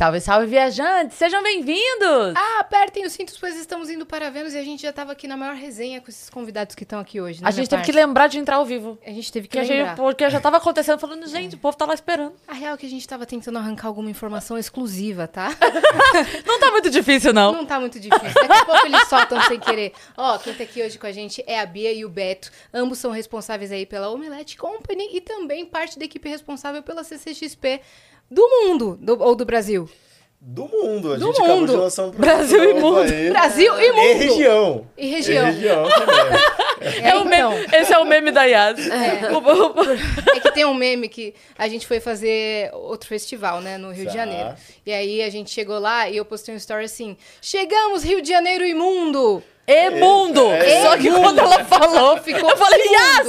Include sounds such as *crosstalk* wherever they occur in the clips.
Salve, salve, viajantes! Sejam bem-vindos! Ah, apertem os cintos, pois estamos indo para Vênus e a gente já estava aqui na maior resenha com esses convidados que estão aqui hoje. Né, a gente teve que lembrar de entrar ao vivo. A gente teve que porque lembrar. Gente, porque já estava acontecendo, falando, gente, o povo tá lá esperando. A real é que a gente estava tentando arrancar alguma informação exclusiva, tá? *laughs* não tá muito difícil, não. Não tá muito difícil. Daqui a pouco eles soltam sem querer. Ó, quem tá aqui hoje com a gente é a Bia e o Beto. Ambos são responsáveis aí pela Omelette Company e também parte da equipe responsável pela CCXP do mundo, do, ou do Brasil. Do mundo. A Do gente mundo. acabou de lançar um *laughs* Brasil e mundo. Aí. Brasil e mundo. E região. E região. E região também. *laughs* É o então. meme, esse é o meme da Yas. É. *laughs* O- o- É que tem um meme que a gente foi fazer outro festival, né, no Rio de Tá. Janeiro. E aí a gente chegou lá e eu postei um story assim: Chegamos, Rio de Janeiro imundo! E mundo! É. Só que quando ela falou, Ficou eu falei. Yas!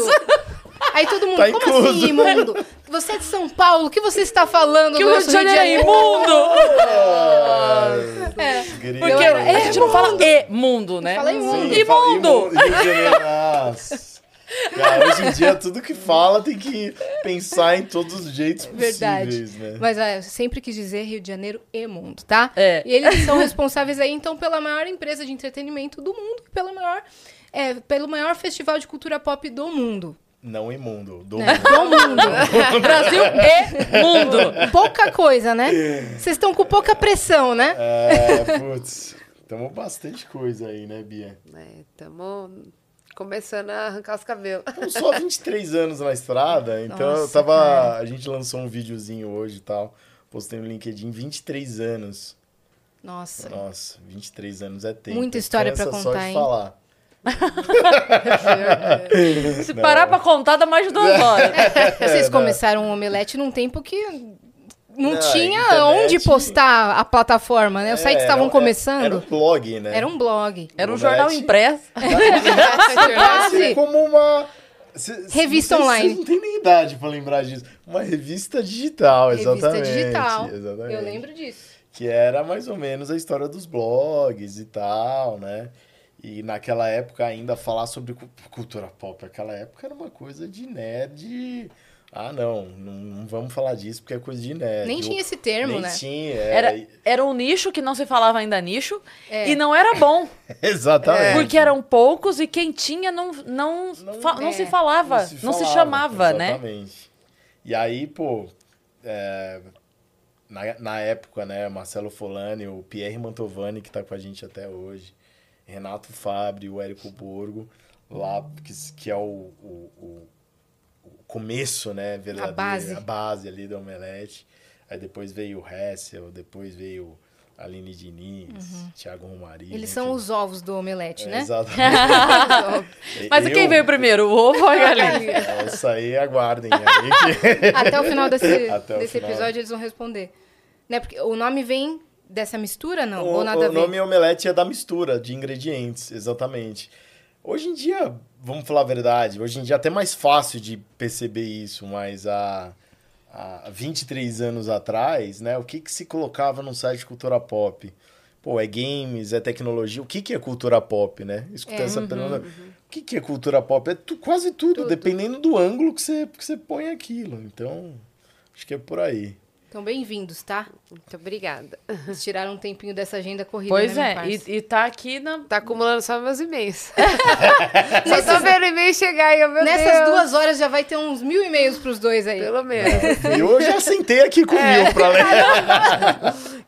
Aí todo mundo, Tá como incluso. assim, imundo? Você é de São Paulo, o que você está falando Que o Rio de Janeiro é imundo! É. Porque era- a gente não fala e mundo, né? Fala imundo. Sim, fala Imundo! *laughs* Rio de Janeiro. Nossa. Cara, hoje em dia, tudo que fala tem que pensar em todos os jeitos Verdade. possíveis, né? Mas é, eu sempre quis dizer Rio de Janeiro e mundo, tá? É. E eles são responsáveis aí, então, pela maior empresa de entretenimento do mundo pela maior, é, pelo maior festival de cultura pop do mundo. Não imundo. Do É, mundo. do mundo. *laughs* Brasil e mundo! Pouca coisa, né? Vocês estão com pouca pressão, né? É, putz. Tamo bastante coisa aí, né, Bia? Estamos começando a arrancar os cabelos. Estamos só 23 anos na estrada, então eu Nossa, tava. cara. A gente lançou um videozinho hoje e tal. Postei no LinkedIn 23 anos. Nossa. Nossa, 23 anos é tempo. Muita história pra Cansa só contar, de hein? falar. *laughs* Se parar pra contar, dá mais de duas horas. Vocês não. começaram o Omelete num tempo que não Não, tinha internet- onde postar a plataforma, né? Os É, sites estavam começando. Era um blog, né? Era um blog. Era um jornal impresso. *laughs* Quase. É como uma. cê- Revista online. Vocês não tem nem idade pra lembrar disso. Uma revista digital, Revista exatamente. digital. Exatamente. Eu lembro disso. Que era mais ou menos a história dos blogs e tal, né? E naquela época ainda falar sobre cu- cultura pop, aquela época era uma coisa de nerd. Ah, não, não, não vamos falar disso porque é coisa de nerd. Nem tinha esse termo, nem né? tinha, é, Era, era um nicho que não se falava ainda nicho. É. E não era bom. *laughs* Exatamente. Porque eram poucos e quem tinha não, não, Não- fa- não é, se falava. Não se, falava, chamava, né? Exatamente. E aí, pô, é, na, na época, né, Marcelo Folani, o Pierre Mantovani, que tá com a gente até hoje, Renato Fabri, o Érico Borgo, lá, que, que é o, o, o- o começo, né, verdadeiro, base. a base ali da Omelete. Aí depois veio o Hessel, depois veio a Aline Diniz, Thiago Romari. Uhum. Eles são os ovos do Omelete, né? Exatamente. *laughs* Mas Eu- quem veio primeiro, o ovo ou a galinha? *laughs* É, Isso aí, aguardem aí. que- *laughs* Até o final desse, o desse final. episódio eles vão responder. Né? Porque o nome vem dessa mistura, não? O, Ou nada o nome omelete é da mistura de ingredientes, exatamente. Hoje em dia, vamos falar a verdade, hoje em dia é até mais fácil de perceber isso, mas há, há 23 anos atrás, né, o que, que se colocava no site de cultura pop? Pô, é games, é tecnologia. O que, que é cultura pop, né? Escutei É, essa pergunta. O que, que é cultura pop? É tu- quase tudo, Tudo. dependendo do ângulo que você, que você põe aquilo. Então, acho que é por aí. Então, bem-vindos, tá? Muito obrigada. Eles tiraram um tempinho dessa agenda corrida, Pois né, é, e, e tá aqui na. Tá acumulando só meus e-mails. *laughs* Vocês estão vendo e-mail chegar aí, oh, meu Nessas Deus. duas horas já vai ter uns mil e-mails pros dois aí. Pelo menos. E eu já sentei aqui com É. mil pra ler.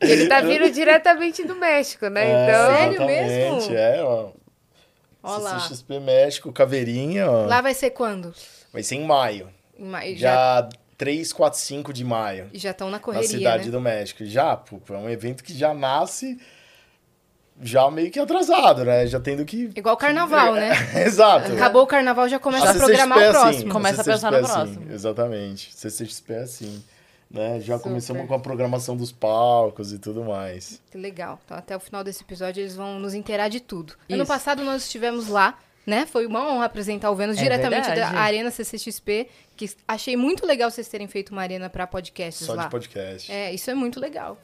*laughs* Ele tá vindo diretamente do México, né? É, Então. Sério exatamente, mesmo? É, ó. Ó lá. CCXP México, Caveirinha, ó. Lá vai ser quando? Vai ser em maio. Em maio. Já Já 3, 4, 5 de maio. já estão na Na correria, cidade né? do México. Já, pô, é um evento que já nasce já meio que atrasado, né? Já tendo que... Igual carnaval, né? *laughs* Exato. Acabou o carnaval, já começa a CCXP programar é o assim, próximo. Começa a CCXP pensar no é assim, próximo. Exatamente. CCXP é assim. Né? Já Super. começamos com a programação dos palcos e tudo mais. Que legal. Então, até o final desse episódio, eles vão nos inteirar de tudo. Ano Isso. passado, nós estivemos lá, né? Foi uma honra apresentar o Vênus É diretamente verdade. da Arena CCXP, que achei muito legal vocês terem feito uma arena para podcasts Só lá. de podcast. É, isso é muito legal.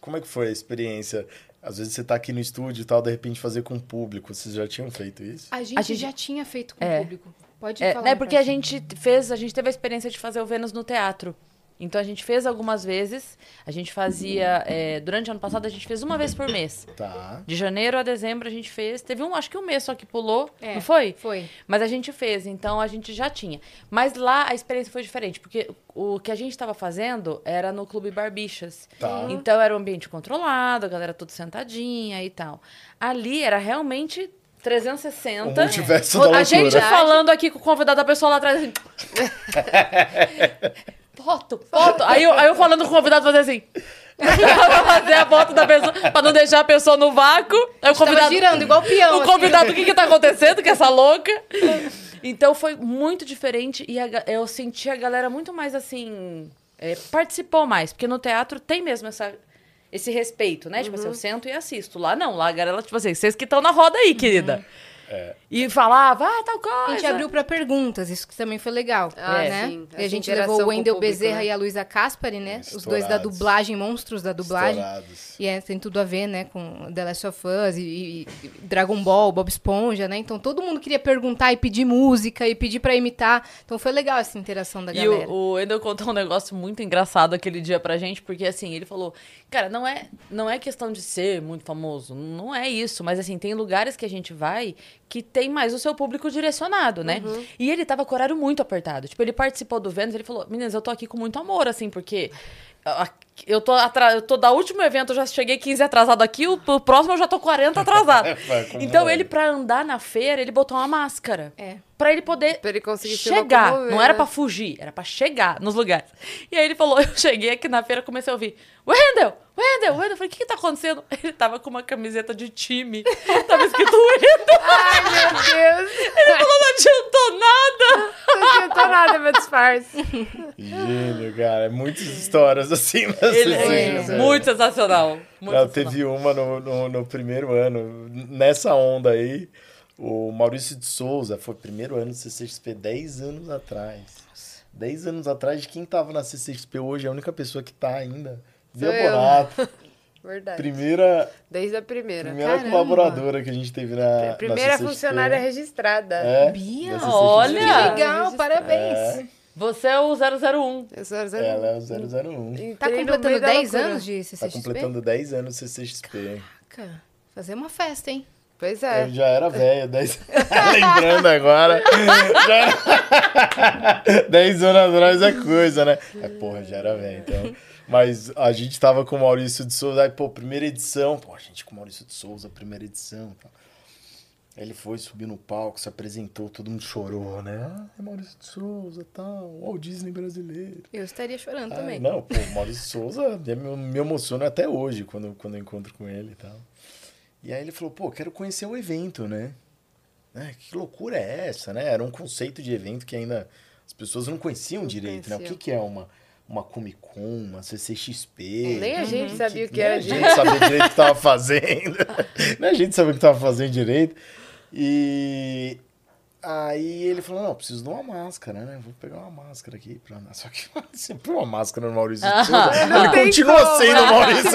Como é que foi a experiência? Às vezes você tá aqui no estúdio e tal, de repente fazer com o público. Vocês já tinham feito isso? A gente, A gente- já tinha feito com É. o público. Pode É, falar. meu porque a gente fez, a gente teve a experiência de fazer o Vênus no teatro. Então a gente fez algumas vezes. A gente fazia. é, durante o ano passado, a gente fez uma vez por mês. Tá. De janeiro a dezembro a gente fez. Teve um, acho que um mês só que pulou. É. Não foi? Foi. Mas a gente fez, então a gente já tinha. Mas lá a experiência foi diferente, porque o que a gente estava fazendo era no Clube Barbixas. Tá. Então era um ambiente controlado, a galera tudo sentadinha e tal. Ali era realmente 360. O multiverso a da loucura. gente falando aqui com o convidado da pessoa lá atrás assim. *laughs* *laughs* foto, foto. Aí eu, aí eu falando com o convidado fazer assim. pra *laughs* fazer a foto da pessoa, pra não deixar a pessoa no vácuo. Aí o Tava convidado, girando igual peão. o assim. convidado, o que que tá acontecendo com essa louca? *laughs* Então foi muito diferente e a eu senti a galera muito mais assim. é, participou mais, porque no teatro tem mesmo essa, esse respeito, né? Tipo assim, eu sento e assisto. Lá não, lá a galera, tipo assim, vocês que estão na roda aí, querida. E falava, ah, tal coisa. A gente abriu pra perguntas, isso que também foi legal, Ah, né? sim, E a gente levou o Wendel público, Bezerra né? e a Luísa Caspari, né? Os dois da Estourados. dublagem, monstros da dublagem. Estourados. E é, tem tudo a ver, né, com The Last of Us e, e Dragon Ball, Bob Esponja, né? Então todo mundo queria perguntar e pedir música e pedir pra imitar. Então foi legal essa interação da E galera. o, o Endel contou um negócio muito engraçado aquele dia pra gente, porque assim, ele falou, cara, não é, não é questão de ser muito famoso, não é isso, mas assim, tem lugares que a gente vai que tem mais o seu público direcionado, né? E ele tava com o horário muito apertado. Tipo, ele participou do Vênus, ele falou, meninas, eu tô aqui com muito amor, assim, porque eu tô, atra... eu tô da último evento, eu já cheguei 15 atrasado aqui, o, o próximo eu já tô 40 atrasado. *laughs* Então ele, pra andar na feira, ele botou uma máscara. É. Pra ele poder Pra ele conseguir se chegar. Não era né? pra fugir, era pra chegar nos lugares. E aí ele falou: *laughs* eu cheguei aqui na feira, comecei a ouvir: Wendel! Wendel! Wendel! Eu falei: o que, que tá acontecendo? *laughs* Ele tava com uma camiseta de time. *laughs* Tava escrito Wendel. Ai, meu Deus. Ele falou: não adiantou nada. Não adiantou nada meu disfarce. Gênio, cara. Muitas histórias assim. na Ele é muito sensacional. Muito Não, sensacional. teve uma no, no, no primeiro ano. Nessa onda aí, o Maurício de Souza foi primeiro ano do CCXP 10 anos atrás. 10 anos atrás, de quem tava na CCXP hoje, é a única pessoa que tá ainda. Eu. Bonato, *laughs* Verdade. primeira, Desde a primeira. primeira Caramba. colaboradora que a gente teve na. na Primeira CCXP. funcionária registrada. É, Bia, olha! Que legal, parabéns. É. Você é o 001. Eu sou zero- Ela é o 001. Entrei Tá completando meio da 10 loucura. anos de Tá CCXP? completando 10 anos CCXP. Caraca, fazer uma festa, hein? Pois é. Eu já era velho, 10... *laughs* lembrando agora. Já... 10 *laughs* anos atrás é coisa, né? É, porra, já era velho, então. Mas a gente tava com o Maurício de Souza, aí, pô, primeira edição. Pô, a gente com o Maurício de Souza, primeira edição. Tá. Ele foi subir no palco, se apresentou, todo mundo chorou, né? Ah, é Maurício de Souza, tal, Walt Disney brasileiro. Eu estaria chorando Ah, também. Não, pô, Maurício Souza me, me emociona até hoje quando, quando eu encontro com ele e tal. E aí ele falou, pô, quero conhecer o evento, né? É, que loucura é essa, né? Era um conceito de evento que ainda as pessoas não conheciam Não direito, né? O que, que é uma, uma Comic Con, uma CCXP? Nem a gente sabia o que nem era a direito. gente sabia direito o que tava fazendo. *laughs* Nem a gente sabia o que tava fazendo direito. E aí ele falou, não, preciso de uma máscara, né? Vou pegar uma máscara aqui pra andar. *laughs* Só que sempre uma máscara no Maurício de Souza. Não Ele continua como, sendo o né? Maurício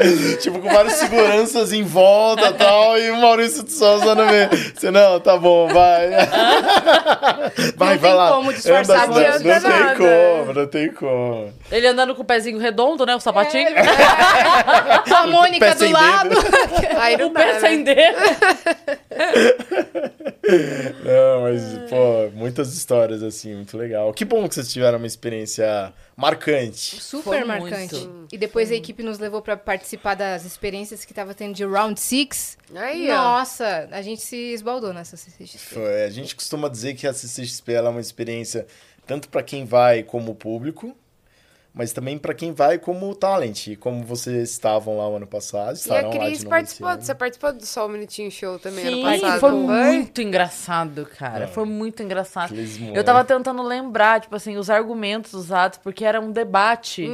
*laughs* tipo, com vários seguranças em volta e tal, e o Maurício de Souza no meio. Você, não, tá bom, vai. vai, vai tem lá. como disfarçar, Anda, não não, tem nada. como, não tem como. Ele andando com o pezinho redondo, né? O sapatinho. Com *laughs* a Mônica do lado. Aí não o pé dá, sem né? dedo. Não, mas, pô, muitas histórias assim, muito legal. Que bom que vocês tiveram uma experiência marcante. Super Foi marcante. muito. E depois a equipe nos levou pra participar das experiências que tava tendo de Round Six. Aí, ó. Nossa, a gente se esbaldou nessa CCXP. Foi, a gente costuma dizer que a CCXP ela é uma experiência tanto para quem vai como público, mas também para quem vai como talent, e como vocês estavam lá o ano passado, E a lá Cris participou, você participou do Sol Minutinho Show também Sim, ano passado, foi não muito engraçado, cara. É. Foi muito engraçado. Eu tava tentando lembrar, tipo assim, os argumentos usados, porque era um debate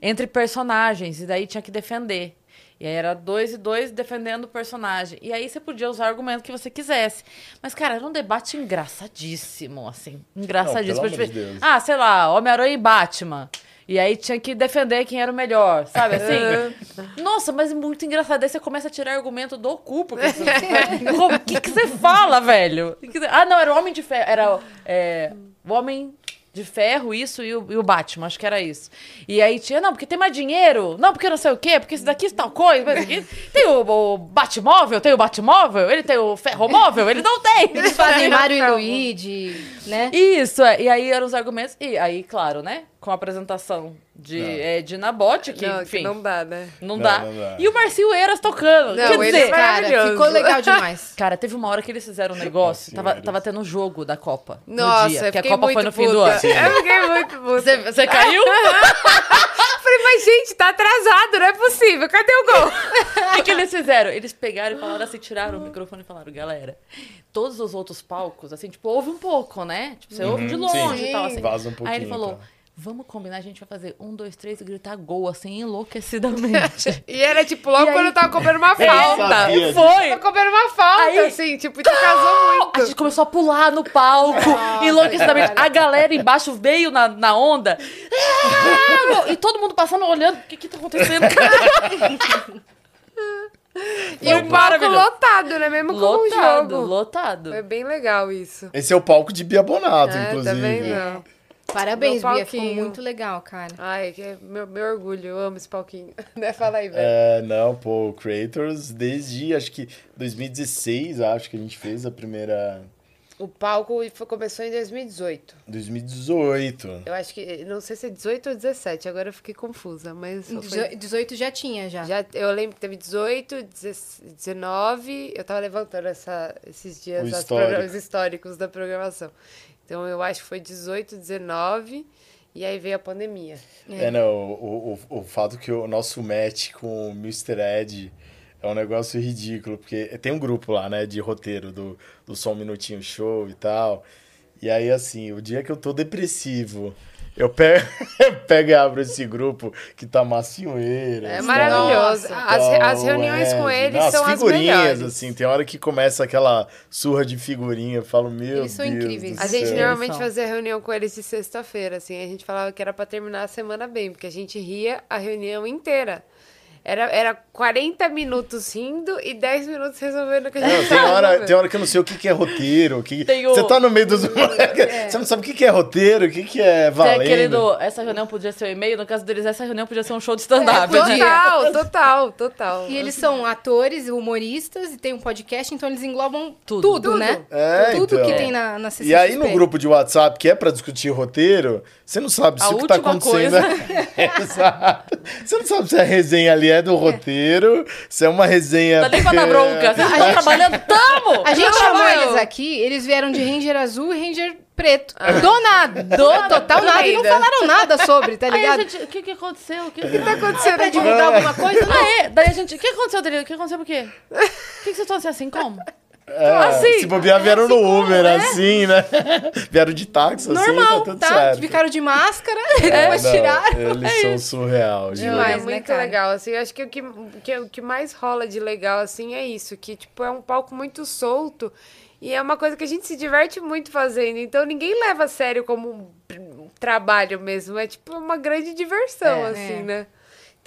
entre personagens, e daí tinha que defender. E aí era dois e dois defendendo o personagem. E aí você podia usar o argumento que você quisesse. Mas, cara, era um debate engraçadíssimo, assim. Engraçadíssimo. Não, pelo amor Tipo, de Deus. ah, sei lá, Homem-Aranha e Batman. E aí tinha que defender quem era o melhor, sabe assim? Nossa, mas é muito engraçado. Aí você começa a tirar argumento do cu, porque *laughs* você... O que, que você fala, velho? Ah, não, era o Homem de Ferro. Era é, o Homem de ferro, isso e o, e o Batman, acho que era isso. E aí tinha, não, porque tem mais dinheiro, não, porque não sei o quê, porque esse daqui é tal coisa, *laughs* tem o, o Batmóvel, tem o Batmóvel, ele tem o ferromóvel, ele não tem. Eles fazem Mario e Luigi, né? Isso, é. E aí eram os argumentos. E aí, claro, né? Com a apresentação de, é, de Nabote, que, não, enfim, que não dá, né? não, Não, dá. não dá. E o Marcinho Eiras tocando. Não, Quer dizer, é Cara, Maravilhoso. ficou legal demais. *laughs* Cara, teve uma hora que eles fizeram um negócio. Tava, tava tendo jogo da Copa. Nossa, no dia, eu porque a Copa muito foi no fim do puta. ano. *laughs* Eu fiquei muito puta. Você, você caiu? *laughs* Eu falei, mas gente, tá atrasado, não é possível. Cadê o gol? O que, que eles fizeram? Eles pegaram e falaram assim, tiraram o microfone e falaram, galera, todos os outros palcos, assim, tipo, ouve um pouco, né? Tipo, você ouve de Uhum, longe sim. e tal, assim. Vaza um pouquinho. Aí ele falou, tá? Vamos combinar, a gente vai fazer um, dois, três e gritar gol, assim, enlouquecidamente. *laughs* E era tipo logo E aí- quando eu tava comendo uma *laughs* falta. disso. Foi! Eu comendo uma falta, Aí- assim, tipo, te casou A muito. gente começou a pular no palco, enlouquecidamente. A galera embaixo veio na, na onda. E todo mundo passando, olhando. O que que tá acontecendo? *laughs* E o palco lotado, né? Mesmo com o lotado, jogo. lotado. Foi bem legal isso. Esse é o palco de Bia Bonato, É, tá inclusive. vendo? Parabéns, Bia. Ficou palquinho. muito legal, cara. Ai, que é meu, meu orgulho, eu amo esse palquinho. *laughs* Né? Fala aí, velho. É, não, pô, o Creators, desde acho que 2016, acho que a gente fez a primeira. O palco foi- começou em 2018. 2018. Eu acho que, não sei se é 18 ou 17, agora eu fiquei confusa, mas Em foi- 18 já tinha, já. já, eu lembro que teve 18, 19, eu tava levantando essa, esses dias os históricos da programação. Então eu acho que foi 18, 19, e aí veio a pandemia. É, não, o, o, o fato que o nosso match com o Mr. Ed é um negócio ridículo, porque tem um grupo lá, né, de roteiro do, do Só um Minutinho Show e tal. E aí, assim, o dia que eu tô depressivo, eu pego, *laughs* eu pego e abro esse grupo que tá macioeira. É maravilhoso. As, Tá as o reuniões com eles Não, são as figurinhas, melhores. assim, tem hora que começa aquela surra de figurinha, eu falo, meu Eles são Deus incríveis. A gente céu. normalmente fazia reunião com eles de sexta-feira, assim, a gente falava que era pra terminar a semana bem, porque a gente ria a reunião inteira. Era, era 40 minutos rindo e 10 minutos resolvendo o que a gente Não, tem, hora, tem hora que eu não sei o que, que é roteiro. o Que... Você tá no meio dos. Você não sabe o que, que é roteiro, o que, que é valendo. aquele do, essa reunião podia ser um e-mail, no caso deles, essa reunião podia ser um show de stand-up, É? Total, total, total. E eles são atores, humoristas e tem um podcast, então eles englobam Tudo. tudo, Tudo. né? É, tudo então. que tem na, na CCXP. E aí no grupo de WhatsApp, que é pra discutir roteiro, você não sabe se A o que tá acontecendo. coisa. *laughs* É, exato. Você não sabe se a resenha ali é do roteiro, se é uma resenha. Tá nem pra dar bronca. *laughs* Vocês estão trabalhando? Tamo! A gente chamou eles aqui, eles vieram de Ranger azul e Ranger preto. Ah. Do nada. Do total nada. E não falaram nada sobre, tá Aí a ligado? gente, o que que aconteceu? O que que tá acontecendo Pra aqui? divulgar alguma coisa? Não. Ah, é? Daí a gente, o que aconteceu dele? O que aconteceu por quê? O que, que vocês estão assim, assim, como? É, Assim, se bobear, vieram no Uber, assim, né? *laughs* vieram de táxi, assim, Normal, tá tudo tá? certo. Ficaram de máscara, *laughs* É, depois não, tiraram. Eles são surreal. Demais, é né, muito cara? legal, assim, eu acho que o que, que o que mais rola de legal, assim, é isso, que, tipo, é um palco muito solto e é uma coisa que a gente se diverte muito fazendo, então ninguém leva a sério como um trabalho mesmo, é, tipo, uma grande diversão, É. assim, É. né?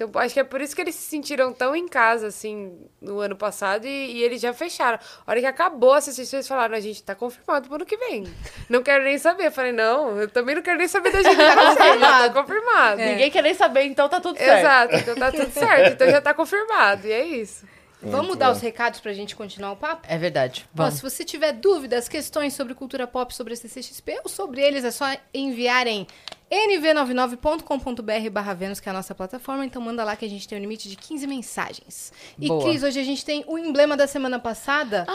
Então, acho que é por isso que eles se sentiram tão em casa, assim, no ano passado, e, e eles já fecharam. A hora que acabou a CCXP, eles falaram, a gente tá confirmado pro ano que vem. Não quero nem saber. Eu falei, não, eu também não quero nem saber da gente. Tá *laughs* confirmado. Tá confirmado. Ninguém quer nem saber, então tá tudo certo. Exato, então tá tudo certo. Então já tá confirmado, e é isso. Vamos dar os recados pra gente continuar o papo? É verdade. Ó, Vamos. se você tiver dúvidas, questões sobre cultura pop, sobre a CCXP ou sobre eles, é só enviarem nv99.com.br barra Vênus, que é a nossa plataforma. Então manda lá que a gente tem um limite de 15 mensagens. E Boa. Cris, hoje a gente tem o emblema da semana passada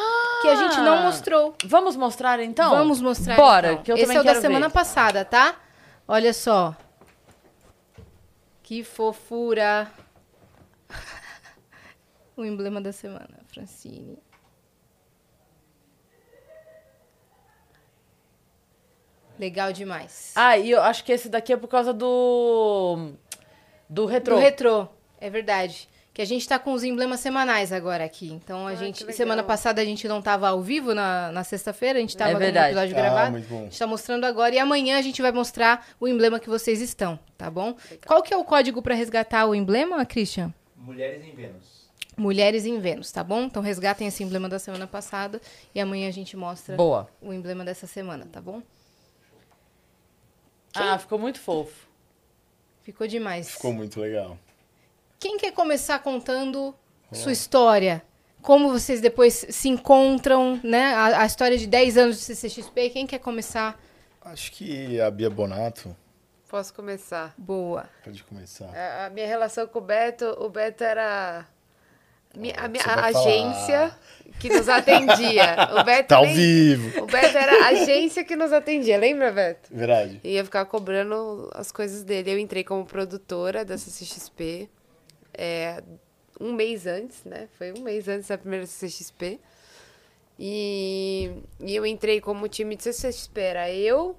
que a gente não mostrou. Vamos mostrar então? Vamos mostrar Bora, então. que eu Esse também é o da semana ver. passada, tá? Olha só. Que fofura. O emblema da semana, Francine. Legal demais. Ah, e eu acho que esse daqui é por causa do. Do retrô. Do retrô, é verdade. Que a gente tá com os emblemas semanais agora aqui. Então a Ah, gente. legal. Semana passada a gente não tava ao vivo na, na sexta-feira, a gente tava É com o episódio Ah, gravado. muito bom. A gente tá mostrando agora e amanhã a gente vai mostrar o emblema que vocês estão, tá bom? Qual que é o código pra resgatar o emblema, Christian? Mulheres em Vênus. Mulheres em Vênus, tá bom? Então resgatem esse emblema da semana passada e amanhã a gente mostra Boa. o emblema dessa semana, tá bom? Ah, ficou muito fofo. Ficou demais. Ficou muito legal. Quem quer começar contando sua história? Como vocês depois se encontram, né? A, a história de 10 anos de CCXP. Quem quer começar? Acho que a Bia Bonato Posso começar? Boa. pode começar. A, a minha relação com o Beto, o Beto era a, minha a falar. agência que nos atendia. O *laughs* Beto Tá ao nem- vivo. O Beto era a agência que nos atendia, lembra, Beto? Verdade. E ia ficar cobrando as coisas dele. Eu entrei como produtora da CCXP é, um mês antes, né? Foi um mês antes da primeira CCXP. E, e eu entrei como time de CCXP. Era eu,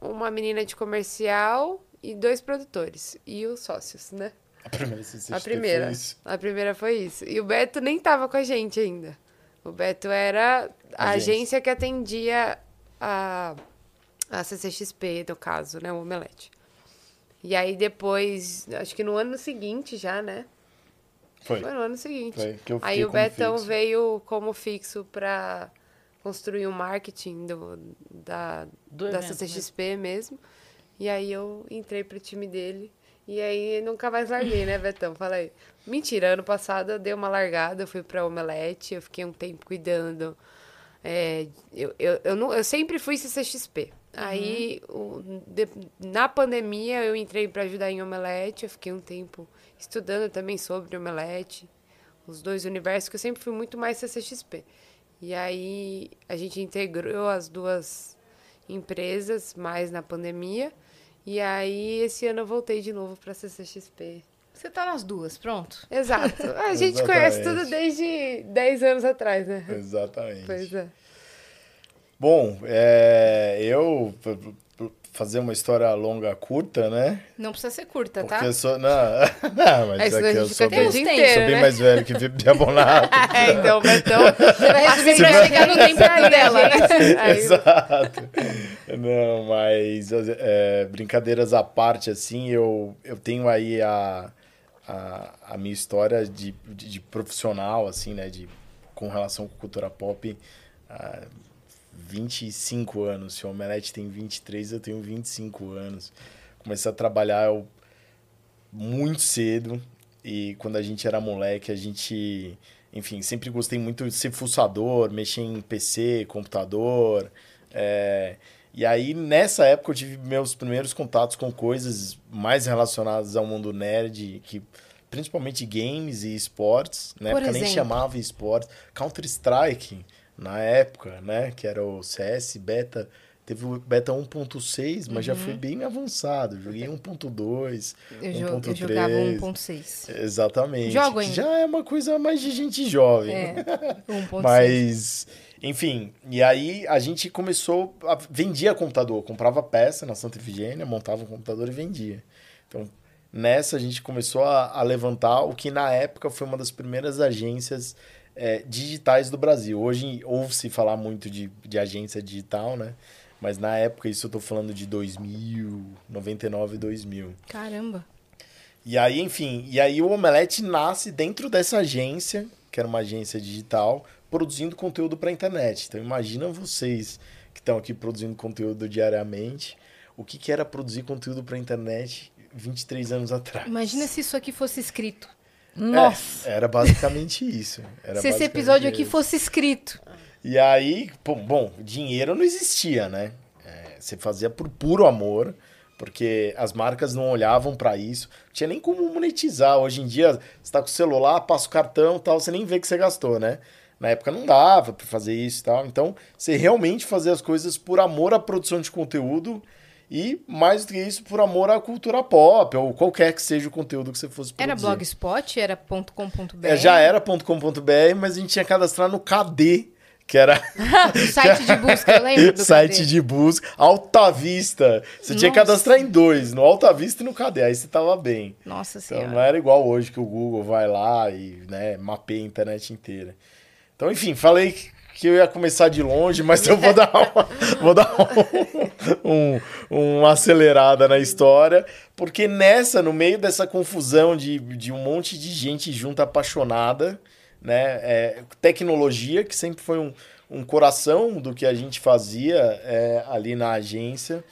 uma menina de comercial e dois produtores. E os sócios, né? A primeira CCXP A primeira. foi isso. A primeira foi isso. E o Beto nem tava com a gente ainda. O Beto era a Agência. agência que atendia a, a CCXP, no caso, né? O Omelete. E aí depois, acho que no ano seguinte já, né? Foi. Foi no ano seguinte. Foi, que eu aí o Betão fixo. veio como fixo pra construir o marketing do, da, Do da evento CCXP mesmo. E aí eu entrei pro time dele. E aí nunca mais larguei, né, Betão? Falei. Mentira, ano passado eu dei uma largada, eu fui pra Omelete, eu fiquei um tempo cuidando. É, eu, eu, eu, não, eu sempre fui CCXP. Aí, o- de- na pandemia, eu entrei para ajudar em Omelete. Eu fiquei um tempo estudando também sobre Omelete, os dois universos, que eu sempre fui muito mais CCXP. E aí, a gente integrou as duas empresas mais na pandemia. E aí, esse ano eu voltei de novo para CCXP. Você tá nas duas, pronto. Exato. *laughs* A gente conhece tudo desde 10 anos atrás, né? Exatamente. Pois é. Bom, é, eu fazer uma história longa curta, né? Não precisa ser curta, Porque tá? eu sou. Não, *laughs* não mas é senão que a eu sou bem, sou bem né? mais velho que Bia Bonato. *laughs* É, então, Betão. Você vai resumir pra chegar no tempo *laughs* dela, né? Aí, Exato. Não, mas é, brincadeiras à parte, assim, eu, eu tenho aí a, a, a minha história de, de, de profissional, assim, né, de, com relação com cultura pop, há 25 anos. Se o Omelete tem 23, eu tenho 25 anos. Comecei a trabalhar eu, muito cedo e quando a gente era moleque, a gente, enfim, sempre gostei muito de ser fuçador, mexer em PC, computador. é, E aí, nessa época, eu tive meus primeiros contatos com coisas mais relacionadas ao mundo nerd, que principalmente games e esportes. Na Por época nem exemplo? chamava esportes. Counter-Strike, na época, né? Que era o CS Beta. Teve o Beta 1.6, mas já foi bem avançado. Joguei 1.2, Eu, jo- eu 1.3. jogava 1.6. Exatamente. Jogo ainda. Já é uma coisa mais de gente jovem. É, *laughs* 1.6. Mas, enfim, e aí a gente começou, a, vendia computador, comprava peça na Santa Efigênia, montava um computador e vendia. Então, nessa a gente começou a, a levantar o que na época foi uma das primeiras agências é, digitais do Brasil. Hoje ouve-se falar muito de, de agência digital, né? Mas na época, isso eu tô falando de 2000, 99 e 2000. Caramba. E aí, enfim, e aí o Omelete nasce dentro dessa agência, que era uma agência digital, produzindo conteúdo para internet. Então imagina vocês que estão aqui produzindo conteúdo diariamente, o que, que era produzir conteúdo para internet 23 anos atrás. Imagina se isso aqui fosse escrito. Nossa! É, era basicamente isso. Era se esse episódio aqui isso. fosse escrito. E aí, bom, dinheiro não existia, né? É, você fazia por puro amor, porque as marcas não olhavam para isso. Não tinha nem como monetizar. Hoje em dia, você tá com o celular, passa o cartão e tal, você nem vê que você gastou, né? Na época não dava para fazer isso e tal. Então, você realmente fazia as coisas por amor à produção de conteúdo e, mais do que isso, por amor à cultura pop, ou qualquer que seja o conteúdo que você fosse produzir. Era blogspot, era .com.br. É, já era .com.br, mas a gente tinha que cadastrar no KD, que era *laughs* O site de busca, lembra do site KD? de busca, Alta Vista. Você tinha que Nossa. cadastrar em dois, no Alta Vista e no KD, aí você tava bem. Nossa Então senhora. não era igual hoje que o Google vai lá e né, mapeia a internet inteira. Então, enfim, falei que- eu ia começar de longe, mas eu vou dar uma, *laughs* vou dar um, um- uma acelerada na história, porque nessa, no meio dessa confusão de, de um monte de gente junta apaixonada, né? é, tecnologia, que sempre foi um, um coração do que a gente fazia é, ali na agência.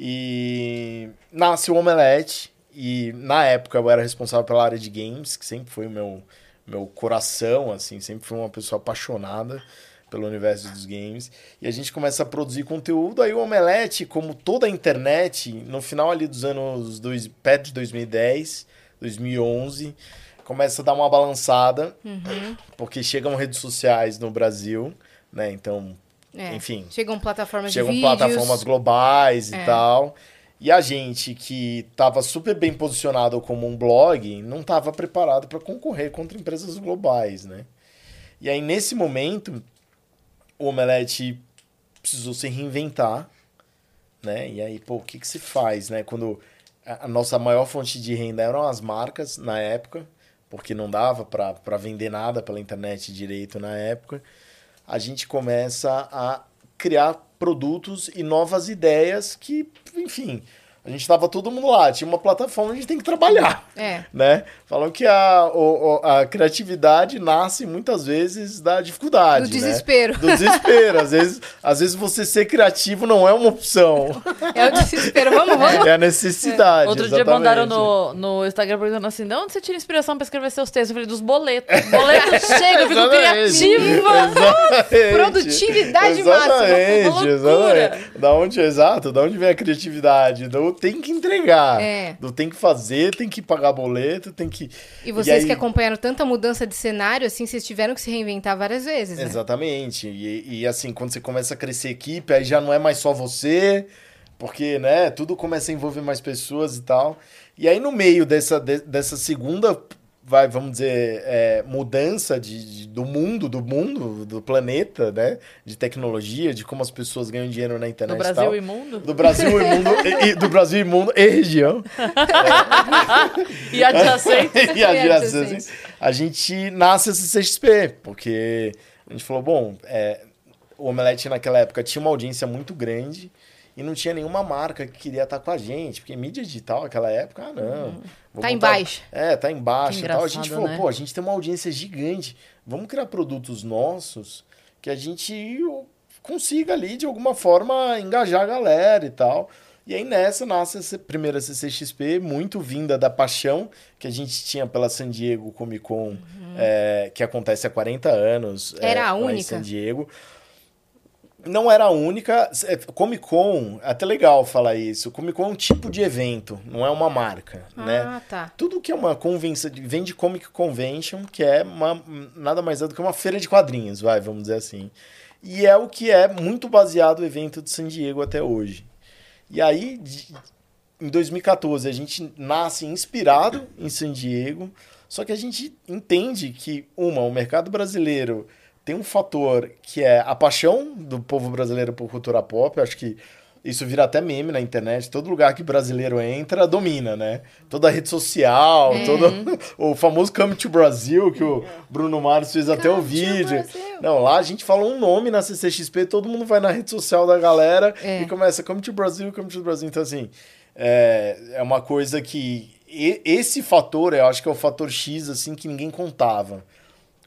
E nasce o Omelete. E na época eu era responsável pela área de games, que sempre foi o meu, meu coração, assim, sempre fui uma pessoa apaixonada pelo universo dos games. E a gente começa a produzir conteúdo. Aí o Omelete, como toda a internet, no final ali dos anos dois, perto de 2010, 2011, começa a dar uma balançada, porque chegam redes sociais no Brasil, né? Então, É. enfim, Chegam plataformas chegam de vídeos. plataformas globais É. e tal. E a gente que estava super bem posicionado como um blog, não estava preparado para concorrer contra empresas globais, né? E aí, nesse momento, o Omelete precisou se reinventar, né? E aí, pô, o que, que se faz, né? Quando a nossa maior fonte de renda eram as marcas, na época, porque não dava para vender nada pela internet direito na época, a gente começa a criar produtos e novas ideias que, enfim, a gente estava todo mundo lá, tinha uma plataforma, a gente tem que trabalhar É. né? Falam que a, o- a criatividade nasce muitas vezes da dificuldade, Do né? desespero. Do desespero. às, vezes, às vezes você ser criativo não é uma opção. É o desespero. Vamos, vamos. É a necessidade. Outro dia exatamente. mandaram no, no Instagram perguntando assim: de onde você tira inspiração pra escrever seus textos? Eu falei, dos boletos. *laughs* Boletos chega, eu fico Exatamente. criativa. Exatamente. Produtividade máxima. Exatamente, Loucura. exatamente. Da onde, exato, da onde vem a criatividade? Do tem que entregar. É. Tem que fazer, tem que pagar boleto, tem que. E vocês aí- que acompanharam tanta mudança de cenário, assim, vocês tiveram que se reinventar várias vezes, né? Exatamente. E, e, assim, quando você começa a crescer equipe, aí já não é mais só você, porque, né, tudo começa a envolver mais pessoas e tal. E aí, no meio dessa, de- dessa segunda, vai, vamos dizer, é, mudança de, de- do mundo, do mundo, do planeta, né, de tecnologia, de como as pessoas ganham dinheiro na internet e Brasil tal. e mundo. Do Brasil e mundo, e, e- do Brasil e mundo e região. *laughs* E adjacente. *laughs* e a, E assim, adjacentes. a gente nasce a CCXP, porque a gente falou, bom, é, o Omelete naquela época tinha uma audiência muito grande e não tinha nenhuma marca que queria estar com a gente, porque mídia digital naquela época, ah, não. vou Tá em montar- baixa. É, tá embaixo Que e tal. A gente falou, né? pô, a gente tem uma audiência gigante, vamos criar produtos nossos que a gente consiga ali, de alguma forma, engajar a galera e tal. E aí nessa nasce essa primeira CCXP, muito vinda da paixão que a gente tinha pela San Diego Comic Con, é, que acontece há 40 anos. é, Era a lá em única? San Diego. Não era a única. é, Comic Con, até legal falar isso. Comic Con é um tipo de evento, não é uma marca, né? Ah, tá. Tudo que é uma convenção, vem de Comic Convention, que é uma, nada mais é do que uma feira de quadrinhos, vai, vamos dizer assim. E é o que é muito baseado o evento de San Diego até hoje. E aí, em 2014, a gente nasce inspirado em San Diego, só que a gente entende que, uma, o mercado brasileiro tem um fator que é a paixão do povo brasileiro por cultura pop, eu acho que isso vira até meme na internet. Todo lugar que brasileiro entra, domina, né? Toda rede social, É. todo *laughs* o famoso Come to Brasil, que o Bruno Mars fez até o Come vídeo. Não, lá a gente fala um nome na CCXP, todo mundo vai na rede social da galera É. e começa Come to Brasil, Come to Brasil. Então, assim, é, é uma coisa que... e- esse fator, eu acho que é o fator X, assim, que ninguém contava.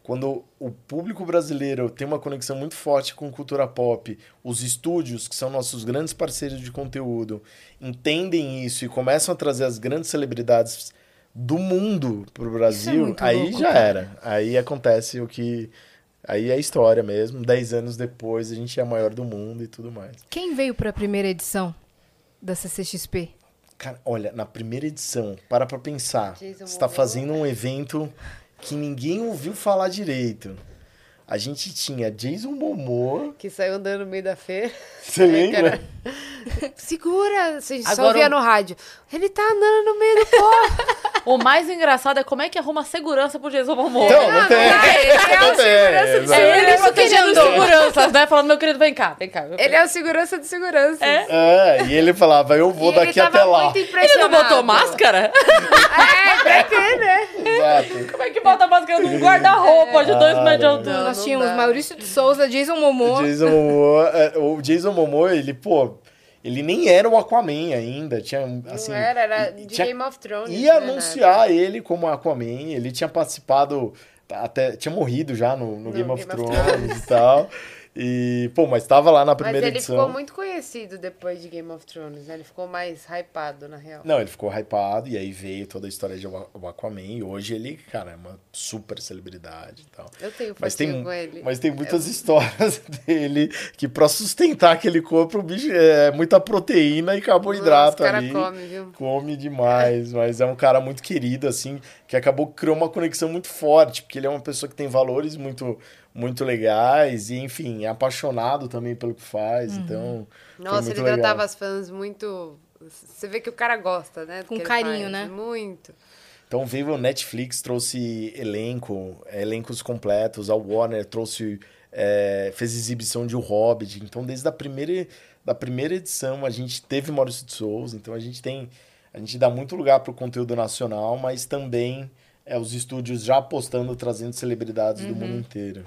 Quando o público brasileiro tem uma conexão muito forte com cultura pop, os estúdios, que são nossos grandes parceiros de conteúdo, entendem isso e começam a trazer as grandes celebridades do mundo pro Brasil, muito aí louco, já cara. era. Aí acontece o que. Aí é história mesmo. Dez anos depois a gente é a maior do mundo e tudo mais. Quem veio pra primeira edição da CCXP? Cara, olha, na primeira edição, para pra pensar. Você tá Momoa. fazendo um evento que ninguém ouviu falar direito. A gente tinha Jason Momoa. Que saiu andando no meio da feira. Você lembra? *laughs* Segura! A gente só Agora ouvia o- no rádio. Ele tá andando no meio do povo. *laughs* O mais engraçado é como é que arruma segurança pro Jason Momoa. Então, não tem. Ele é Não o segurança de. É ele segurança. protegendo seguranças, né? Falando, meu querido, vem cá, vem cá. Ele é o segurança de segurança. É? É, e ele falava, eu vou E ele daqui tava até lá. muito Ele não botou máscara? É, pra quê, né? Exato. Como é que bota máscara num guarda-roupa de dois Ah, metros de não. altura? Nós tínhamos dá. Maurício de Souza, Jason Momoa. Jason Momoa, é, o Jason Momoa, ele, pô, ele nem era o Aquaman ainda, tinha, assim... não era, era de tinha- Game of Thrones. Ia né, anunciar ele como Aquaman, ele tinha participado, até tinha morrido já no, no No Game of Game of Thrones e tal. *laughs* E, pô, mas tava lá na Mas primeira ele edição. ficou muito conhecido depois de Game of Thrones, né? Ele ficou mais hypado, na real. Não, ele ficou hypado e aí veio toda a história de Aquaman. E hoje ele, cara, é uma super celebridade e tal. Eu tenho Mas tem, com ele. mas tem muitas histórias *laughs* dele que pra sustentar aquele corpo, o bicho é muita proteína e carboidrato Nossa, o cara ali. come, viu? Come demais, *laughs* mas é um cara muito querido, assim, que acabou criou uma conexão muito forte, porque ele é uma pessoa que tem valores muito, muito legais e, enfim, é apaixonado também pelo que faz, então... foi Nossa, muito ele legal. tratava as fãs muito. Você vê que o cara gosta, né? Com carinho, faz. né? Muito. Então veio o Netflix, trouxe elenco, é, elencos completos, a Warner trouxe, é, fez exibição de O Hobbit. Então desde a primeira, da primeira edição a gente teve Maurício de Souza, então a gente tem, a gente dá muito lugar para o conteúdo nacional, mas também é, os estúdios já apostando, trazendo celebridades do mundo inteiro.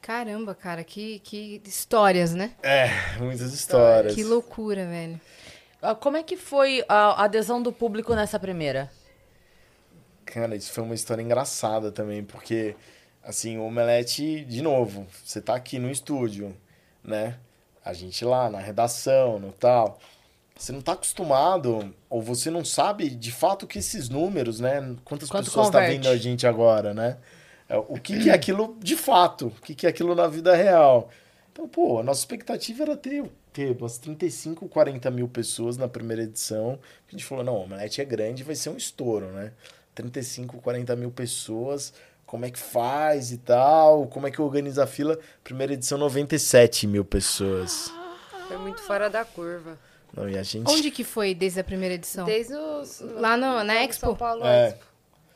Caramba, cara, que, que histórias, né? É, muitas histórias. Que loucura, velho. Ah, Como é que foi a adesão do público nessa primeira? Cara, isso foi uma história engraçada também, porque, assim, o Omelete, de novo, você tá aqui no estúdio, né? A gente lá na redação, no tal. Você não tá acostumado, ou você não sabe de fato que esses números, né? Quantas Quanto pessoas tá converte. vendo a gente agora, né? É, O que, que é aquilo de fato? O que, que é aquilo na vida real? Então, pô, a nossa expectativa era ter, ter umas 35, 40 mil pessoas na primeira edição. A gente falou, não, o Omelete é grande, vai ser um estouro, né? 35, 40 mil pessoas, como é que faz e tal, como é que organiza a fila. Primeira edição, 97 mil pessoas. Foi muito fora da curva. Não, e a gente Onde que foi desde a primeira edição? Desde os. Lá no- na Expo? São Paulo É. Expo.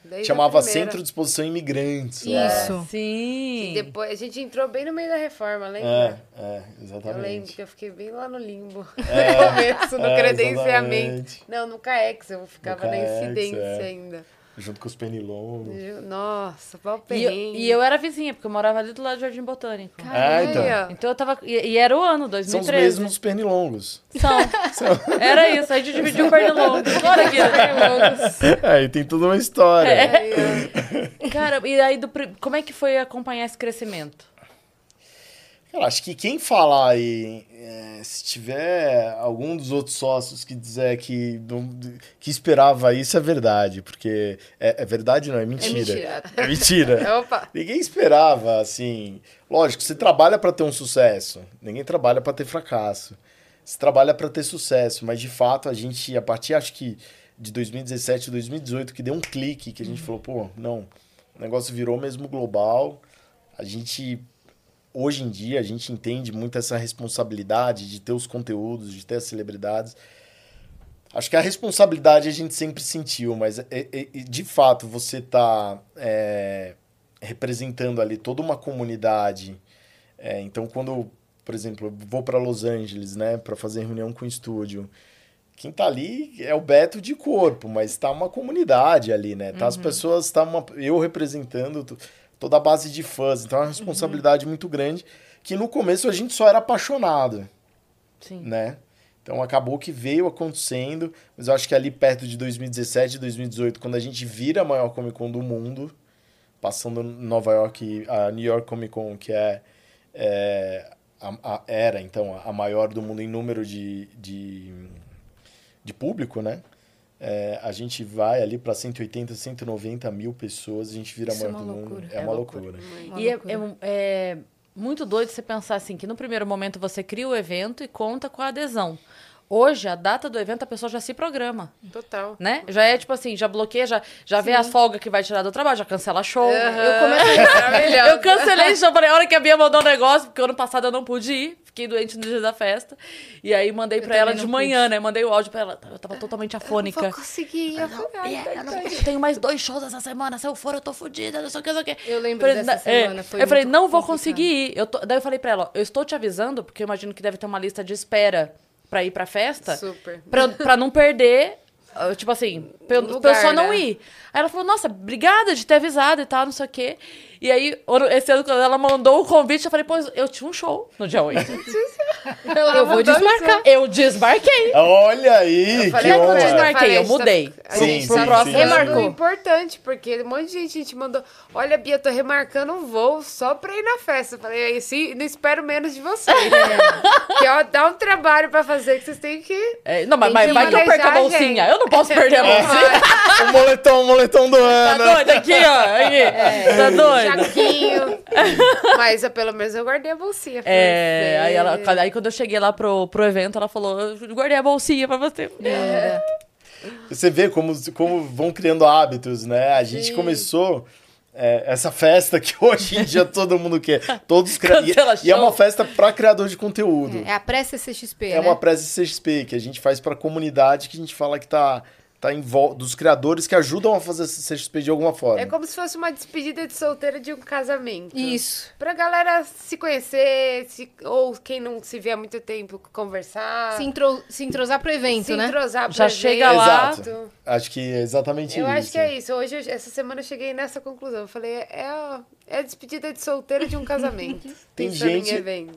Desde chamava. Centro de Exposição Imigrantes. lá. Isso. Sim. E depois a gente entrou bem no meio da reforma, lembra? É, é, Eu lembro exatamente. que eu fiquei bem lá no limbo. É, *laughs* no começo, no é, credenciamento. exatamente. Não, no CAEX, eu ficava No na CAEX, incidência é. ainda. Junto com os pernilongos. Nossa, pau E eu, e eu era vizinha, porque eu morava ali do lado do Jardim Botânico. Ah, então. Aí, ó. Então eu tava. E, e era o ano, São os 2013. mesmos pernilongos. *laughs* São. Era isso, a gente dividiu o pernilongo. *laughs* Olha aqui. Aí *laughs* tem toda uma história. É. Ó. Cara, e aí, do, como é que foi acompanhar esse crescimento? Cara, acho que quem falar aí, é, se tiver algum dos outros sócios que dizer que, que esperava isso, é verdade. Porque é, é verdade, não, é mentira. mentira. É mentira. *laughs* Opa. Ninguém esperava, assim. Lógico, você trabalha para ter um sucesso. Ninguém trabalha para ter fracasso. Você trabalha para ter sucesso, mas de fato a gente, a partir acho que de 2017, 2018, que deu um clique, que a gente falou, pô, não, o negócio virou mesmo global. A gente, hoje em dia, a gente entende muito essa responsabilidade de ter os conteúdos, de ter as celebridades. Acho que a responsabilidade a gente sempre sentiu, mas é- é- de fato você tá é, representando ali toda uma comunidade. É, então, quando, por exemplo, eu vou para Los Angeles, né, para fazer reunião com o estúdio, quem tá ali é o Beto de corpo, mas tá uma comunidade ali, né? Tá as pessoas, tá uma, eu representando toda a base de fãs, então é uma responsabilidade muito grande que no começo a gente só era apaixonado Sim. né? Então acabou que veio acontecendo, mas eu acho que ali perto de 2017, 2018, quando a gente vira a maior Comic Con do mundo, passando Nova York, a New York Comic Con, que é, é, a- a- era então a maior do mundo em número de, de, de público, né? É, a gente vai ali para 180, 190 mil pessoas, a gente vira a Isso é maior uma do mundo. loucura. É, uma loucura. Uma E é, loucura. é é muito doido você pensar assim, que no primeiro momento você cria o evento e conta com a adesão. Hoje, a data do evento, a pessoa já se programa, Total. né? Já é tipo assim, já bloqueia, já, já vê as folgas que vai tirar do trabalho, já cancela show. Eu comecei. *laughs* Eu cancelei show, falei, a hora que a Bia mandou um negócio, porque ano passado eu não pude ir, fiquei doente no dia da festa. E aí mandei pra ela de não manhã, né? Mandei o áudio pra ela, eu tava totalmente afônica. Vou conseguir. Eu ai, Bia, ai, eu, não- eu tenho mais dois shows essa semana, se eu for eu tô fodida, não sei o que, não sei o que. Eu lembro Falei, dessa "Na- é." semana, foi Eu falei, não vou complicado. conseguir ir. Eu tô- Daí eu falei pra ela, ó, eu estou te avisando, porque eu imagino que deve ter uma lista de espera pra ir pra festa. Super. Pra, pra não perder, tipo assim, pra eu- pra eu Lugar, só não né? ir. Aí ela falou, nossa, obrigada de ter avisado e tal, não sei o quê. E aí, esse ano, quando ela mandou o convite, eu falei, pô, eu tinha um show no dia 8. *laughs* Eu vou desmarcar. Eu desmarquei. Olha aí, Eu que eu desmarquei, falei, eu tá- mudei. a Sim, gente sim, tá sim. marcando Remarcou. importante, porque um monte de gente, gente mandou, olha, Bia, tô remarcando um voo só pra ir na festa. Eu falei, assim, não espero menos de vocês. *laughs* que ó, dá um trabalho pra fazer que vocês têm que... É, não, mas, mas que vai que eu perco a bolsinha. gente. Eu não posso perder a *laughs* bolsinha. O moletom, o moletom do Tá ano. doido aqui, ó. Aqui. Tá doido. Jaquinho. *laughs* Mas ah, pelo menos eu guardei a bolsinha. É, aí, ela, aí quando eu cheguei lá pro, pro evento, ela falou: Eu guardei a bolsinha pra você. É. Você vê como, como vão criando hábitos, né? A gente Sim. começou é, essa festa que *laughs* hoje em dia todo mundo quer. Todos cria- e, e é uma festa para criador de conteúdo. É a pré-CCXP, É né? uma pressa CXP que a gente faz para a comunidade que a gente fala que tá, tá em volta dos criadores que ajudam a fazer essa CXP de alguma forma. É como se fosse uma despedida de solteira de um casamento. Isso. Pra galera se conhecer, se- ou quem não se vê há muito tempo, conversar. Se, intro- se entrosar pro evento, se né? entrosar pro Já evento. chega lá. Exato. Acho que é exatamente Eu isso. acho que é isso. Hoje, eu- essa semana, eu cheguei nessa conclusão. Eu falei, é a, é a despedida de solteiro de um *laughs* casamento. Tem gente- em evento.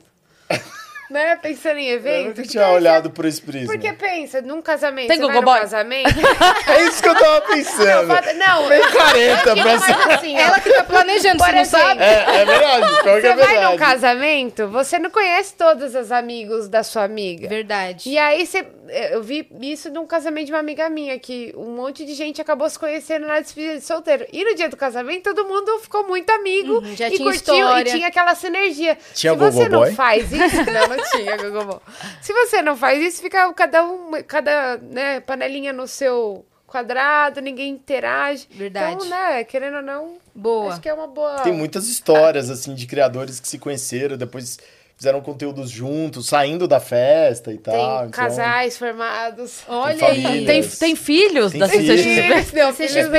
*laughs* né? Pensando em Eu evento. nunca porque tinha olhado por esse prisma. Porque pensa, num casamento, Tem você vai num Boy? casamento... *laughs* É isso que eu tava pensando. Falta- não, Bem careta pra mais assim. Ela que tá planejando, Por você não sabe? É, é verdade. Qual que é Você vai verdade? num casamento, você não conhece todos os amigos da sua amiga. Verdade. E aí você. Eu vi isso num casamento de uma amiga minha, que um monte de gente acabou se conhecendo na despedida de solteiro. E no dia do casamento, todo mundo ficou muito amigo Uhum, já e tinha curtiu história. e tinha aquela sinergia. Tinha Se você não Boy? faz isso. Não, não *laughs* tinha Gogo Boy. Se você não faz isso, fica cada um, cada né, panelinha no seu quadrado, ninguém interage. Verdade. Então, né, querendo ou não, Boa. acho que é uma boa. Tem muitas histórias, assim, de criadores que se conheceram, depois fizeram conteúdos juntos, saindo da festa e Tem tal. então- casais formados. Olha aí. Tem, tem filhos Tem da filhos. Não,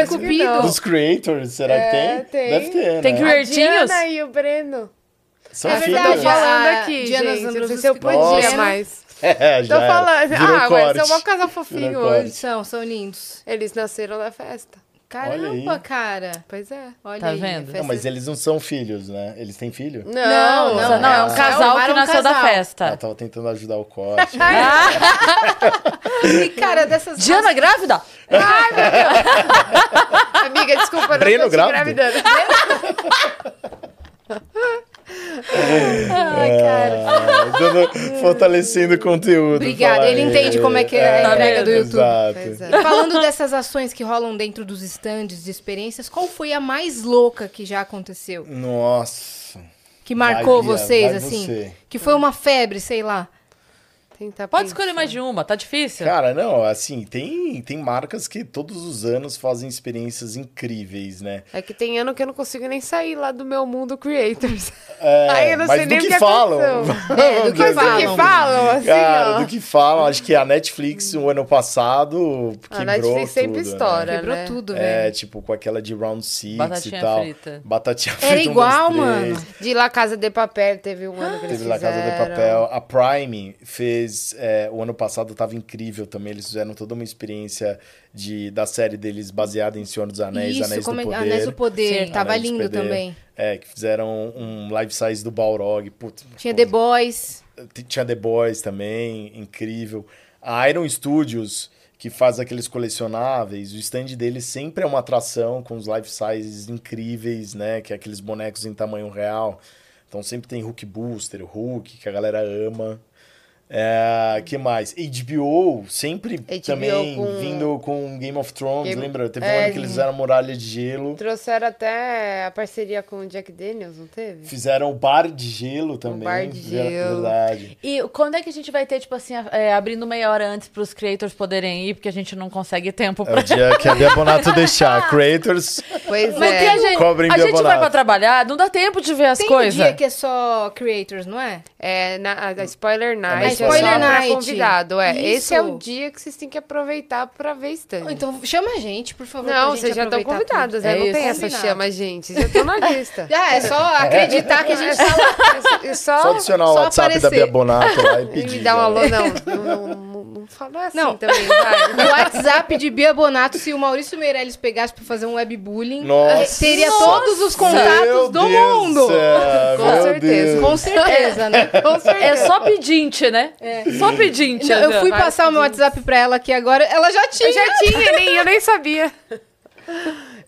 Cupido. Dos creators, será É, que tem? tem. Deve ter, Tem né? que- A? Diana e o Breno. São É Tô verdade, filhos. falando a aqui, Diana gente. Não sei se eu podia Nossa. mais. *laughs* É, Tô já era. falando. Virou ah, mas corte. são um casal fofinho Virou corte. hoje. São, são lindos. Eles nasceram na festa. Caramba, aí. cara. Pois é. Olha Tá aí. vendo? Não, festa- mas eles não são filhos, né? Eles têm filho? Não, Não, Não, não, é um Ah. casal que um nasceu da casal. Eu festa. tava tentando ajudar o corte. *laughs* *laughs* E, cara, dessas Diana grávida? Amiga, desculpa, eu Breno não tô te grávido? engravidando. *laughs* Ai, cara. Ah, dando- fortalecendo o conteúdo. Obrigada, ele aí. entende como é que é a Tá entrega do? YouTube. É. E falando dessas ações que rolam dentro dos stands de experiências, qual foi a mais louca que já aconteceu? Nossa. Que marcou Vai, vocês, vai assim? você. Que foi uma febre, sei lá. Tentar Pode pensar. escolher mais de uma, tá difícil? Cara, não, assim, tem, tem marcas que todos os anos fazem experiências incríveis, né? É que tem ano que eu não consigo nem sair lá do meu mundo creators. É, *laughs* Ai, eu não mas sei do nem o que, que falam. aconteceu. *laughs* É, do que Mas o que falam. falam, assim, Cara, ó. do que falam, acho que a Netflix, o ano passado, A quebrou Netflix sempre tudo, estoura. Né? Quebrou né? tudo, É, velho. tipo, com aquela de Round Six Batatinha e tal. frita. Batatinha frita. Era um, dois, igual, três. mano. De La Casa de Papel teve um ano que eles Teve La Casa de. Papel. A Prime fez. É, o ano passado tava incrível também. Eles fizeram toda uma experiência de, da série deles baseada em Senhor dos Anéis, Isso, Anéis como do é- Poder. Anéis do Poder. Sim. Tava Anéis do lindo Poder. também. É, que fizeram um life size do Balrog. Putz, Tinha The Boys. Tinha The Boys também, incrível. A Iron Studios, que faz aqueles colecionáveis, o stand deles sempre é uma atração com os life sizes incríveis, né? Que é aqueles bonecos em tamanho real. Então sempre tem Hulk Booster, Hulk, que a galera ama. É, que mais? HBO, sempre HBO também com- vindo com Game of Thrones, Game- lembra? Teve um É, ano que eles fizeram Muralha de Gelo. Trouxeram até a parceria com o Jack Daniels, não teve? Fizeram o Bar de Gelo também. Bar de fizeram- Gelo. Verdade. E quando é que a gente vai ter, tipo assim, é, abrindo meia hora antes pros creators poderem ir, porque a gente não consegue tempo É pra... o dia que a Bia Bonato *laughs* deixar. Creators. Pois é. que a gente, Cobrem a gente vai Biabonato. pra trabalhar, não dá tempo de ver as Tem um coisas. dia que é só creators, não é? É, na, a, a Spoiler Night. Na é Spoiler só pra Night. convidado, é. Esse é o dia que vocês têm que aproveitar pra ver stand. Então chama a gente, por favor. não, vocês já estão tudo. né? É Não isso. tem essa Combinado. chama, gente. Já estão na lista. Ah, é só acreditar que a gente tá lá. É só, Só adicionar o só WhatsApp da aparecer. Bia Bonato lá e e pedir. me dar um né? alô. Não, não, não, não, não fala assim Não. também, vai. *laughs* No WhatsApp de Bia Bonato, se o Maurício Meirelles pegasse pra fazer um webbullying, Nossa. teria todos os contatos Meu do Deus mundo. céu, Com meu certeza. Deus. Com certeza, né? Com certeza. É só pedinte, né? Só pedinte. Não, eu fui vários passar o meu. WhatsApp pra ela aqui agora, ela já tinha. Eu já tinha, nem, eu nem sabia.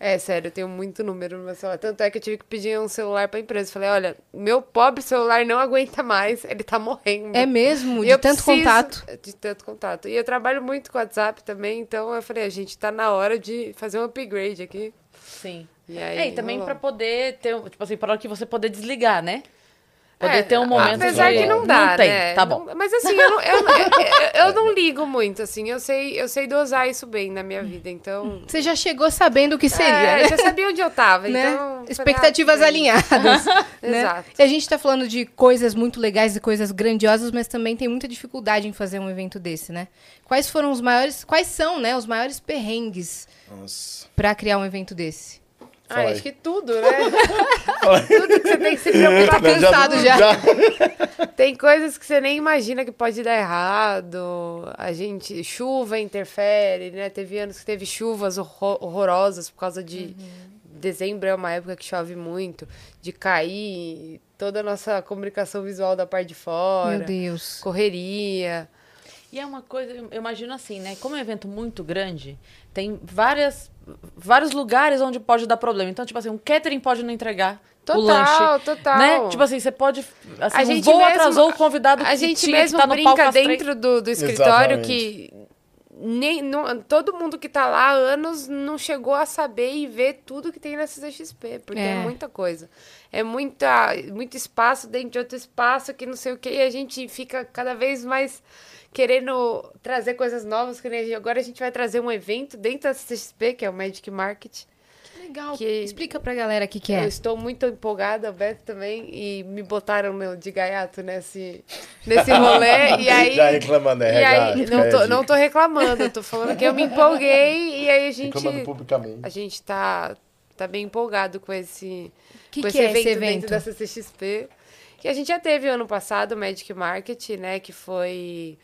É, sério, eu tenho muito número no meu celular. Tanto é que eu tive que pedir um celular pra empresa. Falei, olha, meu pobre celular não aguenta mais, ele tá morrendo. É mesmo, E de eu tanto contato. De tanto contato. E eu trabalho muito com WhatsApp também, então eu falei, a gente tá na hora de fazer um upgrade aqui. Sim. E aí, É, e também rolou. pra poder ter, um- tipo assim, para que você poder desligar, né? Poder É, ter um momento Apesar de- que não dá, Não tem, né? tá bom. Não- mas assim, eu não, eu, não- eu- eu não ligo muito, assim. Eu sei, eu sei dosar isso bem na minha vida, então... Você já chegou sabendo o que seria, É, né? já sabia onde eu tava, né? então... falei, Expectativas ah, tudo bem. alinhadas. *laughs* né? Exato. E a gente tá falando de coisas muito legais e coisas grandiosas, mas também tem muita dificuldade em fazer um evento desse, né? Quais foram os maiores, quais são, né, os maiores perrengues pra criar um evento desse? Ah, Fala aí. acho que tudo, né? *laughs* tudo que você tem que se preocupar. *laughs* Cansado já. *laughs* Tem coisas que você nem imagina que pode dar errado. A gente, chuva interfere, né? Teve anos que teve chuvas horro- horrorosas por causa de dezembro é uma época que chove muito, de cair toda a nossa comunicação visual da parte de fora. Meu Deus. Correria. E é uma coisa, eu imagino assim, né? Como é um evento muito grande, tem várias, vários lugares onde pode dar problema. Então, tipo assim, um catering pode não entregar o Total, lanche. total. Né? Tipo assim, você pode. Assim, A um gente voo mesmo- atrasou o convidado A que gente tinha mesmo que tá no brinca dentro do, do escritório Exatamente. que nem, não, todo mundo que tá lá há anos não chegou a saber e ver tudo que tem na CCXP, porque é, É. muita coisa. É muita, muito espaço dentro de outro espaço que não sei o que, e a gente fica cada vez mais querendo trazer coisas novas. Que nem a gente- agora a gente vai trazer um evento dentro da CCXP, que é o Magic Market. Legal. Que- Explica pra galera o que, que Eu é. estou muito empolgada, o Beto também, e me botaram no, de gaiato nesse, nesse rolê, *laughs* e aí... Já reclamando, é e aí, não é tô, dica. não tô reclamando, eu tô falando que eu me empolguei, e aí a gente... Reclamando publicamente. A gente tá, tá bem empolgado com esse, Que com que esse é esse evento evento? dentro da CCXP. Que a gente já teve ano passado, o Magic Market, né? Que foi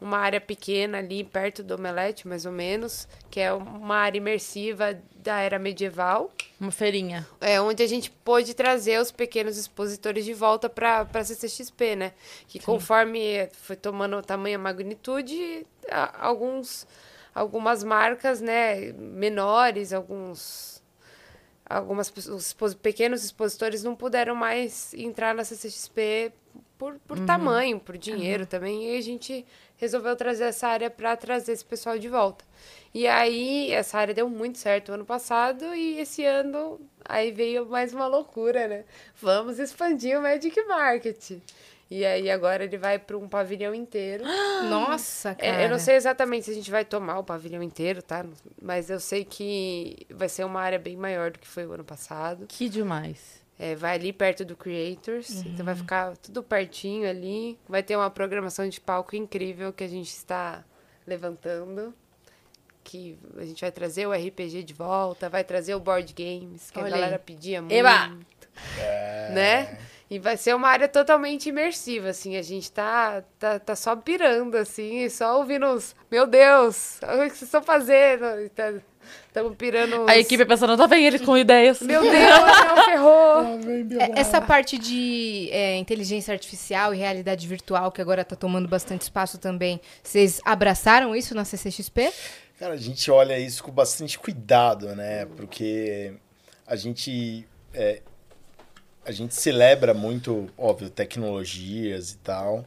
uma área pequena ali, perto do Omelete, mais ou menos. Que é uma área imersiva da era medieval. Uma feirinha. É onde a gente pôde trazer os pequenos expositores de volta para a CCXP, né? Que conforme foi tomando tamanha magnitude, alguns, algumas marcas, né, menores, alguns algumas os pequenos expositores não puderam mais entrar na CCXP por, por tamanho, por dinheiro também, e a gente resolveu trazer essa área para trazer esse pessoal de volta. E aí, essa área deu muito certo ano passado, e esse ano aí veio mais uma loucura, né? Vamos expandir o Magic Market. E aí agora ele vai para um pavilhão inteiro. *gasps* Nossa, cara. É, eu não sei exatamente se a gente vai tomar o pavilhão inteiro, tá? Mas eu sei que vai ser uma área bem maior do que foi o ano passado. Que demais. É, vai ali perto do Creators, então vai ficar tudo pertinho ali. Vai ter uma programação de palco incrível que a gente está levantando. Que a gente vai trazer o RPG de volta, vai trazer o board games, que Olha a galera pedia muito. Eba! Né? E vai ser uma área totalmente imersiva, assim. A gente tá, tá, tá só pirando, assim, e só ouvindo uns. Meu Deus, o que vocês estão fazendo? Estamos pirando. Uns... A equipe pensando, tá vendo eles com ideias. Meu Deus, não, ferrou. *laughs* É, Essa parte de é, inteligência artificial e realidade virtual, que agora tá tomando bastante espaço também, vocês abraçaram isso na CCXP? Cara, a gente olha isso com bastante cuidado, né? Porque a gente é, a gente celebra muito, óbvio, tecnologias e tal,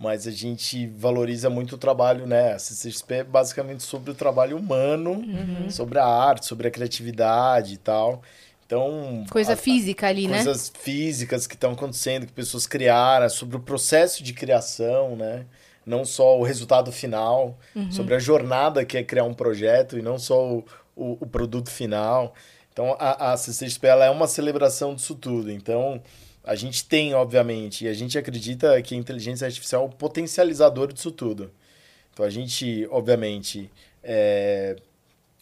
mas a gente valoriza muito o trabalho, né? A CCXP é basicamente sobre o trabalho humano, sobre a arte, sobre a criatividade e tal. Então, Coisa a- física ali, né? coisas físicas que estão acontecendo, que pessoas criaram, sobre o processo de criação, né? Não só o resultado final, sobre a jornada que é criar um projeto e não só o, o, o produto final. Então, a, a CCXP ela é uma celebração disso tudo. Então, a gente tem, obviamente, e a gente acredita que a inteligência artificial é o potencializador disso tudo. Então, a gente, obviamente, é,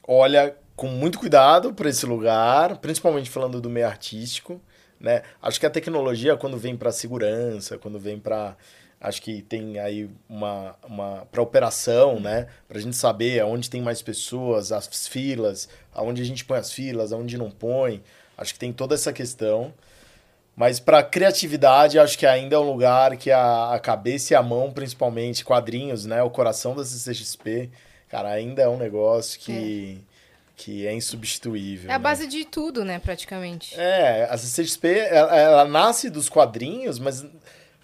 olha com muito cuidado para esse lugar, principalmente falando do meio artístico, né? Acho que a tecnologia quando vem para segurança, quando vem para acho que tem aí uma, uma para operação, né? Para a gente saber aonde tem mais pessoas, as filas, aonde a gente põe as filas, aonde não põe. Acho que tem toda essa questão. Mas pra criatividade, acho que ainda é um lugar que a, a cabeça e a mão, principalmente, quadrinhos, né? O coração da CCXP, cara, ainda é um negócio que, que é insubstituível. É a né? base de tudo, né, praticamente. É, a CCXP, ela, ela nasce dos quadrinhos, mas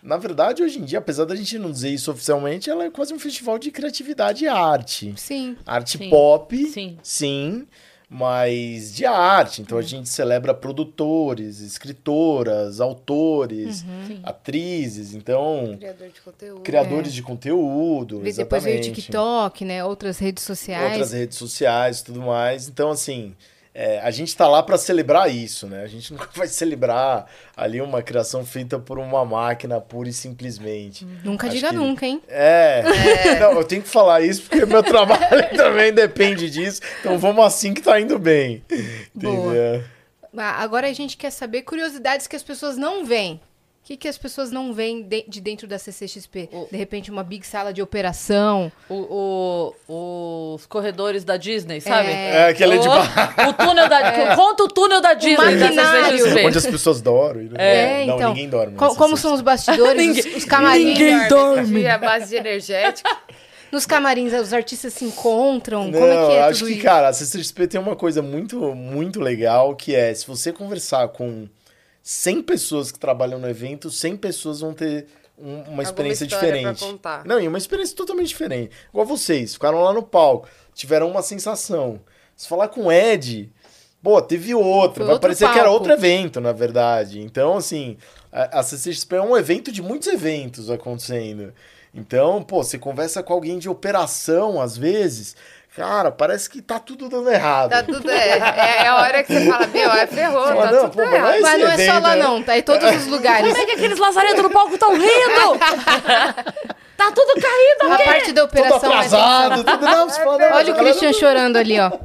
na verdade, hoje em dia, apesar da gente não dizer isso oficialmente, ela é quase um festival de criatividade e arte. Sim. Arte Sim. pop, Sim. sim, mas de arte. Então a gente celebra produtores, escritoras, autores, Uhum. atrizes, então Criador de conteúdo. criadores de conteúdo. Depois veio o. TikTok, né? Outras redes sociais. outras redes sociais e tudo mais. Então, assim, é, a gente tá lá para celebrar isso, né? A gente *laughs* nunca vai celebrar ali uma criação feita por uma máquina pura e simplesmente. Nunca Acho diga que- nunca, hein? É. *laughs* Não, eu tenho que falar isso porque meu *laughs* trabalho também depende disso. Então vamos assim que tá indo bem. Boa. Entendeu? Ah, Agora a gente quer saber curiosidades que as pessoas não veem. O que, que as pessoas não veem de, de dentro da CCXP? O- De repente, uma big sala de operação. O, o- os corredores da Disney, sabe? É. É aquele de o, o túnel da. *laughs* Conta o túnel da Disney da maquinário. CCXP. onde as pessoas dormem. né? É, Não, então. ninguém dorme. Co- como são os bastidores, *laughs* os, Ninguém- os camarins. ninguém dorme. A base de energético. *laughs* Nos camarins, os artistas se encontram. Não, como é que é acho tudo que, isso? cara, a CCXP tem uma coisa muito, muito legal, que é, se você conversar com 100 pessoas que trabalham no evento, 100 pessoas vão ter um- uma experiência pra diferente. contar. Não, e uma experiência totalmente diferente. Igual vocês, ficaram lá no palco, tiveram uma sensação. Se falar com o Ed, pô, teve outra. Foi Vai outro parecer que era palco. outro evento, na verdade. Então, assim, a, a CCXP é um evento de muitos eventos acontecendo. Então, pô, você conversa com alguém de operação, às vezes, cara, parece que tá tudo dando errado. Tá tudo. É, é a hora que você fala, meu, é ferrou, tá não, tudo pô, mas errado. Mas esse não é só evento, lá, né? não. Tá em todos os lugares. Como é que aqueles lazaretos no palco estão rindo? *laughs* tá tudo caído A parte da Tudo operação é atrasado, tudo não, você fala, não, Olha o Christian chorando ali, ó. *laughs*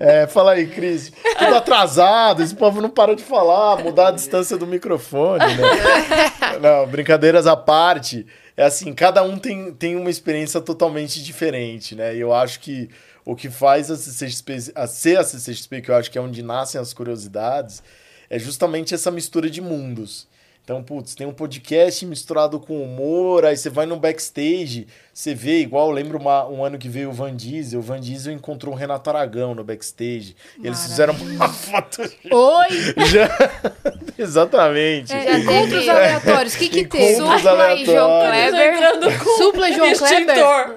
É, fala aí, Cris. Tudo atrasado, esse povo não para de falar, mudar a distância do microfone, né? *laughs* Não, brincadeiras à parte. É assim, cada um tem, tem uma experiência totalmente diferente, né? E eu acho que o que faz a CCXP, a ser a CCXP, que eu acho que é onde nascem as curiosidades, é justamente essa mistura de mundos. Então, putz, tem um podcast misturado com humor, aí você vai no backstage, você vê, igual, eu lembro uma- um ano que veio o Van Diesel, o Van Diesel encontrou o Renato Aragão no backstage, e eles fizeram uma *laughs* foto Oi! já... *laughs* Exatamente. É, encontros aleatórios. O que que tem? *laughs* Supla e João. Kleber. entrando com Supla João Kleber.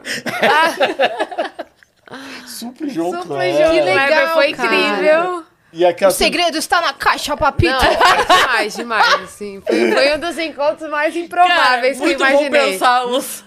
Super João Supla Kleber. e João Que legal, Kleber foi cara. incrível. E aquela... O segredo está na caixa, papito. Não, demais, demais, assim. Foi, foi um dos encontros mais Cara, improváveis que eu muito bom imaginei. pensar os,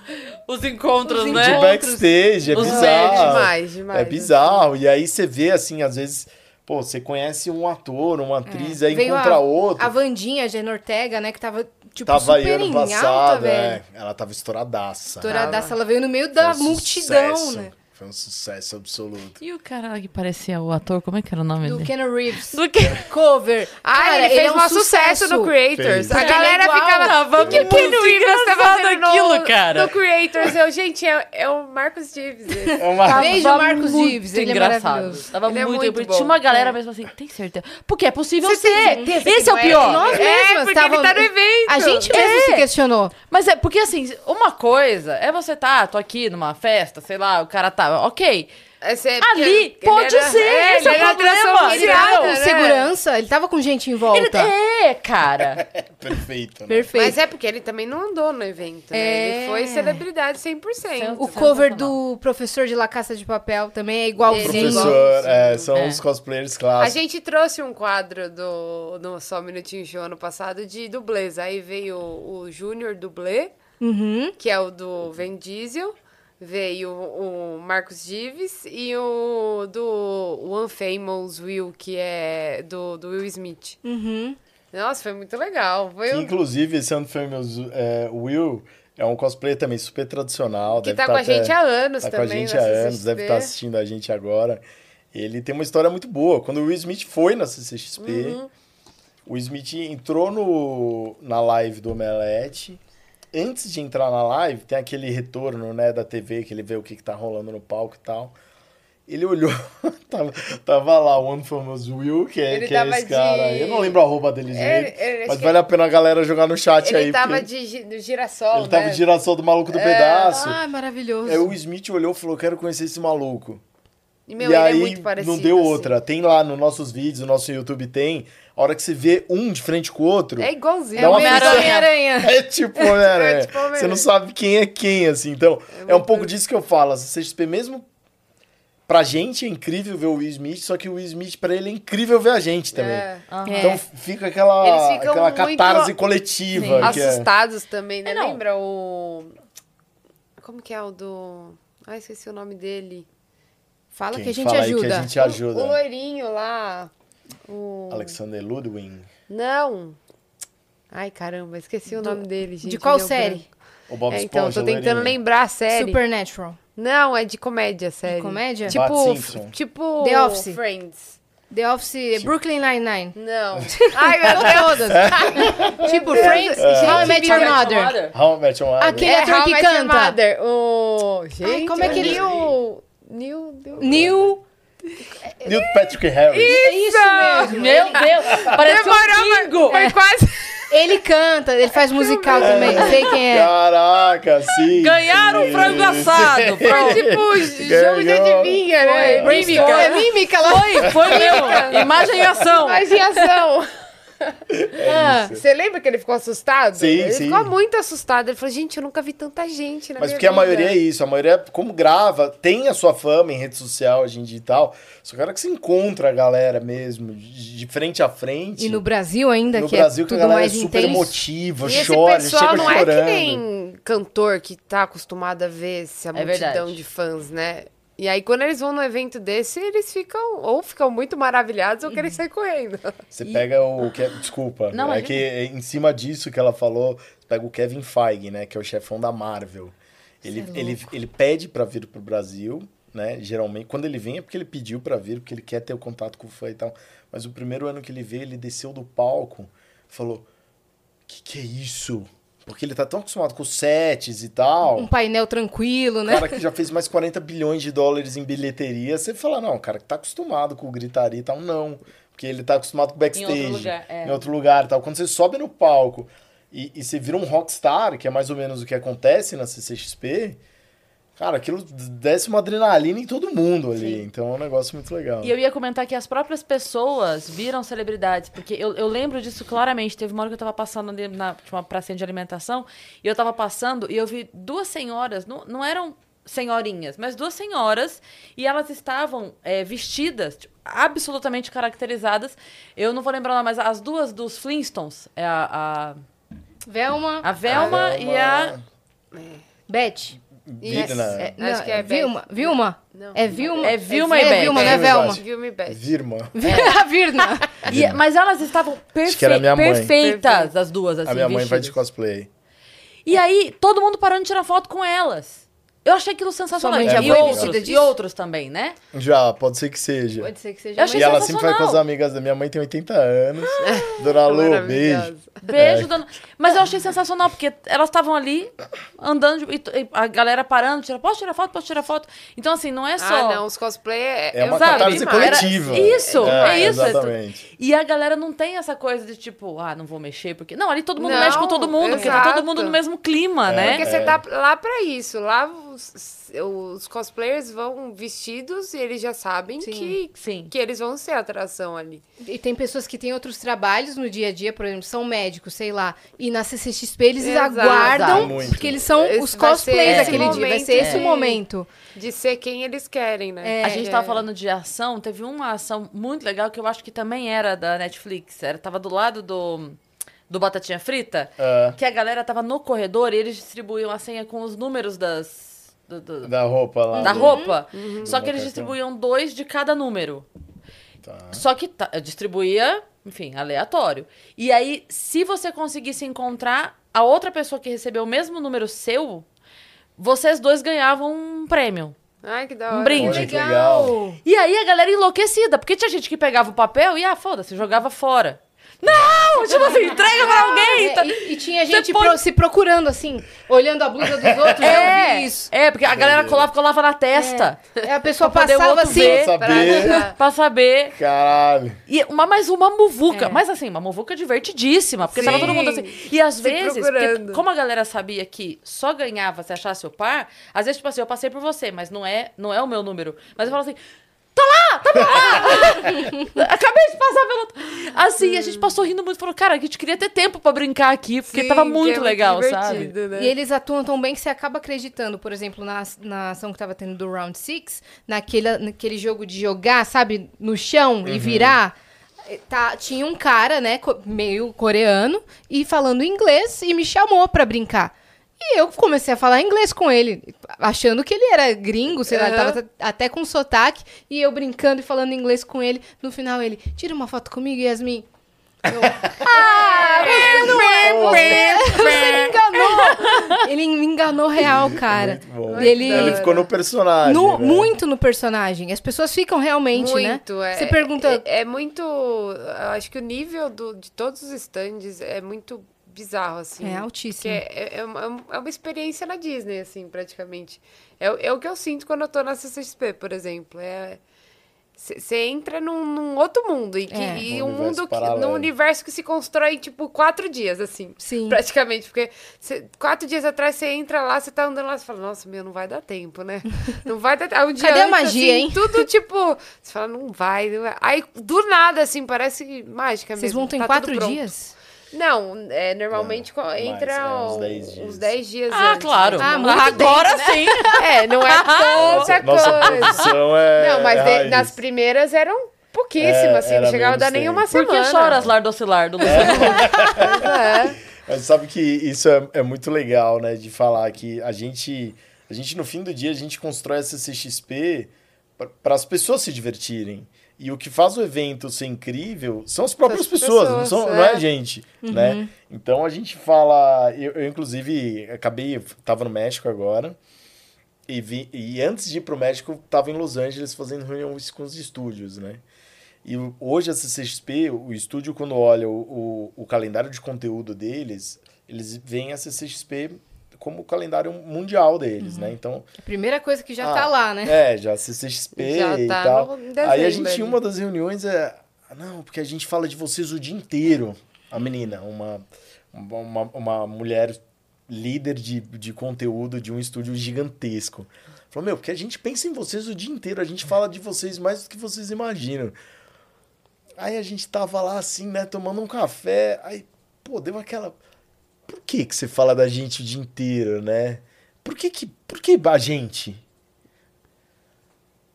os encontros, Os de né? backstage, é Os bizarro. demais, demais. É bizarro. E aí você vê, assim, às vezes, pô, você conhece um ator, uma atriz, aí É. Veio encontra a, outro. A Vandinha, a Gena Ortega, né? Que tava, tipo, tava aí super ano em passado, alta, velho. é. Ela tava estouradaça. Estouradaça, ela veio no meio da multidão, sucesso. né? Foi um sucesso absoluto. E o cara que parecia o ator, como é que era o nome Do dele? Keanu Reeves. Do que? *laughs* Cover. Ah, Cara, ele fez é um um sucesso, no Creators. Fez. A Porque galera é ficava. tava o que o muito Keanu Reeves tá engraçado fazendo no, aquilo, cara. no Creators? Eu, gente, é, é o Marcos Dives. esse. *laughs* É uma... Beijo, Tava Marcos muito Dives, ele é engraçado. maravilhoso. Tava Ele é muito, muito muito bom. Tinha uma galera É. mesmo assim, tem certeza? Porque é possível Você tem ser. certeza Esse é o é? pior. Nós É, porque tava- ele tá no evento. A gente mesmo É. se questionou. Mas é porque assim, uma coisa é você tá, tô aqui numa festa, sei lá, o cara tá, ok. Esse é- Ali, ele pode era- ser, É, esse é ele o problema. Ele Ele tava com né? segurança, ele tava com gente em Ele, volta. é, cara. *laughs* Perfeito, né? Perfeito. Mas é porque ele também não andou no evento, né? É. Ele foi celebridade 100%. O cover do professor de La Caça de Papel também é igualzinho. Ele é Professor, é, são É. os cosplayers A clássicos. gente trouxe um quadro do no Só um Minutinho Show ano passado de dublês. Aí veio o, o Júnior dublê, Uhum. que é o do Vin Diesel. Veio o Marcos Dives e o do One Famous Will, que é do, do Will Smith. Uhum. Nossa, foi muito legal. Foi Que, um inclusive, esse ano foi meus, é, Will é um cosplay também super tradicional. que deve tá tá com a até- gente há anos Tá com também. a gente há anos, deve estar assistindo a gente agora. Ele tem uma história muito boa. Quando o Will Smith foi na CCXP, Uhum. o Smith entrou no, na live do Omelete. Antes de entrar na live, tem aquele retorno né, da TV, que ele vê o que, que tá rolando no palco e tal. Ele olhou, *laughs* tava, tava lá o One Famous Will, que é, Ele que é tava esse cara de- aí. Eu não lembro a roupa dele Ele- direito, ele- acho mas vale a pena a galera jogar no chat Ele aí. tava porque de do girassol, ele tava né? de girassol do maluco do pedaço. Ai, maravilhoso. Aí o Smith olhou e falou, quero conhecer esse maluco. E, meu, e ele aí é muito parecido. não deu assim. outra. Tem lá nos nossos vídeos, no nosso YouTube tem, a hora que você vê um de frente com o outro, É igualzinho. É Homem-Aranha. Homem-Aranha. É tipo, né? *laughs* É tipo Homem-Aranha. Você não sabe quem é quem, assim. Então, é, um muito- pouco disso que eu falo. A CXP mesmo. Pra gente é incrível ver o Will Smith, só que o Will Smith, pra ele, é incrível ver a gente também. É. Aham. É. Então fica aquela, aquela muito catarse coletiva. que é- Assustados também, né? É. Lembra o... Como que é o do... Ai, esqueci o nome dele. Fala Quem que a gente fala aí ajuda. que a gente O ajuda. loirinho lá. O... Alexander Ludwig. Não. Ai, caramba, esqueci o Do- nome dele, gente. de qual série? branco. O Bob É, então, Esponja, tô tentando loirinho. lembrar a série. Supernatural. Não, é de comédia, série. comédia? Bart Tipo, Simpson. tipo The Office. Friends. The Office, Brooklyn Nine-Nine. Não. *laughs* Ai, meu Deus. Todas. *laughs* tipo, Friends, How I Met Your How I Met Your Mother. How I Met Your Mother. Aquele É, ator How que I Met Your canta. Mother. O... Gente, como é que ele- Neil... Neil... Neil... Neil. Neil Patrick Harris. É isso mesmo. Meu Deus, parece Demorou, um mas bingo. foi quase... Ele canta, ele faz musical também. Sei quem é. Caraca, sim. Ganharam sim. um frango assado. Foi tipo jogo de adivinha, né? Foi. Mímica. É mímica lá. Foi, foi meu. Imagem e ação. Mas em ação. Ah, Você lembra que ele ficou assustado? Sim, ele sim. ficou muito assustado. Ele falou, gente, eu nunca vi tanta gente na Mas minha porque a vida. maioria é isso, a maioria, como grava, tem a sua fama em rede social hoje em dia e tal. Só que a hora que você encontra a galera mesmo, de, de frente a frente. E no Brasil ainda, no que Brasil, é que a galera é mais super intenso. emotiva, E esse chora, pessoal chega não chorando. é que nem cantor que tá acostumado a ver essa É multidão verdade. de fãs, né? E aí, quando eles vão num evento desse, eles ficam, ou ficam muito maravilhados, ou querem sair correndo. Você pega o. Ke- Desculpa. Não, é imagina. que em cima disso que ela falou, você pega o Kevin Feige, né? Que é o chefão da Marvel. Ele, é ele, ele pede pra vir pro Brasil, né? Geralmente, quando ele vem é porque ele pediu pra vir, porque ele quer ter o contato com o fã e tal. Mas o primeiro ano que ele veio, ele desceu do palco, falou: Que que é isso? Porque ele tá tão acostumado com os sets e tal. Um painel tranquilo, O né? cara que já fez mais 40 bilhões de dólares em bilheteria, você fala, não, o cara que tá acostumado com o gritaria e tal, não. Porque ele tá acostumado com o backstage. Em outro lugar, é. Em outro lugar e tal. Quando você sobe no palco e, e você vira um rockstar, que é mais ou menos o que acontece na CCXP, cara, aquilo desce uma adrenalina em todo mundo ali. Então é um negócio muito legal. E eu ia comentar que as próprias pessoas viram celebridades, porque eu, eu lembro disso claramente. Teve uma hora que eu tava passando ali na uma pracinha de alimentação, e eu tava passando e eu vi duas senhoras, não, não eram senhorinhas, mas duas senhoras, e elas estavam é, vestidas, tipo, absolutamente caracterizadas. Eu não vou lembrar, mas as duas dos Flintstones, é a, Velma, a, a Velma Ah, e a. Beth. Vidna. É, Não, Acho que é Vilma. Vilma? Não. É Vilma? É Vilma e é Beth. Vilma, não é É Velma. Vilma e Beth. Virma. *laughs* A Virna. e- mas elas estavam perfe que era minha mãe. perfeitas, Perfeita. as duas, assim. a minha mãe vai de vestidas. cosplay. E aí, todo mundo parando de tirar foto com elas. Eu achei aquilo sensacional. Já e, outros, e outros também, né? Já, pode ser que seja. Pode ser que seja. Eu achei E ela sempre vai com as amigas da minha mãe, tem 80 anos. *laughs* Dona Lu, Maravilhosa. beijo. Beijo, dona... Mas eu achei sensacional, porque elas estavam ali, andando, e, a galera parando, tira, posso tirar foto, posso tirar foto. Então, assim, não é só... Ah, não, os cosplay é... É uma eu sabe, catarse coletiva. Era- Isso, é isso. Exatamente. E a galera não tem essa coisa de tipo, ah, não vou mexer, porque... Não, ali todo mundo Não, mexe com todo mundo, porque tá todo exato. mundo no mesmo clima, né? Porque você tá lá pra isso. Lá os, os cosplayers vão vestidos e eles já sabem Sim. que, Sim. que eles vão ser a atração ali. E tem pessoas que têm outros trabalhos no dia a dia, por exemplo, são médicos, sei lá. E na CCXP eles Exato. aguardam, Muito. porque eles são Esse os cosplays esse daquele dia. Vai momento ser esse de- o momento. De ser quem eles querem, né? A gente É. tava falando de ação, teve uma ação muito legal que eu acho que também era da Netflix. Era, tava do lado do, do Batatinha Frita, É. que a galera tava no corredor e eles distribuíam a senha com os números das. Do- do- Da roupa lá. da do- roupa. Só Do que eles macacão. distribuíam dois de cada número. Tá. Só que tá- distribuía, enfim, aleatório. E aí, se você conseguisse encontrar a outra pessoa que recebeu o mesmo número seu, vocês dois ganhavam um prêmio. Ai, que da Um hora. brinde. Olha que legal. E aí a galera enlouquecida, porque tinha gente que pegava o papel e, ah, foda-se, jogava fora. Não! Tipo assim, entrega pra alguém! É, tá- e, e tinha gente pro- se procurando, assim, olhando a blusa dos outros, eu É, vi isso. é, porque a galera colava, colava na testa. É, a pessoa *laughs* Pra passava assim. ver. Pra saber. Pra- Pra saber. Caralho. E uma, mais uma muvuca. É. Mas assim, uma muvuca divertidíssima. Porque tava Sim. todo mundo assim. E às Se vezes, como a galera sabia que só ganhava se achasse o par, às vezes, tipo assim, eu passei por você, mas não é, não é o meu número. Mas eu falo assim. Tá lá! Tá lá! *laughs* Acabei de passar pelo. Assim, a gente passou rindo muito. Falou, cara, a gente queria ter tempo pra brincar aqui, porque Sim, tava que muito é legal, sabe? né? E eles atuam tão bem que você acaba acreditando, por exemplo, na, na ação que tava tendo do Round Six, naquele, naquele jogo de jogar, sabe, no chão e virar. Tá, tinha um cara, né, meio coreano, e falando inglês, e me chamou pra brincar. E eu comecei a falar inglês com ele, achando que ele era gringo, sei lá, ele tava até com sotaque, e eu brincando e falando inglês com ele. No final ele, tira uma foto comigo, Yasmin. Eu, *laughs* ah, você não é, você, *laughs* você me enganou. Ele me enganou real, cara. Muito bom. Ele, Ele ficou no personagem. no- né? muito no personagem. As pessoas ficam realmente, muito, né? é. Você pergunta, É, é muito. Eu acho que o nível do, de todos os stands é muito bizarro, assim. É altíssimo. Porque é, é, uma, é uma experiência na Disney, assim, praticamente. É, o- é o que eu sinto quando eu tô na CCXP, por exemplo. É. Você entra num, num outro mundo. E, que, É. e Um um mundo que, num universo que se constrói em, tipo, quatro dias, assim. Sim. Praticamente. Porque cê- quatro dias atrás você entra lá, você tá andando lá, você fala, nossa, meu, não vai dar tempo, né? *laughs* Não vai dar tempo. Um dia Cadê a antes, magia, assim, hein? Tudo tipo. Você fala, não vai, não vai. Aí, do nada, assim, parece mágica vocês mesmo. montam em tá quatro tudo pronto. dias? Não, é, normalmente co- mais, entra é, uns uns 10 dias. uns 10 dias Ah, antes, claro. né? Ah, muito Agora sim. *laughs* É, não é *laughs* tanta Nossa coisa. produção é. Não, mas é de- nas primeiras eram pouquíssimas, É, assim, não chegava a dar nenhuma tempo. Por semana. que choras, Lardo Ocilar, do Luciano? É. Mas sabe que isso é, é muito legal, né? De falar que a gente, a gente, no fim do dia, a gente constrói essa CXP para as pessoas se divertirem. E o que faz o evento ser incrível são as próprias As pessoas, não, pessoas, são, não é é. a gente, né? Então a gente fala... Eu, eu, inclusive, acabei... Tava no México agora. E, vi, e antes de ir pro México, tava em Los Angeles fazendo reuniões com os estúdios, né? E o- hoje a CCXP, o estúdio, quando olha o, o, o calendário de conteúdo deles, eles veem a CCXP como o calendário mundial deles, né? Então, A primeira coisa que já Ah, tá lá, né? é, já CCXP Já e tá tal. em Aí a gente, ali. uma das reuniões é... "Ah, Não, porque a gente fala de vocês o dia inteiro. A menina, uma, uma, uma mulher líder de, de conteúdo de um estúdio gigantesco. Falou, meu, porque a gente pensa em vocês o dia inteiro. A gente fala de vocês mais do que vocês imaginam. Aí a gente tava lá assim, né, tomando um café. Aí, pô, deu aquela... Por que que você fala da gente o dia inteiro, né? Por que que... Por que a gente?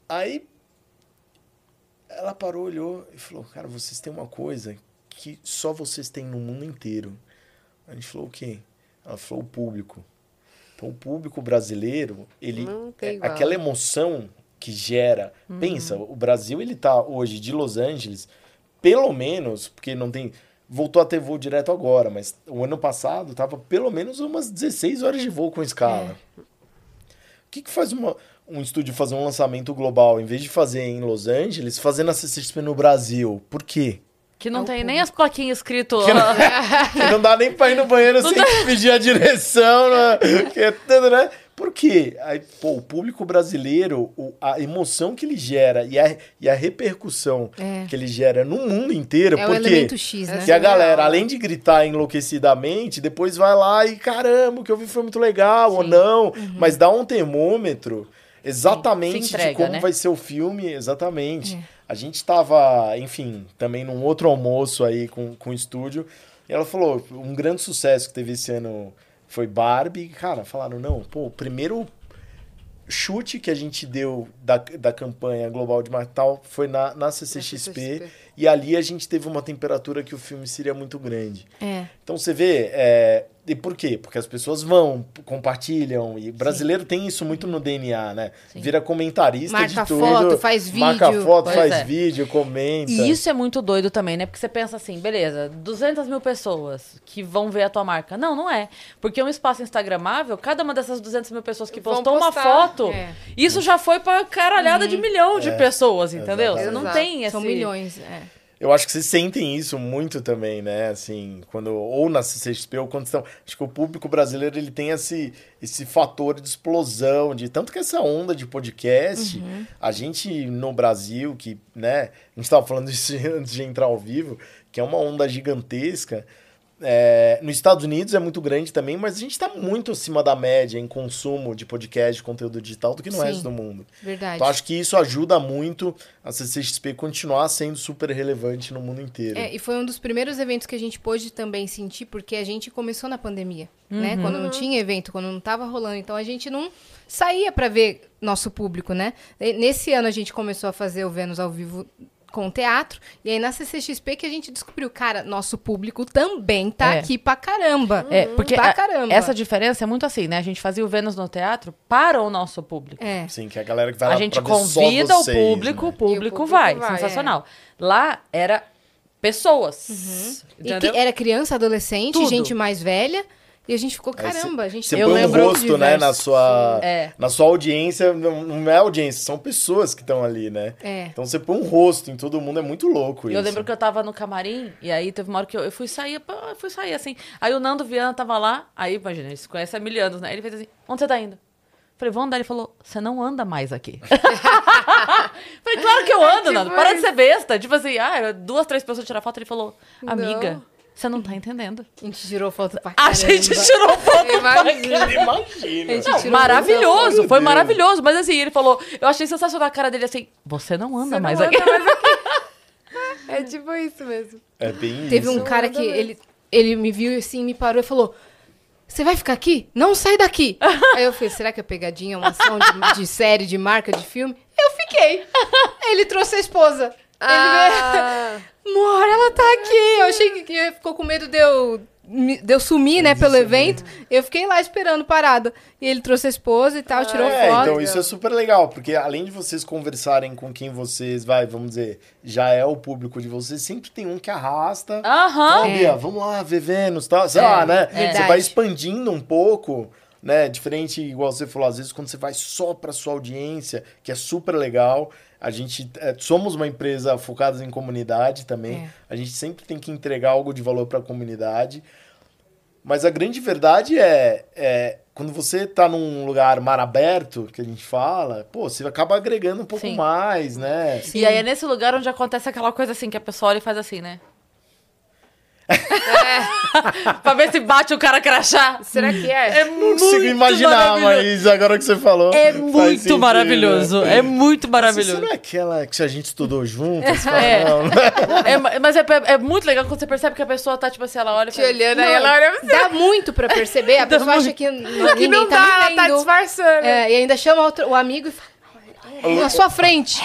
Aí ela parou, olhou e falou: Cara, vocês têm uma coisa que só vocês têm no mundo inteiro. A gente falou: O quê? Ela falou: O público. Então, o público brasileiro, ele. É- aquela emoção que gera. Pensa, o Brasil, ele tá hoje de Los Angeles, pelo menos, porque não tem. Voltou a ter voo direto agora, mas o ano passado tava pelo menos umas 16 horas de voo com escala. O que, que faz uma, um estúdio fazer um lançamento global, em vez de fazer em Los Angeles, fazer na CCXP no Brasil? Por quê? Que não tem nem as plaquinhas escrito. Que não, *laughs* que não dá nem pra ir no banheiro sem pedir a direção, né? *laughs* Que é tudo, né? Por quê? Aí, pô, o público brasileiro, o- a emoção que ele gera e a, e a repercussão É. que ele gera no mundo inteiro, É o porque elemento X, né? que a galera, além de gritar enlouquecidamente, depois vai lá e caramba, o que eu vi foi muito legal, ou não, mas dá um termômetro exatamente Uhum. Entrega, de como né? vai ser o filme, exatamente. A gente tava, enfim, também num outro almoço aí com, com o estúdio, e ela falou, um grande sucesso que teve esse ano foi Barbie, cara, falaram, não, pô, o primeiro chute que a gente deu da, da campanha global de Natal foi na, na CCXP, CCXP. e ali a gente teve uma temperatura que o filme seria muito grande. É. Então você vê, é, e por quê? Porque as pessoas vão, compartilham, e brasileiro tem isso muito no DNA, né? Sim. Vira comentarista Marca de tudo. foto, faz Marca vídeo. foto, Pois faz é. vídeo, comenta. E isso é muito doido também, né? Porque você pensa assim, beleza, 200 mil pessoas que vão ver a tua marca. Não, não é. Porque um espaço instagramável, cada uma dessas 200 mil pessoas que postou uma foto, É. isso já foi pra caralhada de milhão de É, pessoas, entendeu? Você não tem esse... São milhões, é. Eu acho que vocês sentem isso muito também, né? Assim, quando ou na CCXP ou quando estão, acho que o público brasileiro ele tem esse esse fator de explosão, de tanto que essa onda de podcast, Uhum. a gente no Brasil que, né, a gente estava falando *laughs* isso antes de entrar ao vivo, que é uma onda gigantesca. É, nos Estados Unidos é muito grande também, mas a gente está muito acima da média em consumo de podcast, de conteúdo digital do que no Sim. resto do mundo. Verdade. Então acho que isso ajuda muito a CCXP continuar sendo super relevante no mundo inteiro. É, e foi um dos primeiros eventos que a gente pôde também sentir, porque a gente começou na pandemia, né? Quando não tinha evento, quando não tava rolando. Então a gente não saía para ver nosso público, né? E Nesse ano a gente começou a fazer o Vênus ao vivo com teatro, e aí na CCXP que a gente descobriu, cara, nosso público também tá É. aqui pra caramba. É, porque pra a- caramba. essa diferença é muito assim, né? A gente fazia o Vênus no teatro para o nosso público. É. Assim, que a galera que vai a lá gente pra ver só convida vocês, o público, né? o público, E o público vai. vai, Sensacional. Lá era pessoas. E Entendeu? que era criança, adolescente, Tudo. gente mais velha, e a gente ficou, cê- caramba, a gente Você Eu põe lembro um rosto, né, na sua, É. na sua audiência, não é audiência, são pessoas que estão ali, né? É. Então você põe um rosto em todo mundo, é muito louco E isso. eu lembro que eu tava no camarim, e aí teve uma hora que eu, eu fui sair, eu fui sair assim. Aí o Nando Viana tava lá, aí, imagina, eles se conhecem há mil anos, né? Ele fez assim: onde você tá indo? Falei, vou andar. Ele falou, você não anda mais aqui. *laughs* *laughs* Falei, claro que eu ando, tipo Nando. Para de isso. ser besta. Tipo assim, ah, duas, três pessoas tirar foto. Ele falou, amiga, Não. Você não tá entendendo. A gente tirou foto pra A caramba. gente tirou foto. Imagina. Imagina. Não, tirou maravilhoso, foi maravilhoso. Mas assim, ele falou, eu achei sensacional a cara dele assim, você não anda Você mais não aqui. anda mais aqui. *laughs* É tipo isso mesmo. É bem Teve isso. um cara que mesmo. ele, ele me viu assim, me parou e falou: Você vai ficar aqui? Não sai daqui! *laughs* Aí eu falei: Será que é pegadinha? Uma ação de, de série, de marca, de filme? Eu fiquei! *laughs* Ele trouxe a esposa. Ah, Ele *laughs* veio, Amor, ela tá aqui! Eu achei que, ficou com medo de eu, de eu sumir, né, pelo evento. Eu fiquei lá esperando parada. E ele trouxe a esposa e tal, tirou É, foto. então isso é super legal, porque além de vocês conversarem com quem vocês, vai, vamos dizer, já é o público de vocês, sempre tem um que arrasta. Aham. Ó, É. Vamos lá ver Vênus, tá? Sei É, lá, né? verdade. Você vai expandindo um pouco, né? Diferente, igual você falou, às vezes quando você vai só pra sua audiência, que é super legal. A gente é, somos uma empresa focada em comunidade também. É. A gente sempre tem que entregar algo de valor pra comunidade. Mas a grande verdade é, é quando você tá num lugar mar aberto, que a gente fala, pô, você acaba agregando um pouco Sim. mais, né? E aí é nesse lugar onde acontece aquela coisa assim, que a pessoa olha e faz assim, né? *laughs* pra ver se bate o cara crachá. será que é? É Não consigo imaginar, mas agora que você falou. É muito sentido, maravilhoso. né? É muito Você maravilhoso. não é aquela que a gente estudou junto? *laughs* É. não, né? É, ma- mas é, é muito legal quando você percebe que a pessoa tá, tipo assim, ela olha Te olhando aí, ela olha pra você. Dá muito pra perceber. A pessoa acha que *laughs* Que ninguém não tá dá, me ela tá disfarçando. É, e ainda chama outro- o amigo e fala, na sua frente.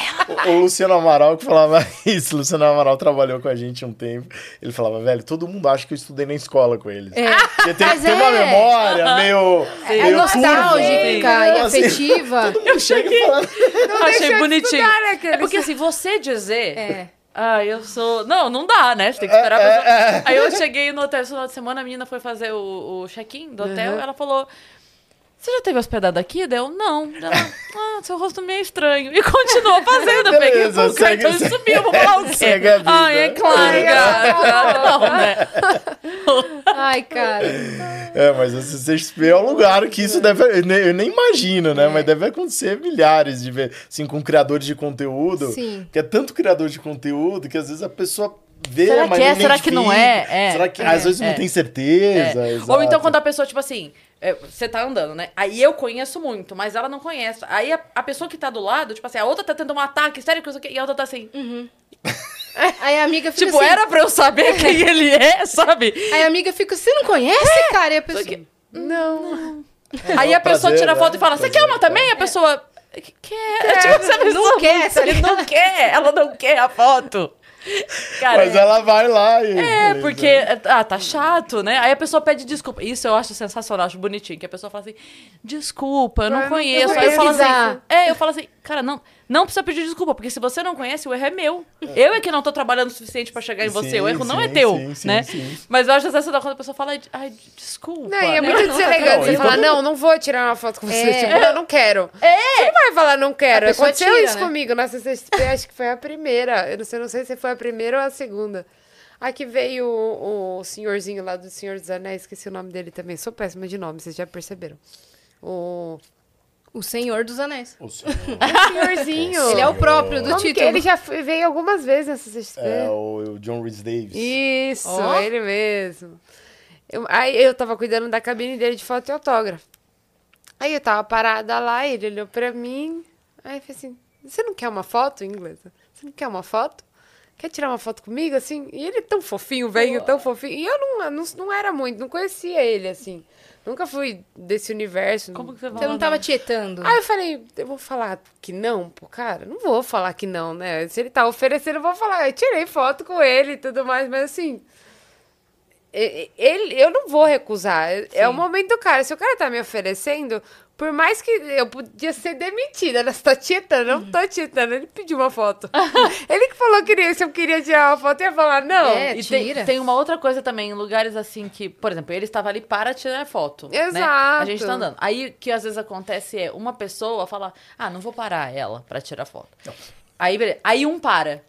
O, o Luciano Amaral que falava *laughs* isso. O Luciano Amaral trabalhou com a gente um tempo. Ele falava, velho, todo mundo acha que eu estudei na escola com eles. É. Porque tem, Mas tem uma é. memória meio. É meio nostálgica turva. e Assim, afetiva. Todo mundo chega e fala. Não Achei bonitinho. estudar, né, É porque assim, você dizer. É. Ah, eu sou. Não, não dá, né? Você tem que esperar É, é, é. Aí eu cheguei no hotel esse final de semana, a menina foi fazer o, o check-in do hotel. Uhum. Ela falou: Você já teve hospedado aqui? Deu? Não. Ela, ah, seu rosto meio estranho. E continuou fazendo. Eu peguei Beleza, o cartão e subi. Eu vou falar o quê? Ah, é claro, Ai, gata. Não, né? Ai, cara. É, mas a CCXP é um lugar que isso deve. Eu nem, eu nem imagino, né? É. Mas deve acontecer milhares de vezes. Assim, com criadores de conteúdo. Sim. Que é tanto criador de conteúdo que às vezes a pessoa vê, Será mas que é? não Será que não é? É. Será que É, às vezes é. não tem certeza? É. Ou então quando a pessoa, tipo assim, é, você tá andando, né? Aí eu conheço muito, mas ela não conhece. Aí a, a pessoa que tá do lado, tipo assim, a outra tá tendo um ataque, sério, que eu sei o quê, e a outra tá assim. *laughs* Aí a amiga fica Tipo, assim. era pra eu saber *laughs* quem ele é, sabe? Aí a amiga fica, você não conhece, cara? E a pessoa. que- Não. Aí é a pessoa prazer, tira né? foto e fala, você quer uma também? A pessoa. Quer. *laughs* Tipo, essa pessoa não quer, Ele não quer, ela não quer a foto. Cara, Mas ela vai lá e. É, porque, ah, tá chato, né? Aí a pessoa pede desculpa. Isso eu acho sensacional, acho bonitinho. Que a pessoa fala assim, desculpa, eu não Eu não conheço. vou Aí eu falo assim, é, eu falo assim, cara, não, Não precisa pedir desculpa, porque se você não conhece, o erro é meu. Eu é que não tô trabalhando o suficiente pra chegar em você. Sim, o erro não é sim, teu, sim, sim, né? sim. Mas eu acho às vezes dá quando a pessoa fala, ai, desculpa. Não, e é né? muito Não, deselegante não, você falar, não, não vou tirar uma foto com você. É. Tipo, eu não quero. É. Você não vai falar, não quero. Aconteceu tira, isso né? comigo na CCXP, acho que foi a primeira. Eu não sei, não sei se foi a primeira ou a segunda. Aqui veio o, o senhorzinho lá do Senhor dos Anéis, esqueci o nome dele também. Sou péssima de nome, vocês já perceberam. O, O Senhor dos Anéis. O senhor- *laughs* o senhorzinho. Ele é o próprio do Como que título. ele já foi- veio algumas vezes na CCXP. é o, o John Rhys Davis. Isso, Ó. ele mesmo. Eu- aí eu tava cuidando da cabine dele de foto e autógrafo. Aí eu tava parada lá, ele olhou pra mim. Aí eu falei assim: Você não quer uma foto, inglesa? Você não quer uma foto? Quer tirar uma foto comigo, assim? E ele é tão fofinho, velho, tão fofinho. E eu não, não, não era muito, não conhecia ele, assim. Nunca fui desse universo. Como que você Você não tava tietando. Aí eu falei, eu vou falar que não pro cara? Não vou falar que não, né? Se ele tá oferecendo, eu vou falar. Eu tirei foto com ele e tudo mais, mas assim. Ele, eu não vou recusar. É- É o momento do cara. Se o cara tá me oferecendo, por mais que eu podia ser demitida, né? Você tá tietando? Eu não tô tietando. Ele pediu uma foto. *laughs* ele que falou que se eu queria tirar uma foto, eu ia falar, não. É. E tem, Tira. tem uma outra coisa também, em lugares assim que, por exemplo, ele estava ali para tirar foto. Né? Exato. A gente tá andando. Aí o que às vezes acontece é uma pessoa fala: Ah, não vou parar ela para tirar foto. Aí, beleza. Aí um para.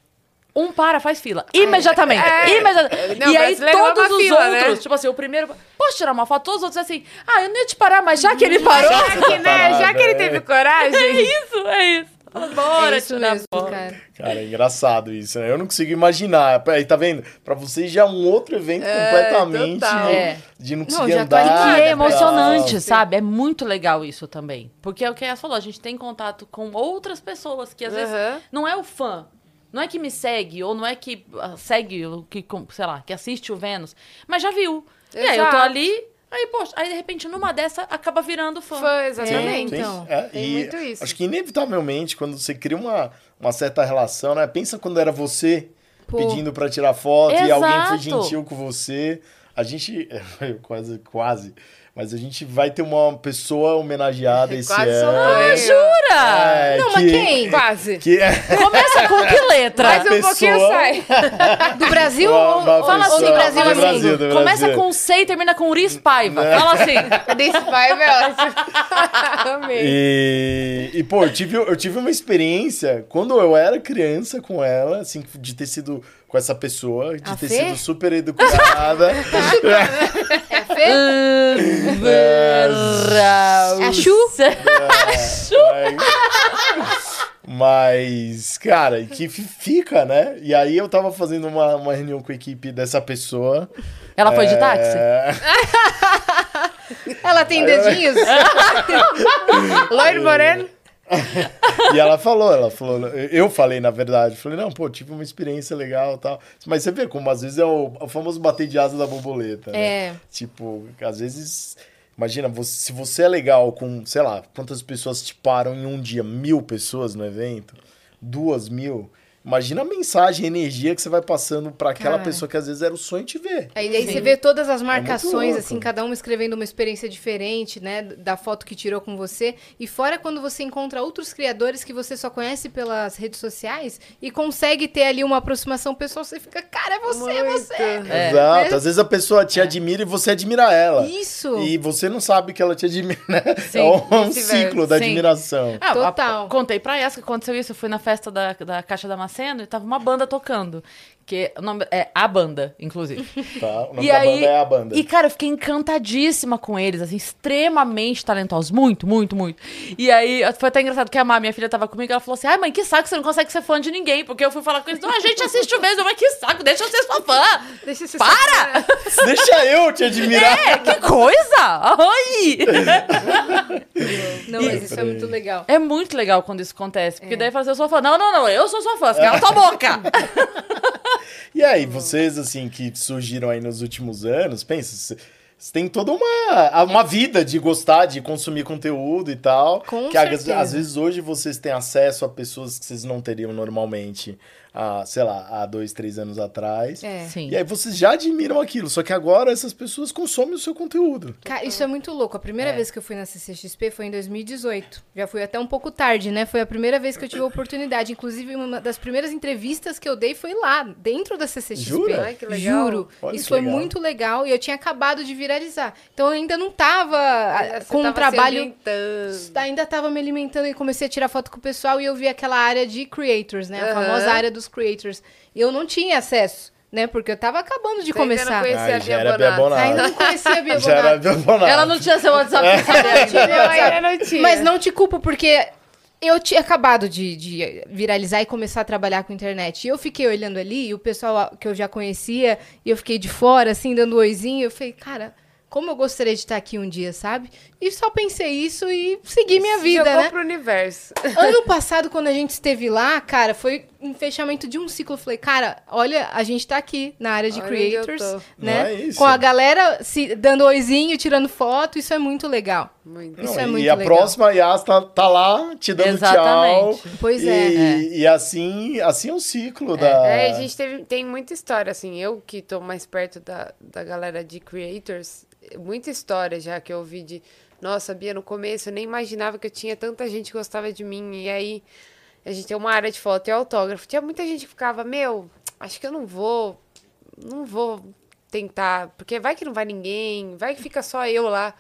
Um para, faz fila. Imediatamente. É. Imediatamente. Não, e aí todos os fila, outros, né? tipo assim, o primeiro. Posso tirar uma foto? Todos os outros assim. Ah, eu não ia te parar, mas já que ele parou. Já que, né? Já que ele É. teve coragem. é isso, é isso. Bora é isso mesmo, cara. Cara, é engraçado isso, né? Eu não consigo imaginar. Aí, tá vendo? Pra vocês já é um outro evento completamente total. É. de não Não, conseguir já tô andar. E é pra emocionante, isso. sabe? É muito legal isso também. Porque é o que a Yas falou, a gente tem contato com outras pessoas que às vezes Aham. não é o fã. Não é que me segue, ou não é que ah, segue, o que, sei lá, que assiste o Vênus, mas já viu. E aí eu tô Exato. ali, aí, poxa, aí de repente numa dessa acaba virando fã. Foi, É, exatamente. então. É, tem e muito isso. Acho que inevitavelmente, quando você cria uma, uma certa relação, né? Pensa quando era você Pô. pedindo pra tirar foto e alguém foi Exato. gentil com você. A gente. *laughs* eu quase, quase. Mas a gente vai ter uma pessoa homenageada *laughs* esse Quase ano. eu. Jura? É, Não, mas que- quem? Quase. Que é Começa com que letra? Mais um pessoa- pouquinho sai. *laughs* Do Brasil uma- ou, Fala assim, do Brasil do assim? Brasil, do Começa Brasil. com C e termina com Uris Paiva. Fala assim. *laughs* Desse pai é ótimo. Amei. E, e, pô, eu tive, eu tive uma experiência quando eu era criança com ela, assim, de ter sido com essa pessoa, de A ter Fê? sido super educada. É a Fê? É? Mas, cara, que fi- fica, né? E aí eu tava fazendo uma, uma reunião com a equipe dessa pessoa. Ela foi de táxi? É, *laughs* Ela tem dedinhos? Loiro Moreno. *laughs* e ela falou, ela falou, eu falei, na verdade, falei, não, pô, tive uma experiência legal e tal. Mas você vê como às vezes é o, o famoso bater de asa da borboleta, né? É. Tipo, às vezes. Imagina, você- se você é legal com, sei lá, quantas pessoas te param em um dia? Mil pessoas no evento? Duas mil? Imagina a mensagem, a energia que você vai passando pra aquela Cara. pessoa que às vezes era o sonho de ver. Aí, aí você vê todas as marcações, É assim, cada uma escrevendo uma experiência diferente, né? Da foto que tirou com você. E fora quando você encontra outros criadores que você só conhece pelas redes sociais e consegue ter ali uma aproximação pessoal, você fica, cara, é você, é Muito. você. É. Exato. Né? Às vezes a pessoa te admira e você admira ela. Isso! E você não sabe que ela te admira, né? Sim, é um ciclo da Sim. admiração. Ah, Total. a- contei pra Yas que aconteceu isso. Eu fui na festa da, da Caixa Damasceno e tava uma banda tocando. Que o nome é A Banda, inclusive. *laughs* Tá? O nome e da aí, banda é a banda. E, cara, eu fiquei encantadíssima com eles, assim, extremamente talentosos. Muito, muito, muito. E aí, foi até engraçado que a Má, minha filha, tava comigo, ela falou assim: ai, mãe, que saco, você não consegue ser fã de ninguém. Porque eu fui falar com eles, não, a gente assiste o mesmo, mas que saco, deixa eu ser sua fã. Deixa esse Para! *laughs* Deixa eu te admirar. É, que coisa! Ai! *laughs* Não, mas isso é muito legal. É muito legal quando isso acontece. Porque daí fala assim, eu sou fã. Não, não, não, eu sou sua fã. Você cala tua boca! E aí, vocês, assim, que surgiram aí nos últimos anos, pensa, c- você tem toda uma, uma vida de gostar, de consumir conteúdo e tal. Com que às- às vezes hoje vocês têm acesso a pessoas que vocês não teriam normalmente. Há, sei lá, há dois, três anos atrás. É. Sim. E aí vocês já admiram aquilo, só que agora essas pessoas consomem o seu conteúdo. Cara, isso é muito louco. A primeira É. vez que eu fui na CCXP foi em 2018. Já fui até um pouco tarde, né? Foi a primeira vez que eu tive a oportunidade. Inclusive, uma das primeiras entrevistas que eu dei foi lá, dentro da CCXP. Jura? Ai, que legal. Juro. Olha Isso que foi legal. muito legal e eu tinha acabado de viralizar. Então eu ainda não tava ah, Você com um tava se trabalho ainda tava me alimentando e comecei a tirar foto com o pessoal e eu vi aquela área de creators, né? A Aham. famosa área dos creators. E eu não tinha acesso, né? Porque eu tava acabando de Você ainda não começar. conhecia Ai, a Bia era Bonato. Bia Bonato. Ainda não conhecia a Bia *laughs* Já era Bonato. Bia Ela não tinha seu WhatsApp ainda não tinha. Mas não te culpo, porque eu tinha acabado de, de viralizar e começar a trabalhar com internet. E eu fiquei olhando ali, e o pessoal que eu já conhecia, e eu fiquei de fora, assim, dando um oizinho. Eu falei, cara, como eu gostaria de estar aqui um dia, sabe? E só pensei isso e segui minha vida, Jogou né? pro universo. Ano passado, quando a gente esteve lá, cara, foi um fechamento de um ciclo. Eu falei, cara, olha, a gente tá aqui na área de Olha creators, né? É isso? Com a galera se dando oizinho, tirando foto, isso é muito legal. Muito. Isso Não, é e muito a legal. próxima Yas tá, tá lá te dando Exatamente. tchau. Pois e, é. E assim, assim é o ciclo da. É, a gente teve, tem muita história, assim, eu que tô mais perto da, da galera de creators, muita história já que eu ouvi de, nossa, Bia, no começo eu nem imaginava que eu tinha tanta gente que gostava de mim, e aí a gente tem uma área de foto e autógrafo, tinha muita gente que ficava, meu, acho que eu não vou, não vou tentar, porque vai que não vai ninguém, vai que fica só eu lá.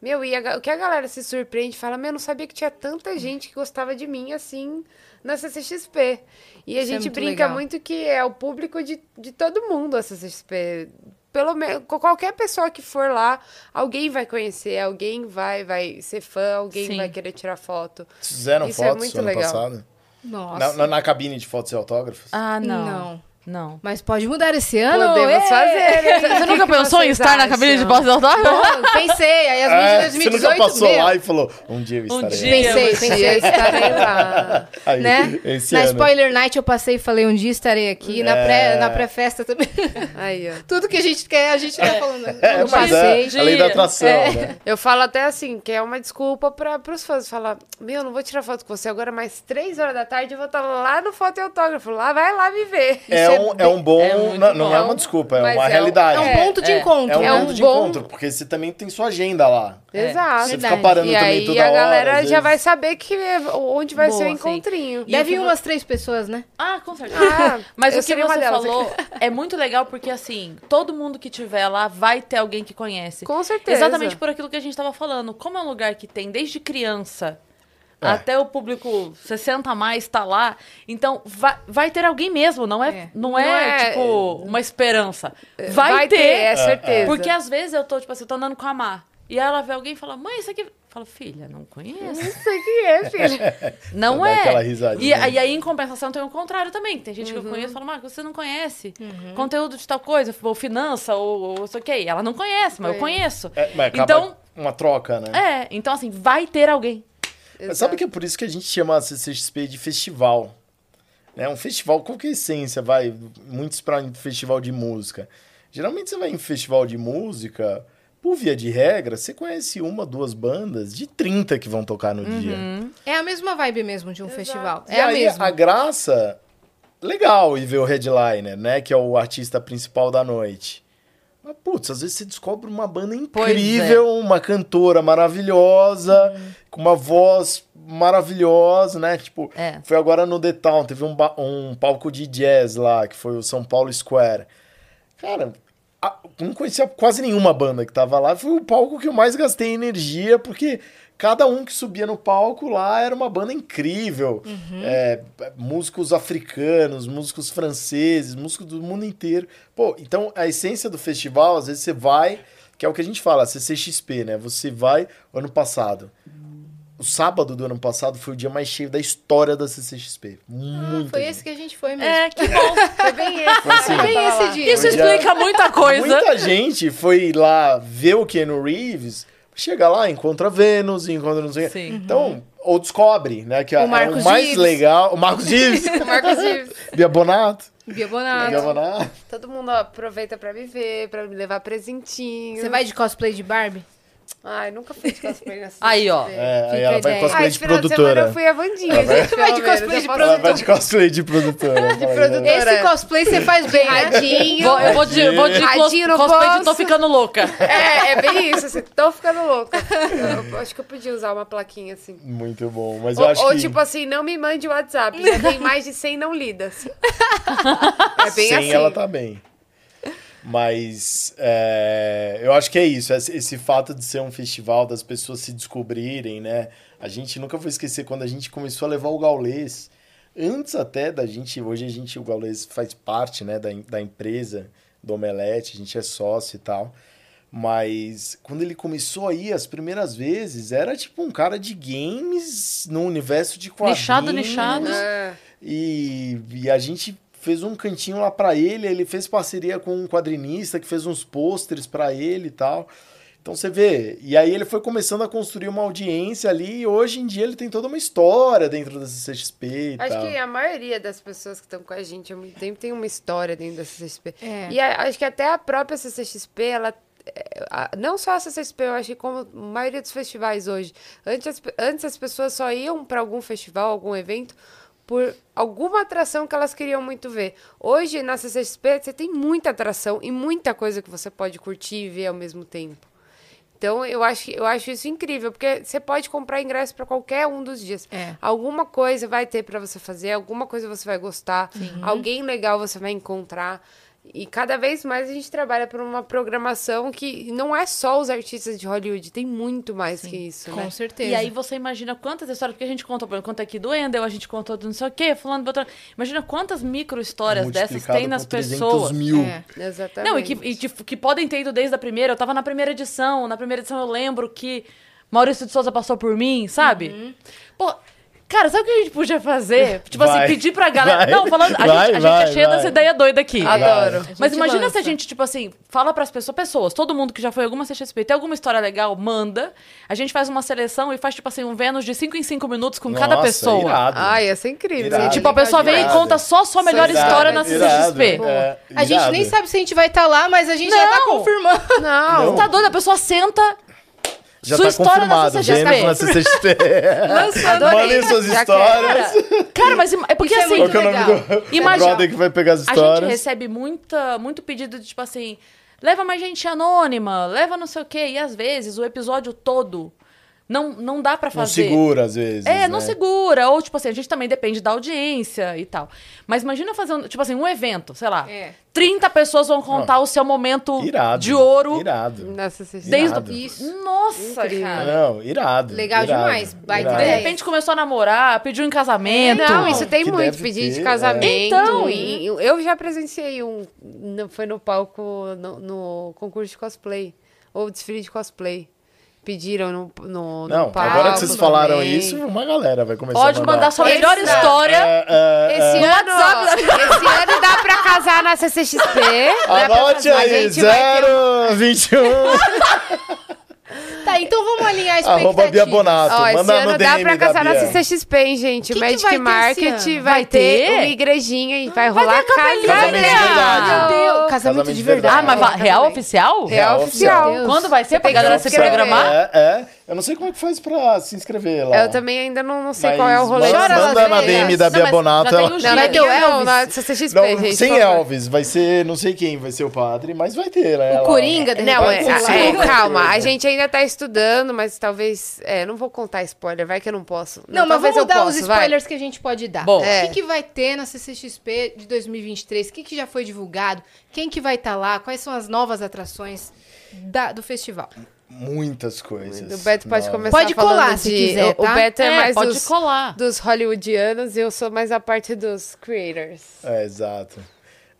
Meu, e a o que a galera se surpreende, fala, meu, eu não sabia que tinha tanta gente que gostava de mim assim na CCXP. E a Isso é gente muito brinca legal. muito que é o público de, de todo mundo a CCXP. Pelo menos, qualquer pessoa que for lá, alguém vai conhecer, alguém vai, vai ser fã, alguém Sim. vai querer tirar foto. Fizeram Isso é fotos muito ano legal. passado? Nossa. Na, na, na cabine de fotos e autógrafos? Ah, não. Não. Não. Mas pode mudar esse ano? Podemos fazer? Você nunca que pensou em estar na cabine de acham? posse de autógrafo? Pensei, aí as minhas É, de você 2018 nunca passou meu, lá e falou, um dia eu Um estarei. dia. Pensei, Um pensei. estarei lá. Aí, né? Na ano. Spoiler Night eu passei e falei, um dia estarei aqui. Na É. pré- na pré-festa também. Aí, ó. Tudo que a gente quer, a gente tá falando. É, eu mas passei. é a lei da atração, É. né? Eu falo até assim, que é uma desculpa para os fãs. Falar, meu, não vou tirar foto com você agora, mais três horas da tarde eu vou estar lá no foto e autógrafo. Lá, vai lá me ver. É é um, é um bom. é muito não não bom. é uma desculpa, é Mas uma é realidade. É um É, ponto de é. encontro, É um né? ponto de bom- encontro, porque você também tem sua agenda lá. É. Exato. Você Verdade. fica parando E também aí toda a hora. galera às já vezes. vai saber que onde vai Boa, ser o sim. encontrinho. E Deve que umas três pessoas, né? Ah, com certeza. Ah, *laughs* Mas eu o que você falou é muito legal porque, assim, todo mundo que tiver lá vai ter alguém que conhece. Com certeza. Exatamente por aquilo que a gente tava falando. Como é um lugar que tem desde criança É. até o público 60 a mais tá lá, então vai, vai ter alguém mesmo, não é, É. Não, é Não é- tipo uma esperança. Vai, ter. é certeza. Porque às vezes eu tô, tipo assim, eu tô andando com a Mar. E aí ela vê alguém e fala, mãe, isso aqui. Eu falo, filha, não conheço. Não sei quem é, filha. *laughs* Não é. aquela E, risadinha. e aí, em compensação, tem o contrário também. Tem gente Uhum. que eu conheço e fala, Marcos, você não conhece conteúdo de tal coisa, ou finança, ou, ou sei o que. Ela não conhece, mas eu conheço. É, mas acaba Então, uma troca, né? é. Então, assim, vai ter alguém. Mas sabe que é por isso que a gente chama a CCXP de festival? Né? Um festival, qual que é a essência? Vai, muitos para festival de música. Geralmente você vai em festival de música, por via de regra, você conhece uma, duas bandas de 30 que vão tocar no dia. É a mesma vibe mesmo de um Exato. festival. E É a aí, mesma. a graça, legal ir ver o headliner, né? Que é o artista principal da noite. Mas, putz, às vezes você descobre uma banda é. incrível, uma cantora maravilhosa, com uma voz maravilhosa, né? Tipo, É. foi agora no The Town, teve um, um palco de jazz lá, que foi o São Paulo Square. Cara, a- não conhecia quase nenhuma banda que tava lá. Foi o palco que eu mais gastei energia, porque cada um que subia no palco lá era uma banda incrível. É, músicos africanos, músicos franceses, músicos do mundo inteiro. Pô, então a essência do festival, às vezes você vai, que é o que a gente fala, CCXP, né? Você vai ano passado. O sábado do ano passado foi o dia mais cheio da história da CCXP. Muito. Ah, Foi esse que a gente foi mesmo. É, que bom. Foi bem esse. Foi assim. Foi bem esse dia. Isso explica muita coisa. Muita gente foi lá ver o Keanu Reeves, chega lá, encontra Vênus, encontra não sei o quê. Sim. Então, ou descobre, né? Que é o mais Gives. legal. O Marcos *laughs* Gives, Marcos Gives. Bia Bonato. Bia Bia Bonato. Bonato. Todo mundo aproveita pra me ver, pra me levar presentinho. Você vai de cosplay de Barbie? Ai, nunca fui de cosplay nessa Aí, ó. É, aí ela a vai ideia. cosplay Ah, de de produtora. eu fui a Vandinha. Ela vai- gente, Vai de cosplay eu de posso- Ela vai de cosplay de produtora. *laughs* de produtora. Esse cosplay você faz bem, né? Radinho. Vou- eu vou de, vou de cos- Radinho no cosplay de tô ficando louca. É, é bem isso, assim, tô ficando louca. Eu acho que eu podia usar uma plaquinha assim. Muito bom. Mas eu Ou, acho ou, que tipo assim, não me mande o WhatsApp, já tem mais de 100 não lidas. *laughs* É bem sem assim. ela tá bem. Mas é, eu acho que é isso. Esse, esse fato de ser um festival, das pessoas se descobrirem, né? A gente nunca vai esquecer quando a gente começou a levar o gaulês. Antes até da gente, hoje a gente, o gaulês faz parte, né, da, da empresa do Omelete, a gente é sócio e tal. Mas quando ele começou aí, as primeiras vezes, era tipo um cara de games no universo de quadrinhos. Nichado, nichado. É. E, e a gente fez um cantinho lá pra ele, ele fez parceria com um quadrinista que fez uns pôsteres pra ele e tal. Então você vê, e aí ele foi começando a construir uma audiência ali, e hoje em dia ele tem toda uma história dentro da CCXP e Acho tal. que a maioria das pessoas que estão com a gente há muito tempo tem uma história dentro da CCXP. É. E a- acho que até a própria CCXP, ela. é, Não só a CCXP, eu acho que como a maioria dos festivais hoje. Antes, antes as pessoas só iam para algum festival, algum evento, por alguma atração que elas queriam muito ver. Hoje, na CCXP, você tem muita atração e muita coisa que você pode curtir e ver ao mesmo tempo. Então, eu acho, eu acho isso incrível, porque você pode comprar ingresso para qualquer um dos dias. É. Alguma coisa vai ter para você fazer, alguma coisa você vai gostar, alguém legal você vai encontrar. E cada vez mais a gente trabalha por uma programação que não é só os artistas de Hollywood, tem muito mais que isso, né? Com certeza. E aí você imagina quantas histórias, porque a gente conta, por exemplo, conta aqui do Endel, a gente contou do não sei o quê, falando do outro. Imagina quantas micro histórias dessas tem nas por 300 pessoas. mil. É. Exatamente. Não, e que, e que, que podem ter ido desde a primeira. Eu tava na primeira edição. Na primeira edição eu lembro que Maurício de Souza passou por mim, sabe? Uhum. Pô, cara, sabe o que a gente podia fazer? Tipo Vai. assim, pedir pra galera. Vai. Não, falando. A, Vai, gente, a vai, gente é cheia dessa ideia doida aqui. Adoro. Mas imagina se a lança. gente, tipo assim, fala pras pessoas, pessoas, todo mundo que já foi em alguma CXP, tem alguma história legal, manda. A gente faz uma seleção e faz, tipo assim, um Vênus de 5 em 5 minutos com cada Nossa, pessoa. irado. Ai, ia ser incrível. Irado. gente. Tipo, a pessoa vem e Irado. conta só a sua melhor Irado, história na irado, CCXP. é, A gente irado. nem sabe se a gente vai estar lá, mas a gente já tá Não. confirmando. Não. Você tá doido? A pessoa senta. Já sua tá história na confirmado. Vênus na CCXP. Mandem suas histórias. Cara, mas é porque Isso é assim. É o nome legal. do Imagina- *laughs* que vai pegar as A gente histórias? recebe muita, muito pedido de tipo assim, leva mais gente anônima, leva não sei o quê. E às vezes o episódio todo não, não dá pra Não fazer. segura, às vezes. É, não né? segura. Ou, tipo assim, a gente também depende da audiência e tal. Mas imagina fazer, um, tipo assim, um evento, sei lá. É. 30 pessoas vão contar o seu momento Irado. de ouro. Irado. CCXP. Desde Irado. Isso. Nossa, Incrível. cara. Não, irado. Legal irado, demais, irado. De ideia. repente começou a namorar, pediu em casamento. Não, isso tem que muito, pedido de casamento. é. Então. e eu já presenciei um. Foi no palco, no, no concurso de cosplay. Ou desfile de cosplay. Pediram no, no, no Não, palco. agora que vocês falaram também. isso, uma galera vai começar Pode a mandar. mandar sua melhor Esse- história. É, é, Esse é. ano, esse ano dá pra casar na CCXP. Anote aí, gente vai ter- 021 *laughs* Tá, então vamos alinhar a arroba expectativa. Bia Bonato. Ó, esse Manda no ano dá DM pra casar na. CCXP, hein, gente? Que o que Magic vai ter esse Market ano? vai, Vai ter uma igrejinha e vai rolar Casamento de casamento. verdade. Meu Deus, casamento, Casamento de de verdade. Ah, mas real oficial? Real Real oficial. oficial. Quando vai ser pra que galera se programar? É, é. Eu não sei como é que faz pra se inscrever lá. Eu também ainda não, não sei Mas qual é o rolê. Manda, Chora, manda na. DM da Não, Bia mas Bonato. ela- Não, dias. vai ter o Elvis. Na CCXP, Não, gente. sem. Elvis, vai ser, não sei quem vai ser o padre, mas vai ter, né? O Ela- Coringa, de Não, é, é, lá. calma, a gente ainda tá estudando, mas talvez. É, não vou contar spoiler, vai que eu não posso. Não, mas talvez vamos eu dar possa, os vai. spoilers que a gente pode dar. Bom. O É. que, que vai ter na CCXP de 2023? O que, que já foi divulgado? Quem que vai estar lá? Quais são as novas atrações da- do festival? Muitas coisas. O Beto pode Não. começar Pode falando colar, se de- quiser, o- tá? O Beto é, É, mais pode dos, colar. dos hollywoodianos e eu sou mais a parte dos creators. É, exato.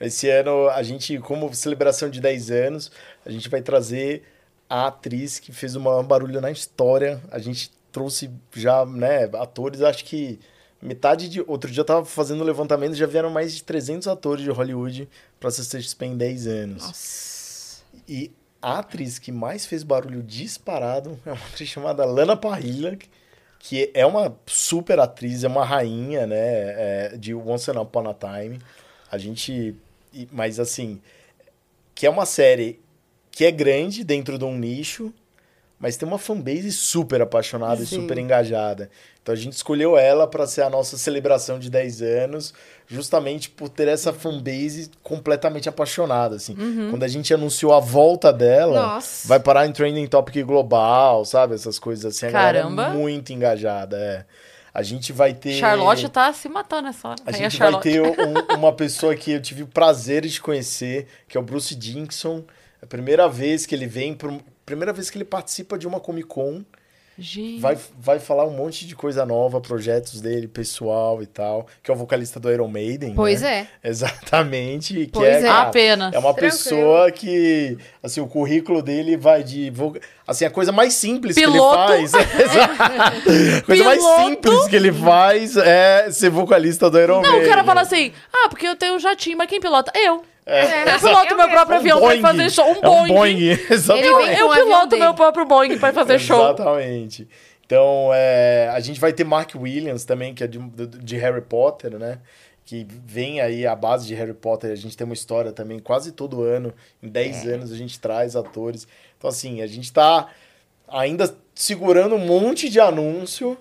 Esse ano, a gente, como celebração de 10 anos, a gente vai trazer a atriz que fez o maior barulho na história. A gente trouxe já, né, atores, acho que metade de... Outro dia eu tava fazendo o levantamento, já vieram mais de 300 atores de Hollywood pra CCXP em 10 anos. E a atriz que mais fez barulho disparado é uma *laughs* atriz chamada Lana Parrilla, que é uma super atriz, é uma rainha, né, é, de Once Upon a Time. A gente... Mas, assim, que é uma série que é grande dentro de um nicho, mas tem uma fanbase super apaixonada e Sim. super engajada. Então a gente escolheu ela para ser a nossa celebração de 10 anos, justamente por ter essa fanbase completamente apaixonada, assim. Quando a gente anunciou a volta dela, Nossa. vai parar em trending topic global, sabe? Essas coisas assim. A Caramba. galera é muito engajada, é. A gente vai ter... Charlotte tá se matando nessa hora. A gente vai Charlotte. ter *laughs* um- uma pessoa que eu tive o prazer de conhecer, que é o Bruce Dickinson. É a primeira vez que ele vem, pro, primeira vez que ele participa de uma Comic Con. Gente. Vai, vai falar um monte de coisa nova, projetos dele, pessoal e tal. Que é o vocalista do Iron Maiden. Pois né? é. Exatamente. Que Pois é, é. cara, Apenas. é uma Tranquilo. pessoa que, assim, o currículo dele vai de. Assim, a coisa mais simples Piloto. que ele faz. *laughs* a coisa mais simples que ele faz é ser vocalista do Iron Não, Maiden. o cara fala assim, ah, porque eu tenho um jatinho, mas quem pilota? Eu. É, Eu piloto eu meu mesmo. próprio avião pra fazer show. Um É um Boeing. Boeing, exatamente. Eu, eu piloto meu próprio Boeing pra fazer show. Exatamente. Então, é, a gente vai ter Mark Williams também, que é de, de- de Harry Potter, né? Que vem aí a base de Harry Potter. A gente tem uma história também quase todo ano. Em 10 É. anos a gente traz atores. Então, assim, a gente tá ainda segurando um monte de anúncio.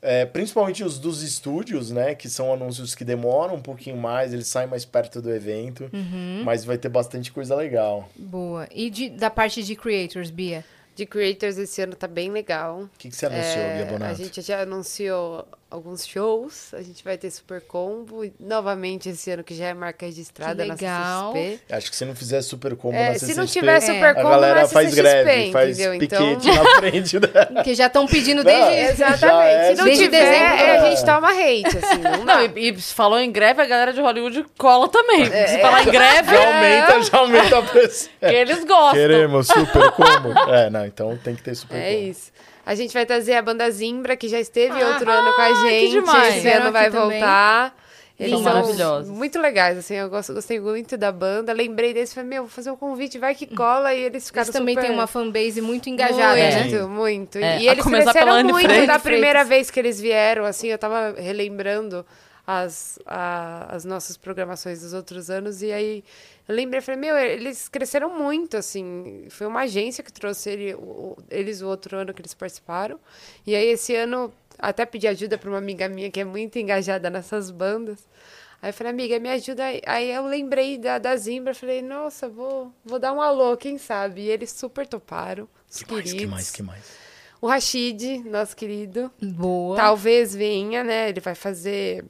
é, principalmente os dos estúdios, né? Que são anúncios que demoram um pouquinho mais, eles saem mais perto do evento. Uhum. Mas vai ter bastante coisa legal. Boa. E de- da parte de creators, Bia? De creators esse ano tá bem legal. O que, que você anunciou, É, Bia a Bonato? gente já anunciou alguns shows. A gente vai ter Super Combo. Novamente esse ano que já é marca registrada Que na legal. CCXP. Acho que se não fizer super combo É, na se CCXP, não tiver Super a Combo galera na faz greve, faz entendeu? piquete Então- na *laughs* frente da... Que já estão pedindo Não, desde... é- Exatamente. É se não desde tiver, dezembro, é, a né? gente toma hate, assim. Não dá. Não, e, e se falou em greve, a galera de Hollywood cola também. É. Se falar em greve, *laughs* Já aumenta, já aumenta a pressão. que eles gostam. Queremos super combo. É, não, então tem que ter super É combo. isso. A gente vai trazer a banda Zimbra, que já esteve Ah, outro ano com a que gente. demais. Esse ano vai também. voltar. Eles São são maravilhosos. muito legais, assim, eu gosto, gostei muito da banda. Lembrei deles, falei, meu, vou fazer um convite, vai que cola. E eles ficaram Eles também super... têm uma fanbase muito engajada, muito, né? muito. É, e eles cresceram muito Freitas. da primeira vez que eles vieram, assim, eu tava relembrando as, a- as nossas programações dos outros anos, e aí eu lembrei, falei, meu, eles cresceram muito, assim, foi uma agência que trouxe ele- o- eles o outro ano que eles participaram, e aí esse ano até pedi ajuda para uma amiga minha que é muito engajada nessas bandas, Aí eu falei, amiga, me ajuda aí. Eu lembrei da, da Zimbra, falei, nossa, vou, vou dar um alô, quem sabe? E eles super toparam, os Que mais, queridos. que mais, que mais? O Rashid, nosso querido, Boa. talvez venha, né? Ele vai fazer.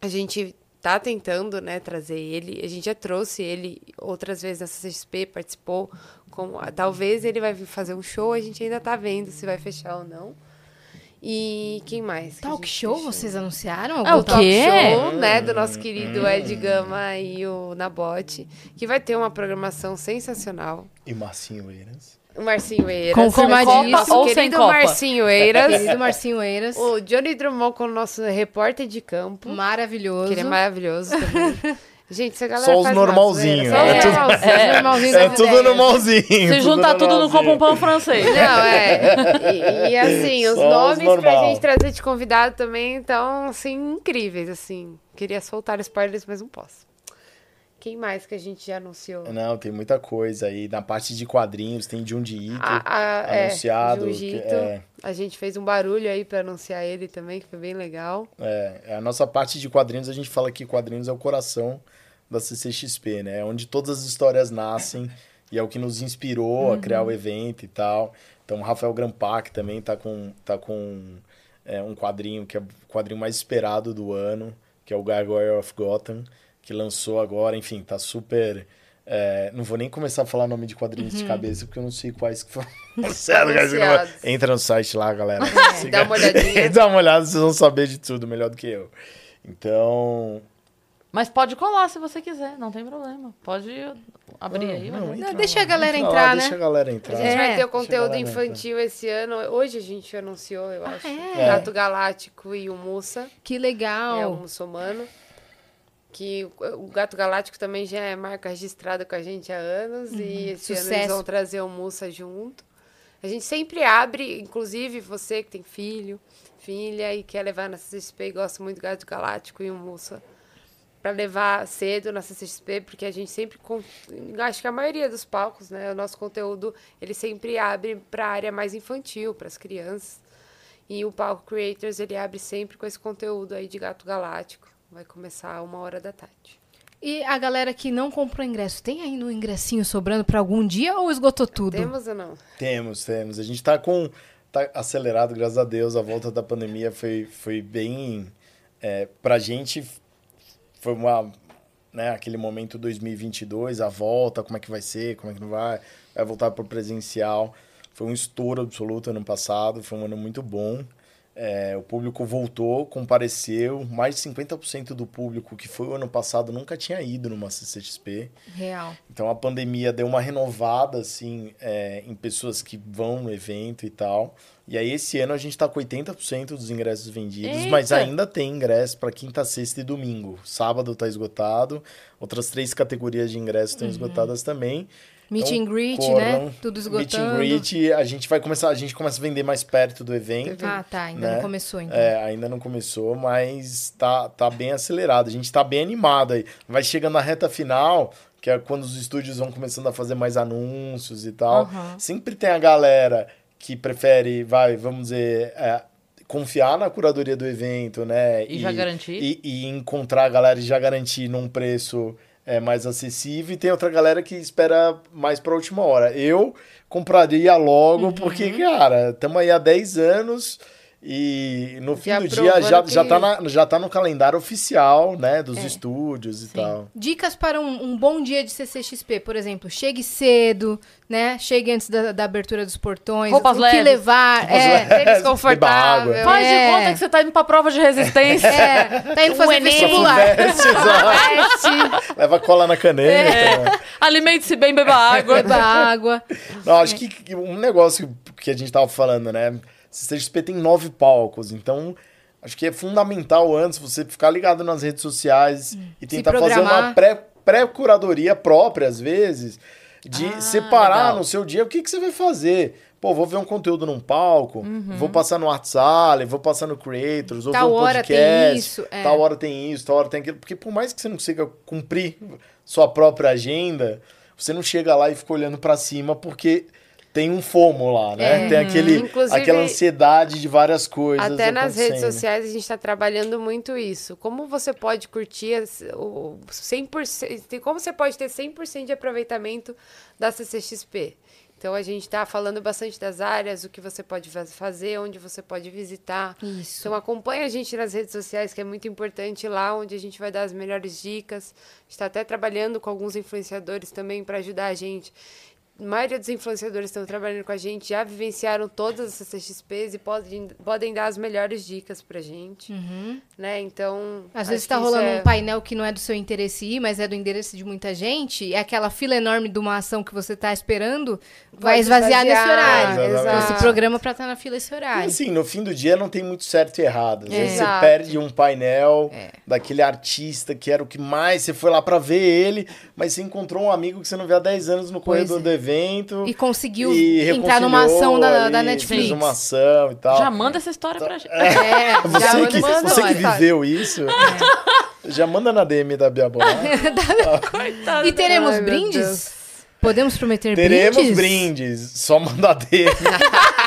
A gente tá tentando, né, trazer ele. A gente já trouxe ele outras vezes na CCXP, participou. Com... Talvez ele vai fazer um show, a gente ainda tá vendo se vai fechar ou não. E quem mais? que Talk show, fechou? vocês anunciaram? É, algum o o talk quê? show, né, do nosso querido Ed Gama e o Nabote, que vai ter uma programação sensacional. E Marcinho Eiras. O Marcinho Eiras. Confirmadíssimo. Ou sem querido Copa? Marcinho Eiras. Querido Marcinho Eiras. o Johnny Drummond com o nosso repórter de campo. Maravilhoso. Que ele é maravilhoso também. *laughs* Gente, essa galera Só os faz normalzinhos, né? Os É tudo- normalzinhos. É, normalzinho É das tudo normalzinho. Se juntar tudo, não normalzinho. compra um pão francês. Não, é. E, e, assim, os Só os nomes pra normal. gente trazer de convidado também estão, assim, incríveis, assim. Queria soltar spoilers, mas não posso. Quem mais que a gente já anunciou? Não, tem muita coisa aí. Na parte de quadrinhos tem Junji Ito A, a, anunciado. É, que Jiu-Jitsu. é, A gente fez um barulho aí pra anunciar ele também, que foi bem legal. é, a nossa parte de quadrinhos, a gente fala que quadrinhos é o coração da CCXP, né? É onde todas as histórias nascem e é o que nos inspirou a criar o evento e tal. Então, o Rafael Grampak também tá com, tá com é, um quadrinho que é o quadrinho mais esperado do ano, que é o Gargoyle of Gotham, que lançou agora. Enfim, tá super... é, não vou nem começar a falar nome de quadrinhos de cabeça, porque eu não sei quais que foram. *laughs* Não Anunciados. Entra no site lá, galera. É, dá uma olhadinha. *laughs* Dá uma olhada, vocês vão saber de tudo melhor do que eu. Então. Mas pode colar se você quiser, não tem problema. Pode abrir aí. não, vai. entra deixa lá, a galera entra entrar, lá, né? Deixa a galera A entrar. gente É. vai ter o Deixa conteúdo a infantil esse ano. Hoje a gente anunciou, eu acho. é? Gato Galáctico e o Mussa, Que é o legal. muçulmano. Que o- Gato Galáctico também já é marca registrada com a gente há anos. e esse ano eles sucesso. vão trazer o Mussa junto. A gente sempre abre, inclusive você que tem filho, filha e quer levar na CCXP e gosta muito do Gato Galáctico e o Mussa. para levar cedo na CCXP, porque a gente sempre, acho que a maioria dos palcos, né, o nosso conteúdo, ele sempre abre para a área mais infantil, para as crianças. E o palco Creators, ele abre sempre com esse conteúdo aí de Gato Galáctico. Vai começar uma hora da tarde. E a galera que não comprou ingresso, tem aí no ingressinho sobrando pra algum dia ou esgotou tudo? Temos ou não? Temos, temos. A gente tá com. tá acelerado, graças a Deus. A volta da pandemia foi, foi bem. É, pra gente, foi uma. Né, aquele momento 2022, a volta, como é que vai ser, como é que não vai, vai voltar para o presencial. Foi um estouro absoluto ano passado, foi um ano muito bom. É, o público voltou, compareceu. Mais de 50% do público que foi o ano passado nunca tinha ido numa CCXP. Real. Então a pandemia deu uma renovada assim é, em pessoas que vão no evento e tal. E aí esse ano a gente tá com 80% dos ingressos vendidos, Eita! mas ainda tem ingresso para quinta, sexta e domingo. Sábado tá esgotado. Outras três categorias de ingressos estão esgotadas também. Meet Então, and greet, corram. né? Tudo Meet esgotando. and greet, a gente vai começar, a gente começa a vender mais perto do evento. Ah, tá. Ainda né? não começou, então. É, ainda não começou, mas tá, tá bem acelerado. A gente tá bem animado aí. Vai chegando na reta final, que é quando os estúdios vão começando a fazer mais anúncios e tal. Aham. Sempre tem a galera que prefere, vai, vamos dizer, é, confiar na curadoria do evento, né? E já garantir. E, e encontrar a galera e já garantir num preço é, mais acessível. E tem outra galera que espera mais pra última hora. Eu compraria logo, Uhum. porque, cara, estamos aí há 10 anos. E no fim Já do dia já, que- já, tá na, já tá no calendário oficial, né? Dos É. estúdios e Sim. tal. Dicas para um, um bom dia de CCXP, por exemplo, chegue cedo, né? Chegue antes da, da abertura dos portões. Roupas o que leves. levar. é, Tênis Beba confortável. Faz É. de conta que você tá indo pra prova de resistência. é, tá indo fazer Enem. vestibular. *laughs* Leva cola na caneta. né? Alimente-se bem, beba água. Beba água. Não, acho que que um negócio que a gente tava falando, né? CCXP tem nove palcos, então acho que é fundamental antes você ficar ligado nas redes sociais e tentar fazer uma pré- pré-curadoria própria, às vezes, de Ah, separar legal. no seu dia o que, que você vai fazer. Pô, vou ver um conteúdo num palco, vou passar no WhatsApp, vou passar no Creators, ou Tal ver um hora tem podcast, isso, é. tal hora tem isso, tal hora tem aquilo. Porque por mais que você não consiga cumprir sua própria agenda, você não chega lá e fica olhando pra cima porque tem um fomo lá, né? É. Tem aquele, Inclusive, aquela ansiedade de várias coisas Até nas redes sociais a gente está trabalhando muito isso. Como você pode curtir as- o 100%, como você pode ter 100% de aproveitamento da CCXP? Então a gente está falando bastante das áreas, o que você pode fa- fazer, onde você pode visitar. Isso. Então acompanha a gente nas redes sociais, que é muito importante lá, onde a gente vai dar as melhores dicas. A gente está até trabalhando com alguns influenciadores também para ajudar a gente. A maioria dos influenciadores que estão trabalhando com a gente já vivenciaram todas as CCXPs e podem, podem dar as melhores dicas pra gente, né? Então, Uhum. Às vezes tá rolando é- um painel que não é do seu interesse ir, mas é do interesse de muita gente. É aquela fila enorme de uma ação que você tá esperando, vai Pode esvaziar nesse esvaziar, horário. exatamente. Esse programa pra estar na fila esse E horário. assim, no fim do dia não tem muito certo e errado. Às vezes você Exato. perde um painel É. daquele artista que era o que mais, você foi lá pra ver ele, mas você encontrou um amigo que você não vê há 10 anos no Pois corredor é. do evento. E conseguiu e entrar numa ação da, da Netflix. Fez uma ação e tal. Já manda essa história pra gente. É, *laughs* Você, já que, manda você que viveu isso, já manda na DM da Bia Bola. *laughs* Coitada. E teremos Ai, brindes? Podemos prometer Teremos brindes? brindes. Só mandar DM. *laughs*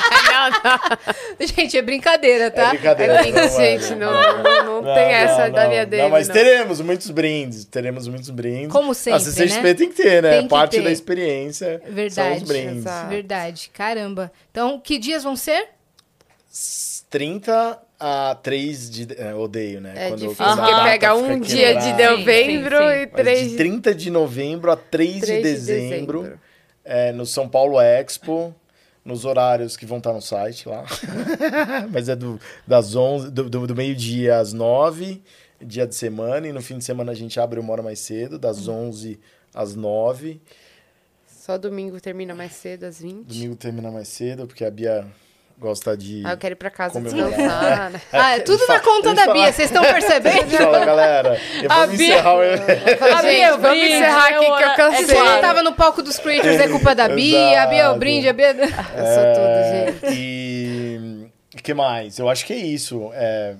*laughs* Gente, é brincadeira, tá? É brincadeira. É brindes, não é, gente, não. não, não, não tem essa da minha dele. Não, mas não. teremos muitos brindes. Teremos muitos brindes. Como sempre, A CCXP né? tem que ter, né? Que Parte ter. da experiência são Verdade. os brindes. Exato. Verdade, caramba. Então, que dias vão ser? 30 a 3 de... É, odeio, né? É Quando difícil, porque data pega um dia de novembro sim, sim. e Mas três de 30 de novembro a 3, 3 de dezembro, é, no São Paulo Expo, nos horários que vão estar no site lá. *laughs* Mas é do, das 11, do, do, do meio-dia às 9, dia de semana, e no fim de semana a gente abre uma hora mais cedo, das 11 às 9. Só domingo termina mais cedo, às 20. Domingo termina mais cedo, porque a Bia gosta de. Ah, eu quero ir pra casa Comemorar. descansar, né? *laughs* Ah, é tudo na eu conta da. Bia, vocês estão *laughs* percebendo? Fala, galera. Eu A vou Bia- encerrar o *laughs* A Bia, vamos brinde, encerrar aqui que eu é cansei. Se claro. não tava no palco dos creators, é culpa da Bia. A Bia é o brinde, a Bia... Eu sou tudo, gente. E o que mais? Eu acho que é isso. É,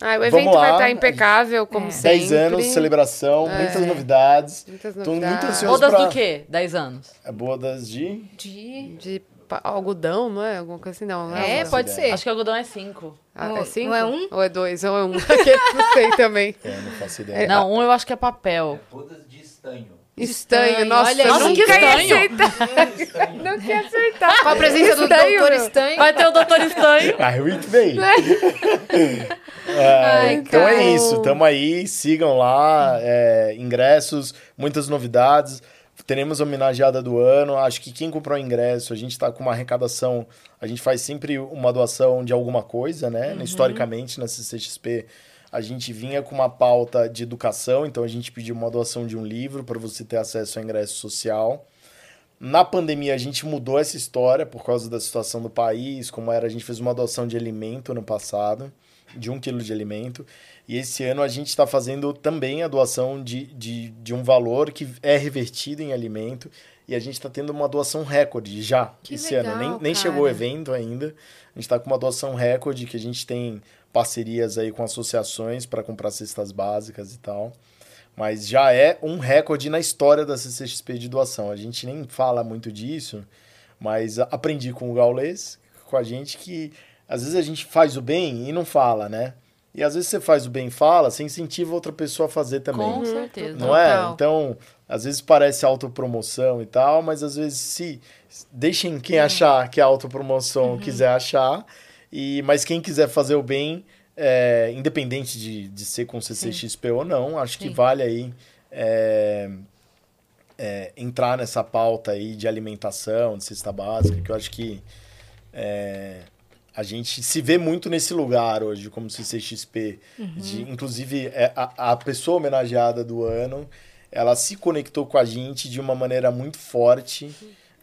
Ah, o Vamos evento vai lá. estar impecável, como É. sempre. 10 anos, celebração, muitas novidades. Muitas Tô muito novidades. ansioso Bodas pra- do quê? 10 anos. É bodas de... De... De algodão, não é? Alguma coisa assim, não. não É, algodão. pode ser. Acho que o algodão é 5. Ah, Não- é cinco? não é um? Ou é dois? Ou é um? *laughs* não sei também. É, não faço ideia. Não, um eu acho que é papel. Bodas de estanho. Estanho, nossa, olha Nossa, que aceitar. não quer acertar. Com a presença do Estanho, Doutor. Estanho. Vai ter o Doutor Estanho. Ah, muito bem. *laughs* É, Ai, então é isso, tamo aí, sigam lá, é, ingressos, muitas novidades. Teremos a homenageada do ano. Acho que quem comprou ingresso, a gente tá com uma arrecadação. A gente faz sempre uma doação de alguma coisa, né? Historicamente, na CCXP, a gente vinha com uma pauta de educação, então a gente pediu uma doação de um livro para você ter acesso ao ingresso social. Na pandemia, a gente mudou essa história por causa da situação do país, como era, a gente fez uma doação de alimento no passado, de um quilo de alimento. E esse ano a gente está fazendo também a doação de, de, de um valor que é revertido em alimento. E a gente está tendo uma doação recorde já Que esse legal, ano. Nem, nem cara. chegou o evento ainda. A gente está com uma doação recorde, que a gente tem parcerias aí com associações para comprar cestas básicas e tal. Mas já é um recorde na história da CCXP de doação. A gente nem fala muito disso, mas aprendi com o Gaules, com a gente, que às vezes a gente faz o bem e não fala, né? E às vezes você faz o bem e fala, você incentiva outra pessoa a fazer também. Com certeza. Não é? Total. Então, às vezes parece autopromoção e tal, mas às vezes se deixem quem Uhum. achar que é autopromoção quiser achar, e mas quem quiser fazer o bem, é, independente de, de ser com CCXP ou não, acho que Sim. vale aí é, é, entrar nessa pauta aí de alimentação, de cesta básica, que eu acho que é, a gente se vê muito nesse lugar hoje, como CCXP. De, inclusive, é, a, a pessoa homenageada do ano, ela se conectou com a gente de uma maneira muito forte,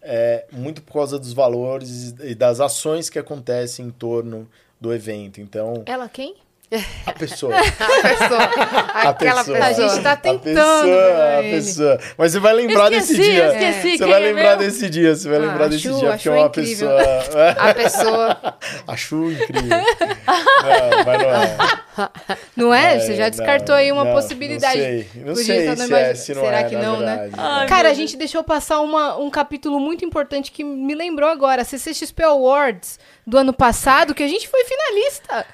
é, muito por causa dos valores e das ações que acontecem em torno do evento. Então, Ela quem? *laughs* a pessoa. A pessoa, aquela pessoa. A gente tá A tentando. pessoa, a ele. pessoa. Mas você vai lembrar desse Esqueci, dia. esqueci Você vai lembrar desse dia, você vai Ah, lembrar a desse Chu, dia, a porque é uma incrível. pessoa. A pessoa. *laughs* Acho incrível. Não, mas não é. Não é? É, Você já não, descartou aí uma não, possibilidade. Não sei, não Podia sei se, é, se não Será é, que não, né? verdade. Ai, Cara, meu a gente deixou passar uma, um capítulo muito importante que me lembrou agora. CCXP Awards do ano passado, que a gente foi finalista.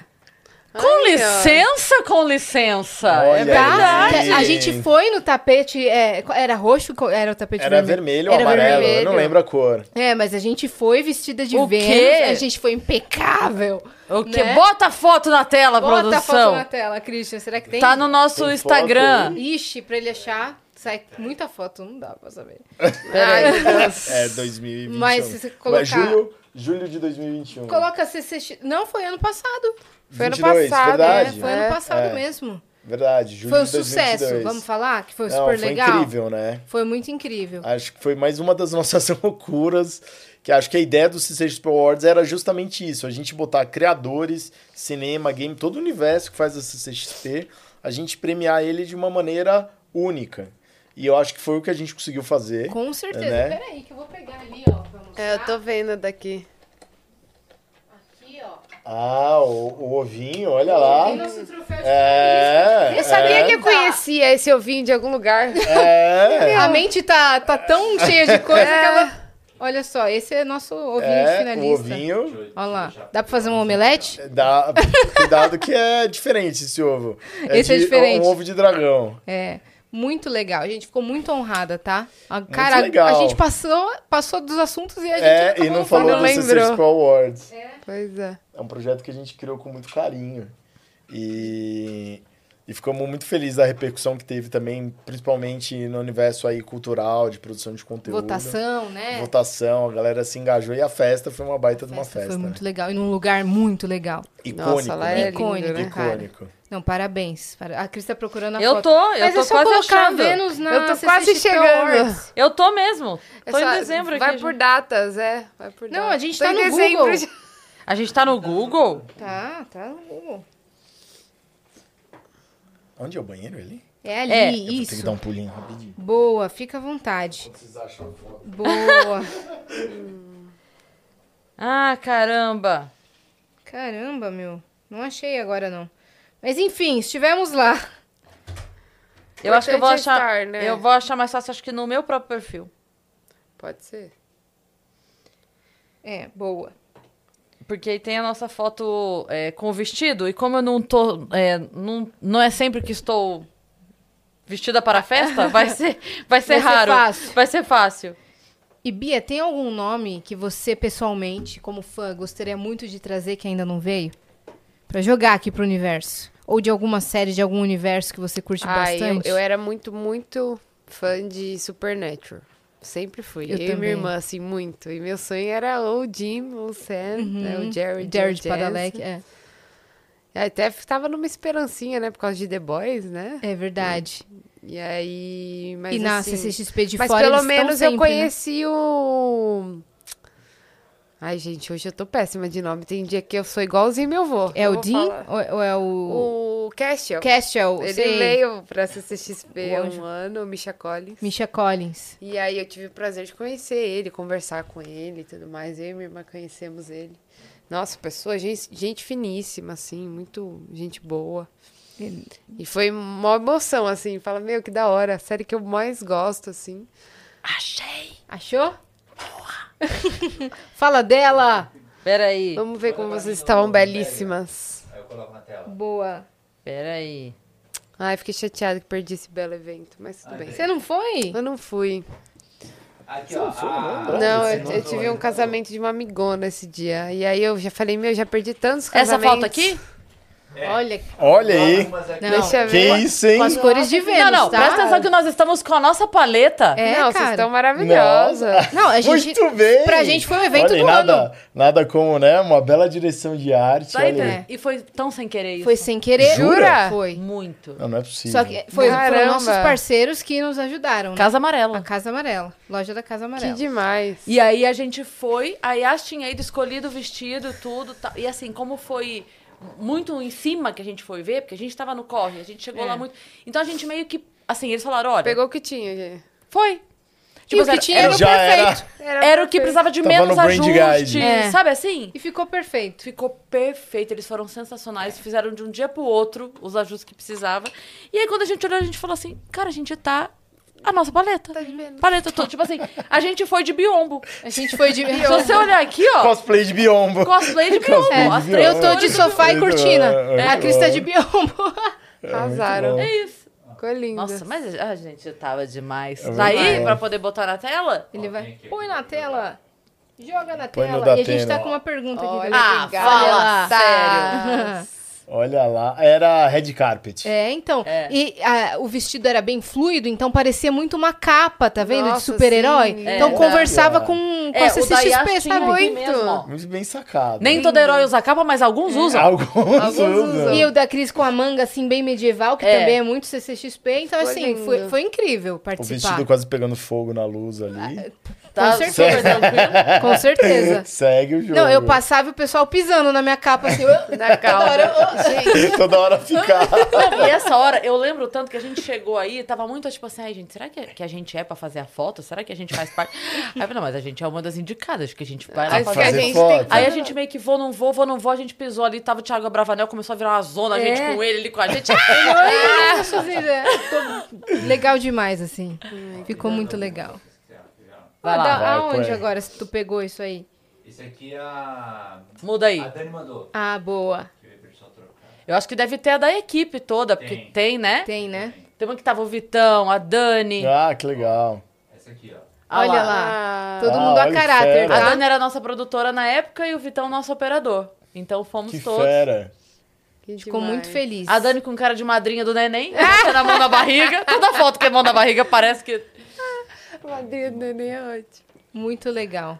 Com Ai, licença, com licença. Olha é aí. verdade. Que A gente foi no tapete. é, era roxo? Era o tapete Era vermelho ou Era amarelo, eu vermelho. não lembro a cor. É, mas a gente foi vestida de O Vênus. quê? A gente foi impecável. O quê? né? Bota a foto na tela, Bota a foto produção. na tela, Christian. Será que tem? Tá no nosso Tem Instagram. Ixi, pra ele achar, sai muita foto, não dá pra saber. *laughs* Ai. É 2021. Mas se você colocar- É julho, julho de 2021. Coloca CCX. Não, foi ano passado. Foi ano 22, passado, verdade. É, foi É, ano passado é. mesmo. Verdade, julho Foi um de sucesso, 2022. vamos falar? Que foi Não, super foi legal. incrível, né? Foi muito incrível. Acho que foi mais uma das *laughs* nossas loucuras, que acho que a ideia do CCXP Awards era justamente isso, a gente botar criadores, cinema, game, todo o universo que faz a CCXP, a gente premiar ele de uma maneira única. E eu acho que foi o que a gente conseguiu fazer. Com certeza. Né? Peraí, que eu vou pegar ali, ó. Pra mostrar. É, eu tô vendo daqui. Ah, o, o ovinho, olha lá. Tem nosso troféu de É, Eu sabia é, que eu conhecia esse ovinho de algum lugar. É, A mente tá, tá tão cheia de coisa que ela... Olha só, esse é nosso ovinho de é o finalista. ovinho. Olha lá. Dá pra fazer um omelete? Dá, cuidado que é diferente esse ovo. Esse é de- diferente. um ovo de dragão. É. Muito legal. A gente ficou muito honrada, tá? A, cara, legal. a gente passou, passou dos assuntos e a gente É, acabou e não não falou do. CCXP Awards. Pois é. É um projeto que a gente criou com muito carinho. E, e ficamos muito felizes da repercussão que teve também, principalmente no universo aí cultural, de produção de conteúdo. Votação, né? Votação, a galera se engajou e a festa foi uma baita de uma Festa. Foi muito né? legal. E num lugar muito legal. Icônico. Nossa, lá né? é Icônico, lindo, né? cara. Icônico. Não, parabéns. Para- A Cris tá procurando a Eu foto. tô, eu Mas tô é só quase colocar achando. Vênus na Eu tô quase chegando. Awards. Eu tô mesmo. É Tô só- em dezembro Vai aqui. por gente. datas, é. Vai por Não, datas. a gente Tô tá em no dezembro Google. A gente tá no Google? Tá, tá. no Google. Onde é o banheiro ali? É ali, É. Eu vou ter que isso. dar um pulinho rapidinho. Boa, fica à vontade. Vocês acham foto? Boa. *laughs* Ah, caramba. Caramba, meu. Não achei agora, não. Mas enfim, estivemos lá. Eu acho que eu vou é achar. estar, né? Eu vou achar mais fácil, acho que no meu próprio perfil. Pode ser. É, boa. Porque aí tem a nossa foto é, com o vestido, e como eu não tô. é, não, não é sempre que estou vestida para a festa, *laughs* vai ser, vai ser Vai ser raro. fácil. Vai ser fácil. E Bia, tem algum nome que você pessoalmente, como fã, gostaria muito de trazer que ainda não veio? Pra jogar aqui pro universo? Ou de alguma série, de algum universo que você curte Ai, eu, bastante? eu era muito, muito fã de Supernatural. Sempre fui. Eu Eu, e minha irmã, assim, muito. E meu sonho era ou o Jim, ou o Sam, né, o Jerry. Uhum. Jared Jazz. Padalecki, é. Até tava numa esperancinha, né? Por causa de The Boys, né? É verdade. E aí... Mas e na assim, CCXP de Mas fora pelo eles estão menos eu sempre, né? conheci o... Ai, gente, hoje eu tô péssima de nome. Tem dia que eu sou igualzinho meu avô. É o Dean falar. ou, ou é o... O Castle. Castle, Ele sei. veio pra CCXP há um ano, o Misha Collins. Misha Collins. E aí eu tive o prazer de conhecer ele, conversar com ele e tudo mais. Eu e minha irmã conhecemos ele. Nossa, pessoa, gente, gente finíssima, assim, muito gente boa. E foi uma emoção, assim, fala, meu, que da hora, a série que eu mais gosto, assim. Achei! Achou? *laughs* Fala dela! Peraí, Vamos ver como vocês estavam belíssimas. Aí eu coloco na tela. Boa. peraí. Ai, fiquei chateada que perdi esse belo evento, mas tudo bem. Você não foi? Eu não fui. Aqui, ó. Ah, Não, eu, eu tive um casamento de uma amigona esse dia. E aí eu já falei, meu, já perdi tantos Essa casamentos. foto aqui? Olha, Olha aí. Não. Deixa eu Que ver. isso, hein? com as cores de Vênus, não, não, tá? presta atenção que nós estamos com a nossa paleta. É, não, vocês cara. estão maravilhosas. Não, a gente... Muito bem. pra gente foi um evento Olha, do nada, ano. Nada como, né? Uma bela direção de arte. Tá aí, olha aí. né? E foi tão sem querer isso. Foi sem querer. Jura? Foi. Muito. Não, não é possível. Só que foi, foram nossos parceiros que nos ajudaram. né? Casa Amarela. A Casa Amarela. Loja da Casa Que Amarela. demais. E aí a gente foi, a Yas tinha ido escolhido o vestido, tudo. tal. E assim, como foi muito em cima que a gente foi ver, porque a gente tava no corre, a gente chegou É. lá muito. Então a gente meio que. Assim, eles falaram: olha. Pegou o que tinha, gente. Foi. E o que tinha era, era o Já era. perfeito. era o que precisava de Tava menos ajuste. É. Sabe assim? E ficou perfeito. Ficou perfeito, eles foram sensacionais, fizeram de um dia pro outro os ajustes que precisava. E aí quando a gente olhou, a gente falou assim, cara, a gente tá a nossa paleta. Tá de menos. Paleta toda, tipo assim, a gente foi de biombo. A gente foi de... Se você olhar aqui, ó, Cosplay de biombo. cosplay de biombo. As biombo. três Eu tô de sofá e cortina. É. A Cris tá de biombo. *laughs* Arrasaram. bom. É isso. Ficou lindo. Nossa, mas a gente tava demais. É tá aí pra poder botar na tela? Ele vai... Põe na tela. Joga na Põe tela. E a gente tá com uma pergunta aqui. Olha. Ah, fala Tá. *laughs* Olha lá. Era red carpet. É, então. É. E ah, o vestido era bem fluido, então parecia muito uma capa, tá vendo? de Nossa, super-herói. sim. Então É. conversava É. com, com É, a o CCXP, sabe? Muito. Muito bem sacado. Nem todo herói usa capa, mas alguns usam. Alguns, Alguns usam. usam. E o da Cris com a manga assim, bem medieval, que É. também é muito CCXP. Então, assim, lindo. foi, foi incrível O participar. vestido quase pegando fogo na luz ali. Tá Com certeza. super tranquilo. Com certeza. *laughs* Segue o jogo. Não, eu passava e o pessoal pisando na minha capa assim. eu- Na calma. Gente, *laughs* Toda hora ficar. *laughs* Não, e essa hora, eu lembro tanto que a gente chegou aí, tava muito tipo assim, ai, gente, será que, que a gente é pra fazer a foto? Será que a gente faz parte? Aí eu falei, não, mas a gente é uma das indicadas, que a gente vai lá fazer. fazer gente foto. Aí a gente meio que vou, não vou, vou, não vou, a gente pisou ali, tava o Thiago Bravanel, começou a virar uma zona, a gente É. com ele, ele com a gente. Ah, Ah, assim, é, ficou legal demais, assim. Ficou muito legal. Vai lá. vai, aonde põe. agora se tu pegou isso aí? Esse aqui é a. Muda aí. A Dani mandou. Ah, boa. Eu acho que deve ter a da equipe toda, porque Tem. tem, né? Tem, né? Tem uma que tava o Vitão, a Dani. Ah, que legal. Essa aqui, ó. Ah Olha lá. lá. Ah, Todo Ah, mundo a olha caráter, fera. A tá? Dani era nossa produtora na época e o Vitão nosso operador. Então fomos Que todos. fera. que Ficou demais. muito feliz. A Dani com cara de madrinha do neném, na mão na barriga. Toda foto que é mão na barriga parece que. Madrinha do neném é ótimo. Muito legal.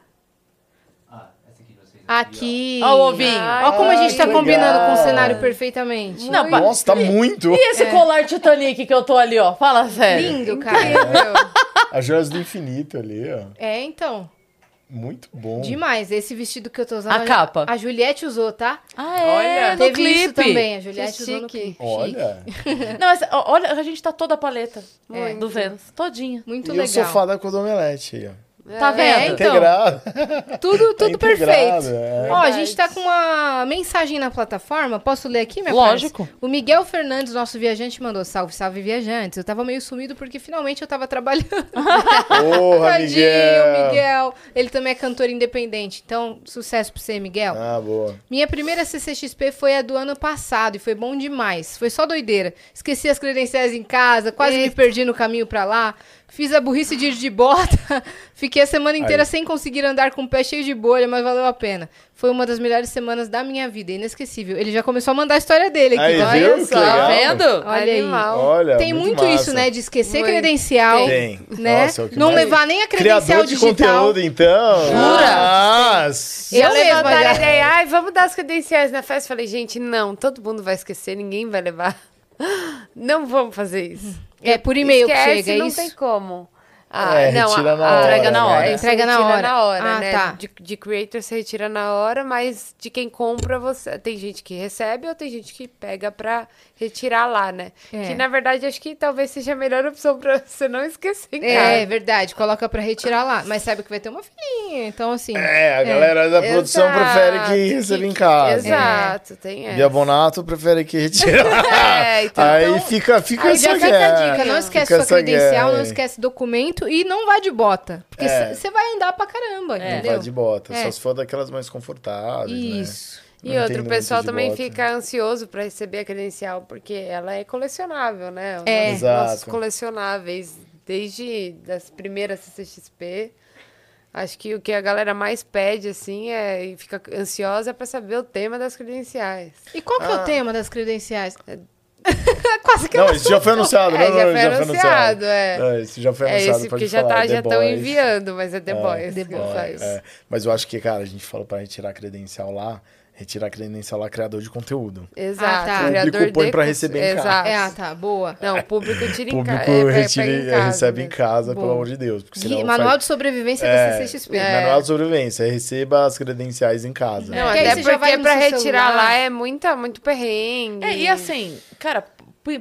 Ah, essa aqui de vocês. Aqui. Ó o ovinho. Ó como a gente tá que combinando com o legal. cenário perfeitamente. Não, pa- Nossa, tá muito. E esse colar Titanic que eu tô ali, ó? Fala sério. Lindo, cara. *laughs* Incrível. As joias do infinito ali, ó. É, então. Muito bom. Demais. Esse vestido que eu tô usando. A capa. A Juliette usou, tá? Ah, é? Olha, no Teve clipe. isso também. A Juliette usou no clipe. Olha. Não, essa- olha, a gente tá toda a paleta É. do Vênus. Todinha. Muito e legal. o sofá da Codomelete aí, ó. Tá É, vendo? então. Integrado. *laughs* Tudo, tudo integrado, perfeito. é. Ó, a gente tá com uma mensagem na plataforma. Posso ler aqui, minha Lógico. O Miguel Fernandes, nosso viajante, mandou salve, salve, viajantes. Eu tava meio sumido porque finalmente eu tava trabalhando. *laughs* Porra, Tadinho, Miguel. Miguel. Ele também é cantor independente. Então, sucesso pra você, Miguel. Ah, boa. Minha primeira CCXP foi a do ano passado e foi bom demais. Foi só doideira. Esqueci as credenciais em casa, quase me Eita. perdi no caminho pra lá. Fiz a burrice de ir de bota. *laughs* Fiquei a semana inteira Aí. sem conseguir andar com o pé cheio de bolha, mas valeu a pena. Foi uma das melhores semanas da minha vida, inesquecível. Ele já começou a mandar a história dele aqui. Aí, tá? viu? Olha só. Tá vendo? Olha aí. Olha, Tem muito, massa. isso, né? De esquecer Muito. credencial. Tem. Né? Nossa, é Não mais- levar nem a Criador credencial de digital. conteúdo, então. Jura? Nossa. Eu mesma já. a ideia, ai, vamos dar as credenciais na festa. Falei, gente, não, todo mundo vai esquecer, ninguém vai levar. *laughs* Não vamos fazer isso. É por e-mail que Esquece, chega, é não isso? tem como. Ah, É, não, retira na a- hora, Entrega na né? hora. É, Entrega na hora. na hora, Ah, né? tá. De, de creator você retira na hora, mas de quem compra você tem gente que recebe ou tem gente que pega pra retirar lá, né? É. Que na verdade acho que talvez seja a melhor opção pra você não esquecer. É, é verdade, coloca pra retirar lá. Mas sabe que vai ter uma filhinha, então assim. É, a galera da produção Exato, prefere que receba em casa. Exato, tem essa. Bia Bonato prefere que retire. *laughs* É, então- Aí fica, fica Aí essa já fica a dica, não esquece Fica sua credencial, não esquece documento e não vá de bota. Porque É. você vai andar pra caramba, É. Não entendeu? vai de bota, É. só se for daquelas mais confortáveis, né? Isso. E Não outro, o muito pessoal também bota. fica ansioso pra receber a credencial, porque ela é colecionável, né? Os É. nossos- Exato. nossos colecionáveis, desde das primeiras CCXP. Acho que o que a galera mais pede, assim, é, e fica ansiosa é pra saber o tema das credenciais. E qual que é Ah. o tema das credenciais? *laughs* Quase que Não, eu isso já foi anunciado. É, não, não, já não, foi já foi anunciado, é. Não, isso já foi É anunciado, esse, pode porque já falar, tá, já estão enviando, mas é The Boys. The Boys. É, mas eu acho que, cara, a gente falou pra retirar a credencial lá, retirar a credencial lá, criador de conteúdo. Exato. Ah, tá. o O criador público põe de pra cons- receber em casa. Exato. É, ah, tá, boa. Não, o público tira em casa. público é, retira- em casa recebe em mesmo. casa, Boa. pelo amor de Deus. Porque senão Manual faz- de sobrevivência É, da CCXP. É. Manual de sobrevivência, receba as credenciais em casa. Não, Porque aí até você já vai porque pra seu retirar celular. lá é muita, muito perrengue. É, e assim, cara,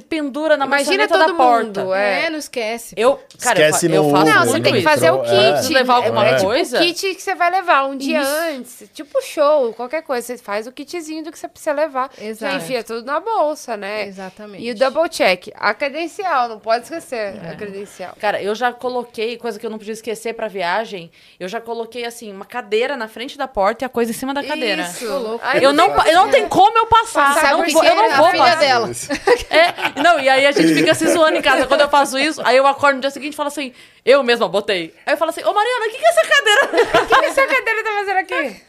pendura na Imagina maçaneta todo da porta. mundo, É, é. não esquece. Eu, cara, Esquece eu, eu faço Não, você tem que fazer o É. kit. Preciso levar alguma é, tipo coisa? o kit que você vai levar um dia Isso. antes. Tipo show, qualquer coisa. Você faz o kitzinho do que você precisa levar. Exato. Já enfia tudo na bolsa, né? Exatamente. E o double check. A credencial, não pode esquecer a credencial. Cara, eu já coloquei, coisa que eu não podia esquecer pra viagem, eu já coloquei, assim, uma cadeira na frente da porta e a coisa em cima da cadeira. Isso. Louco. Eu não, eu não tenho como eu passar. Não o que vou, eu é? não A vou passar. dela. É, não, e aí a gente fica se zoando em casa. Quando eu faço isso, aí eu acordo no dia seguinte e falo assim, eu mesma botei. Aí eu falo assim, ô Mariana, o que, que é essa cadeira? O que essa cadeira tá fazendo aqui?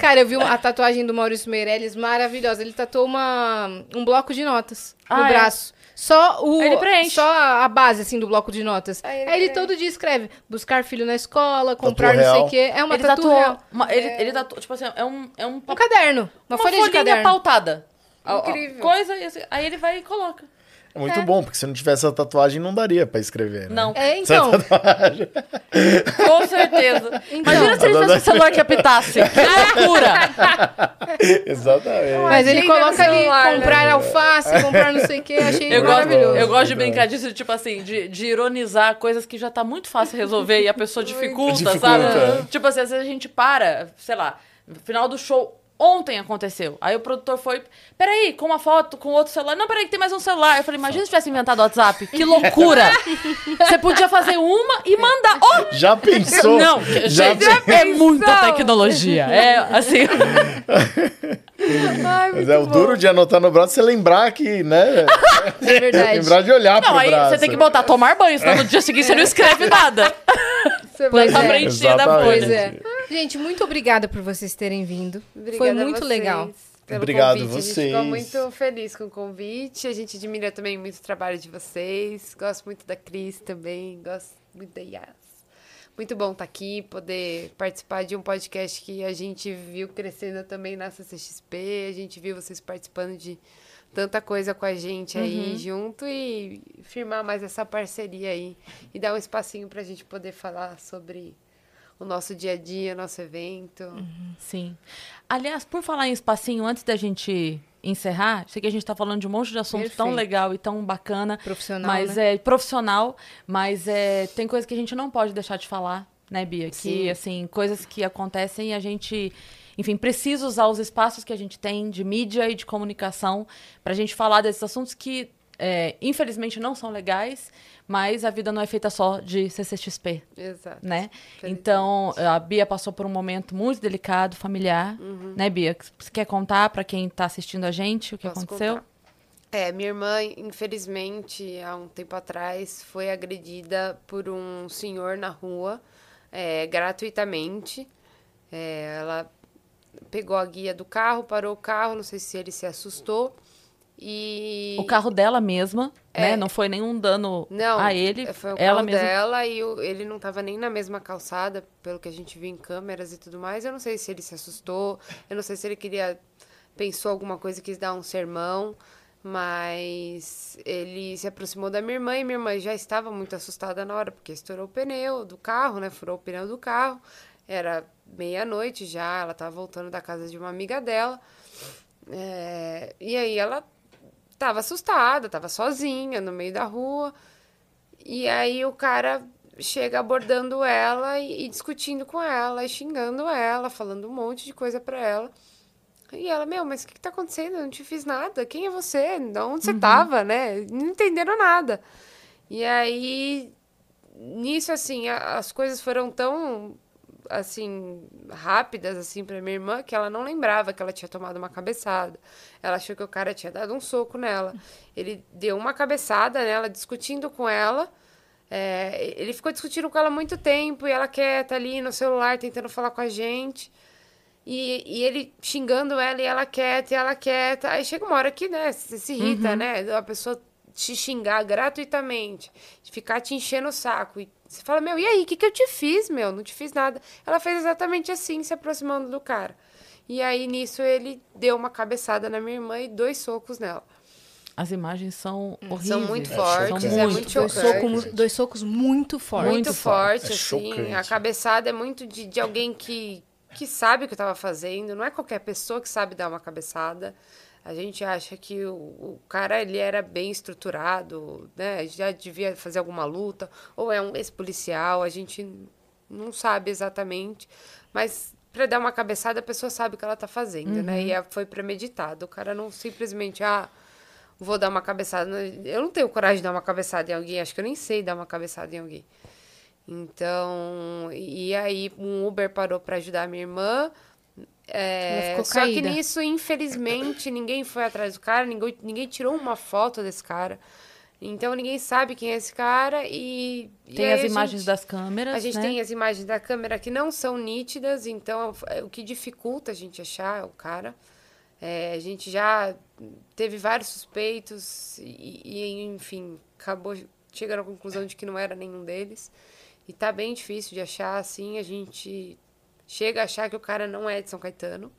Cara, eu vi uma- a tatuagem do Maurício Meirelles maravilhosa. Ele tatuou uma, um bloco de notas no Ah, é? braço. Só o. Ele preenche. Só a base, assim, do bloco de notas. Aí ele Aí ele todo dia escreve: buscar filho na escola, comprar não sei o quê. É uma ele tatu tatuou, uma- ele, ele tatuou, tipo assim, é um, é um, Um caderno. Uma, folha de caderno. pautada. A- a Incrível. Coisa, e assim, aí ele vai e coloca. É muito bom, porque se não tivesse essa tatuagem, não daria pra escrever. né? Não, É, então. com certeza. Então. Imagina se ele tivesse um celular que apitasse. Que loucura! *laughs* Exatamente. Mas ele coloca ali: celular, né? comprar alface, comprar não sei o quê. *laughs* Achei Eu gosto, maravilhoso. eu gosto de brincar disso, tipo assim, de, de ironizar coisas que já tá muito fácil resolver e a pessoa dificulta, Dificulta. sabe? Tipo assim, às vezes a gente para, sei lá, no final do show. Ontem aconteceu. Aí o produtor foi. Peraí, com uma foto, com outro celular. Não, peraí, que tem mais um celular. Eu falei, imagina se tivesse inventado o WhatsApp. Que loucura! *laughs* Você podia fazer uma e mandar. Oh! Já pensou? Não, já gente, pensou? é muita tecnologia. É assim. Ai, Mas é o bom. duro de anotar no braço, você lembrar que, né? É verdade. *laughs* lembrar de olhar Não, pro aí braço. você tem que botar tomar banho, senão no dia seguinte você não escreve nada. *laughs* Você Pois Tá é. preenchida da folha. é. Gente, muito obrigada por vocês terem vindo. Obrigada Foi a muito vocês legal. pelo Obrigado convite. A gente vocês. ficou muito feliz com o convite. A gente admira também muito o trabalho de vocês. Gosto muito da Cris também. Gosto muito da Yas. Muito bom estar aqui, poder participar de um podcast que a gente viu crescendo também na CCXP. A gente viu vocês participando de tanta coisa com a gente aí junto e firmar mais essa parceria aí e dar um espacinho pra gente poder falar sobre o nosso dia a dia, nosso evento. Sim. Aliás, por falar em espacinho, antes da gente encerrar, sei que a gente tá falando de um monte de assunto tão Perfeito. legal e tão bacana, Profissional, mas né? é profissional, mas é tem coisa que a gente não pode deixar de falar, né, Bia? Sim. Que assim, coisas que acontecem e a gente, enfim, precisa usar os espaços que a gente tem de mídia e de comunicação pra gente falar desses assuntos que é, infelizmente não são legais, mas a vida não é feita só de CCXP, Exato. né? Então, a Bia passou por um momento muito delicado, familiar, Uhum. né, Bia? Você quer contar pra quem tá assistindo a gente o que Posso aconteceu? contar. É, minha irmã, infelizmente, há um tempo atrás, foi agredida por um senhor na rua, é, gratuitamente. É, ela pegou a guia do carro, parou o carro, não sei se ele se assustou. E. O carro dela mesma, É. né? Não foi nenhum dano Não, a ele. foi o ela carro mesma. dela e o- ele não tava nem na mesma calçada, pelo que a gente viu em câmeras e tudo mais. Eu não sei se ele se assustou, eu não sei se ele queria pensou alguma coisa quis dar um sermão, mas ele se aproximou da minha irmã e minha irmã já estava muito assustada na hora, porque estourou o pneu do carro, né? Furou o pneu do carro. Era meia-noite já, ela estava voltando da casa de uma amiga dela. É, e aí ela tava assustada, tava sozinha no meio da rua. E aí o cara chega abordando ela e, e discutindo com ela, e xingando ela, falando um monte de coisa pra ela. E ela, meu, mas o que, que tá acontecendo? Eu não te fiz nada. Quem é você? De onde você tava, né? Não entenderam nada. E aí, nisso, assim, a- as coisas foram tão, assim, rápidas, assim, pra minha irmã, que ela não lembrava que ela tinha tomado uma cabeçada. Ela achou que o cara tinha dado um soco nela. Ele deu uma cabeçada nela, discutindo com ela. É, ele ficou discutindo com ela muito tempo e ela quieta ali no celular, tentando falar com a gente. E, e ele xingando ela e ela quieta, e ela quieta. Aí chega uma hora que, né, você se irrita, né? A pessoa te xingar gratuitamente, ficar te enchendo o saco. E você fala, meu, e aí, o que, que eu te fiz, meu? Não te fiz nada. Ela fez exatamente assim, se aproximando do cara. E aí, nisso, ele deu uma cabeçada na minha irmã e dois socos nela. As imagens são horríveis. São muito É fortes, chocante. é muito muito Dois, chocante. soco mu- dois socos muito fortes. Muito, Muito forte, forte. É assim. chocante. A cabeçada é muito de, de alguém que, que sabe o que estava fazendo. Não é qualquer pessoa que sabe dar uma cabeçada. A gente acha que o, o cara ele era bem estruturado, né? Já devia fazer alguma luta, ou é um ex-policial, a gente não sabe exatamente. Mas para dar uma cabeçada, a pessoa sabe o que ela tá fazendo, né? E é- foi premeditado. O cara não simplesmente, ah, vou dar uma cabeçada. Eu não tenho coragem de dar uma cabeçada em alguém, acho que eu nem sei dar uma cabeçada em alguém. Então, e aí um Uber parou para ajudar a minha irmã. É, só que caída. nisso, infelizmente, ninguém foi atrás do cara, ninguém, ninguém tirou uma foto desse cara. Então ninguém sabe quem é esse cara e. e Tem aí as imagens gente- das câmeras, a gente né? tem as imagens da câmera que não são nítidas, então é o que dificulta a gente achar o cara. É, a gente já teve vários suspeitos e, e, enfim, acabou chegando à conclusão de que não era nenhum deles. E tá bem difícil de achar, assim, a gente chega a achar que o cara não é de São Caetano.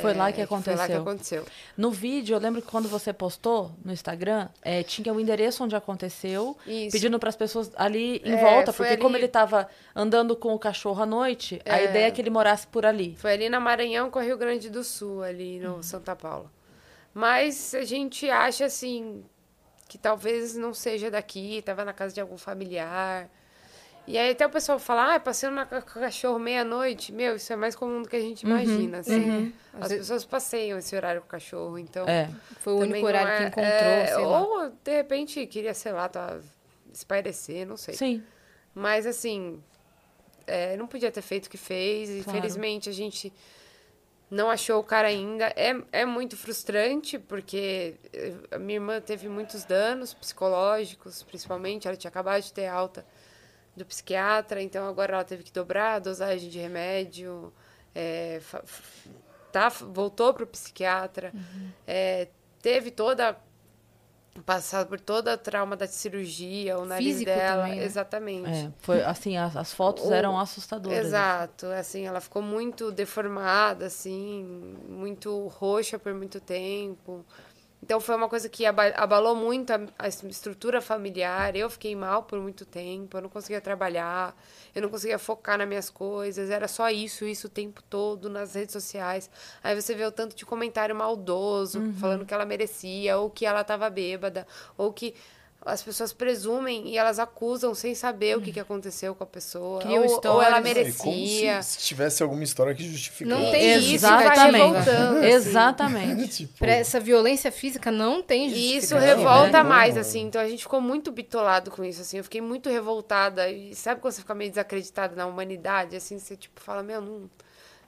Foi lá É, que Foi lá que aconteceu. aconteceu. No vídeo, eu lembro que quando você postou no Instagram, é, tinha o endereço onde aconteceu, Isso. pedindo para as pessoas ali em É, volta, porque como ali- ele estava andando com o cachorro à noite, a É. ideia é que ele morasse por ali. Foi ali na Maranhão com o Rio Grande do Sul, ali no Uhum. Santa Paula. Mas a gente acha assim que talvez não seja daqui, estava na casa de algum familiar. E aí até o pessoal fala, ah, passeando na, cachorro meia-noite. Meu, isso é mais comum do que a gente Uhum, imagina, assim. As pessoas passeiam esse horário com o cachorro, então... É. Foi o único horário que é- encontrou, é, sei lá. Ou, de repente, queria, sei lá, tá, espairecer, não sei. Sim. Mas, assim, é, não podia ter feito o que fez. Claro. Infelizmente, a gente não achou o cara ainda. É, é muito frustrante, porque eh, a minha irmã teve muitos danos psicológicos, principalmente. Ela tinha acabado de ter alta do psiquiatra, então agora ela teve que dobrar a dosagem de remédio. é, tá, voltou para o psiquiatra. é, teve toda passado por toda a trauma da cirurgia, o nariz Físico dela, também, né? exatamente. É, foi assim, as, as fotos O- eram assustadoras. Exato, assim, ela ficou muito deformada, assim, muito roxa por muito tempo. Então foi uma coisa que aba- abalou muito a, a estrutura familiar. Eu fiquei mal por muito tempo, eu não conseguia trabalhar, eu não conseguia focar nas minhas coisas, era só isso, isso o tempo todo nas redes sociais. Aí você vê o tanto de comentário maldoso, falando que ela merecia, ou que ela estava bêbada, ou que as pessoas presumem e elas acusam sem saber o que, que aconteceu com a pessoa. Criam ou, ou ela. É merecia. se, se tivesse alguma história que justificasse. Não tem isso, Exatamente. vai te revoltando, assim. Exatamente. *laughs* Tipo, Pra essa violência física não tem E isso revolta né? mais, assim. Então a gente ficou muito bitolado com isso, assim. Eu fiquei muito revoltada. E sabe quando você fica meio desacreditado na humanidade, assim? Você, tipo, fala, meu, não...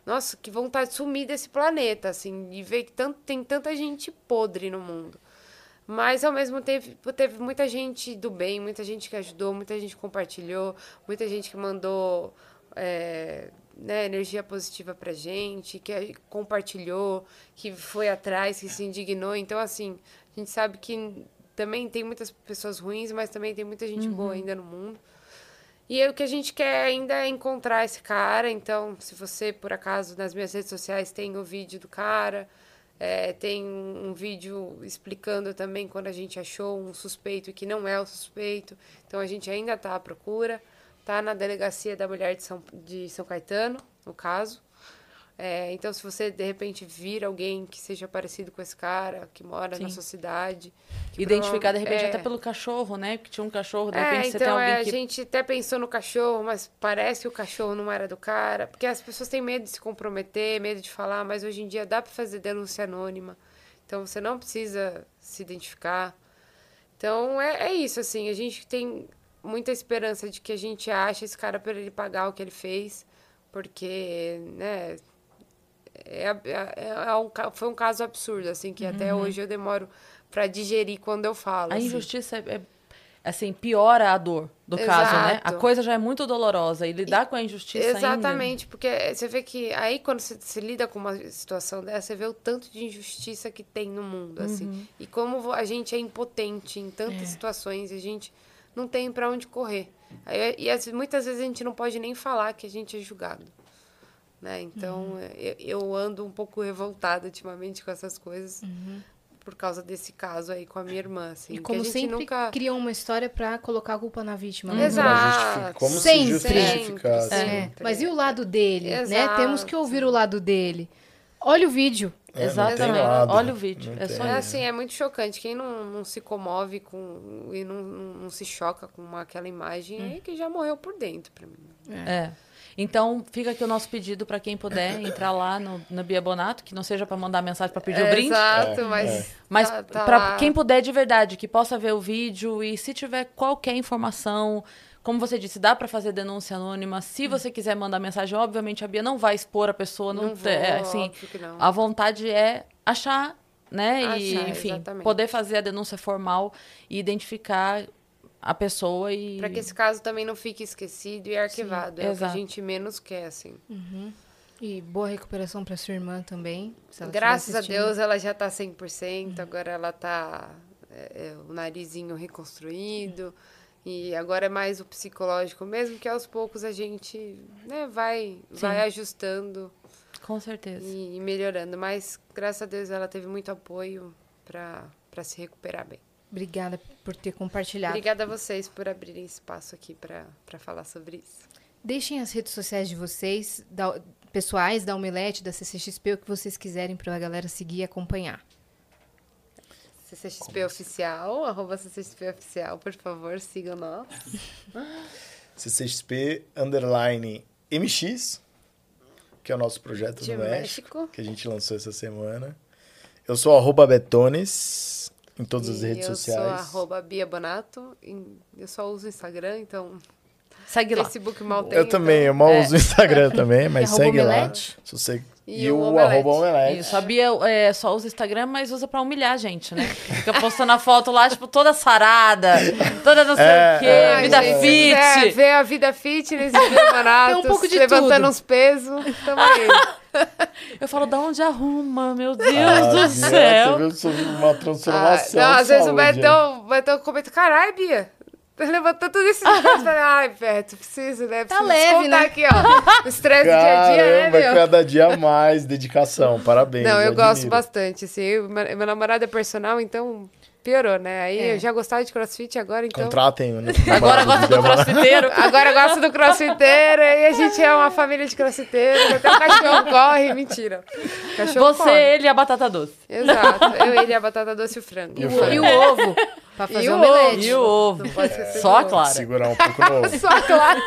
Nossa, que vontade de sumir desse planeta, assim. E ver que tanto, tem tanta gente podre no mundo. Mas, ao mesmo tempo, teve muita gente do bem, muita gente que ajudou, muita gente que compartilhou, muita gente que mandou é, né, energia positiva pra gente, que compartilhou, que foi atrás, que se indignou. Então, assim, a gente sabe que também tem muitas pessoas ruins, mas também tem muita gente boa ainda no mundo. E aí, o que a gente quer ainda é encontrar esse cara. Então, se você, por acaso, nas minhas redes sociais tem o vídeo do cara, é, tem um, vídeo explicando também quando a gente achou um suspeito que não é o suspeito. Então, a gente ainda está à procura. Tá na delegacia da mulher de São, de São Caetano, no caso. É, então, se você, de repente, vir alguém que seja parecido com esse cara, que mora na Sim. sua cidade... que Identificar, de repente, é, até pelo cachorro, né? Porque tinha um cachorro, de é, repente você tem então, alguém é, que. a gente até pensou no cachorro, mas parece que o cachorro não era do cara. Porque as pessoas têm medo de se comprometer, medo de falar, mas hoje em dia dá para fazer denúncia anônima. Então você não precisa se identificar. Então é, é isso, assim, a gente tem muita esperança de que a gente ache esse cara para ele pagar o que ele fez, porque, né, é, é, é um, foi um caso absurdo, assim, que até hoje eu demoro para digerir quando eu falo. A assim. injustiça é, é, assim, piora a dor do caso, né? A Exato. coisa já é muito dolorosa e lidar com a injustiça ainda. Exatamente, porque você vê que aí quando você, você lida com uma situação dessa, você vê o tanto de injustiça que tem no mundo, assim. E como a gente é impotente em tantas situações e a gente não tem para onde correr. Aí, e muitas vezes a gente não pode nem falar que a gente é julgado. Né? Então, eu, eu ando um pouco revoltada ultimamente com essas coisas por causa desse caso aí com a minha irmã, assim. E que como a gente sempre, nunca... criam uma história pra colocar a culpa na vítima. né? pra Exato. justificar- como Sempre. se justificasse. Sempre, É, sempre. Mas e o lado dele, né? Exato. Temos que ouvir o lado dele. Olha o vídeo. É, Exatamente. lado. Olha o vídeo, é só É assim, é muito chocante. Quem não, não se comove com e não, não, não se choca com uma- aquela imagem Hum. é que já morreu por dentro pra mim. É. Então, fica aqui o nosso pedido para quem puder *coughs* entrar lá no, na Bia Bonato, que não seja para mandar mensagem para pedir o brinde. Exato, É, mas. é. Mas tá- tá para quem puder de verdade, que possa ver o vídeo e se tiver qualquer informação, como você disse, dá para fazer denúncia anônima. Se você quiser mandar mensagem, obviamente a Bia não vai expor a pessoa, não, Não vou, é, assim, óbvio que não. a vontade é achar, né, e Achar, enfim, exatamente. poder fazer a denúncia formal e identificar a pessoa e Pra que esse caso também não fique esquecido e arquivado. é o que a exato. gente menos quer, assim. E boa recuperação pra sua irmã também. Graças a. Deus ela já tá 100%, agora ela tá é, é, o narizinho reconstruído. E agora é mais o psicológico mesmo, que aos poucos a gente né, vai, vai ajustando com certeza. e, e melhorando. Mas graças a Deus ela teve muito apoio pra se recuperar bem. Obrigada por ter compartilhado. Obrigada a vocês por abrirem espaço aqui pra falar sobre isso. Deixem as redes sociais de vocês, da- pessoais, da Omelete, da CCXP, o que vocês quiserem pra galera seguir e acompanhar. CCXP Oficial, arroba CCXP Oficial, por favor, sigam nós. *laughs* CCXP underline MX, que é o nosso projeto De no México, México. que a gente lançou essa semana. Eu sou arroba Betones em todas as E redes eu sociais. sou arroba Bia Bonato, eu só uso o Instagram, então Segue lá. Facebook mal tem. Eu também, eu mal É. uso o Instagram *laughs* também, mas segue lá. Se você... E E, o o Omelete. arroba Omelete. Isso, a Bia é, só usa Instagram, mas usa pra humilhar a gente, né? Fica postando a foto lá, tipo, toda sarada, toda não sei É, o quê, é, vida é. fit. É, ver a vida fitness Bia Bonato, *laughs* Tem um pouco de levantando tudo. uns pesos, tamo aí. *laughs* Eu falo, da onde arruma, meu Deus Ah, do céu. Teve sobre uma Ah, transformação não, às de vezes o saúde, Betão, o Betão comenta, caralho, Bia, Levantou tudo esses dias. Falei, *laughs* ai, Beto, preciso, né? Tá Preciso leve, descontar né? aqui, ó. O estresse do dia a dia, né, meu? cada dia mais, dedicação, parabéns. Não, eu gosto bastante, assim. eu- meu namorado é personal, então piorou, né? Aí É. eu já gostava de crossfit, agora então... Contratem Agora gosta do crossfiteiro. Agora eu gosto do crossfiteiro e a gente é uma família de crossfiteiros. Até o cachorro corre, mentira. O cachorro Você, corre. ele e a batata doce. Exato. Eu, ele, a batata doce e o frango. E o frango. E o ovo, pra fazer E o omelete. E o ovo. Só a clara. Segurar um pouco no ovo. Só claro.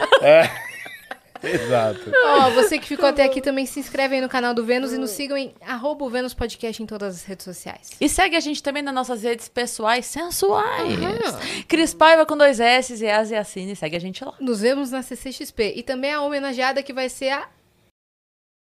Exato. Ó, você que ficou até aqui também se inscreve aí no canal do Vênus e nos sigam em arroba o Vênus Podcast em todas as redes sociais. E segue a gente também nas nossas redes pessoais sensuais. Cris Paiva com dois S e As e Assine. Segue a gente lá. Nos vemos na CCXP. E também a homenageada que vai ser a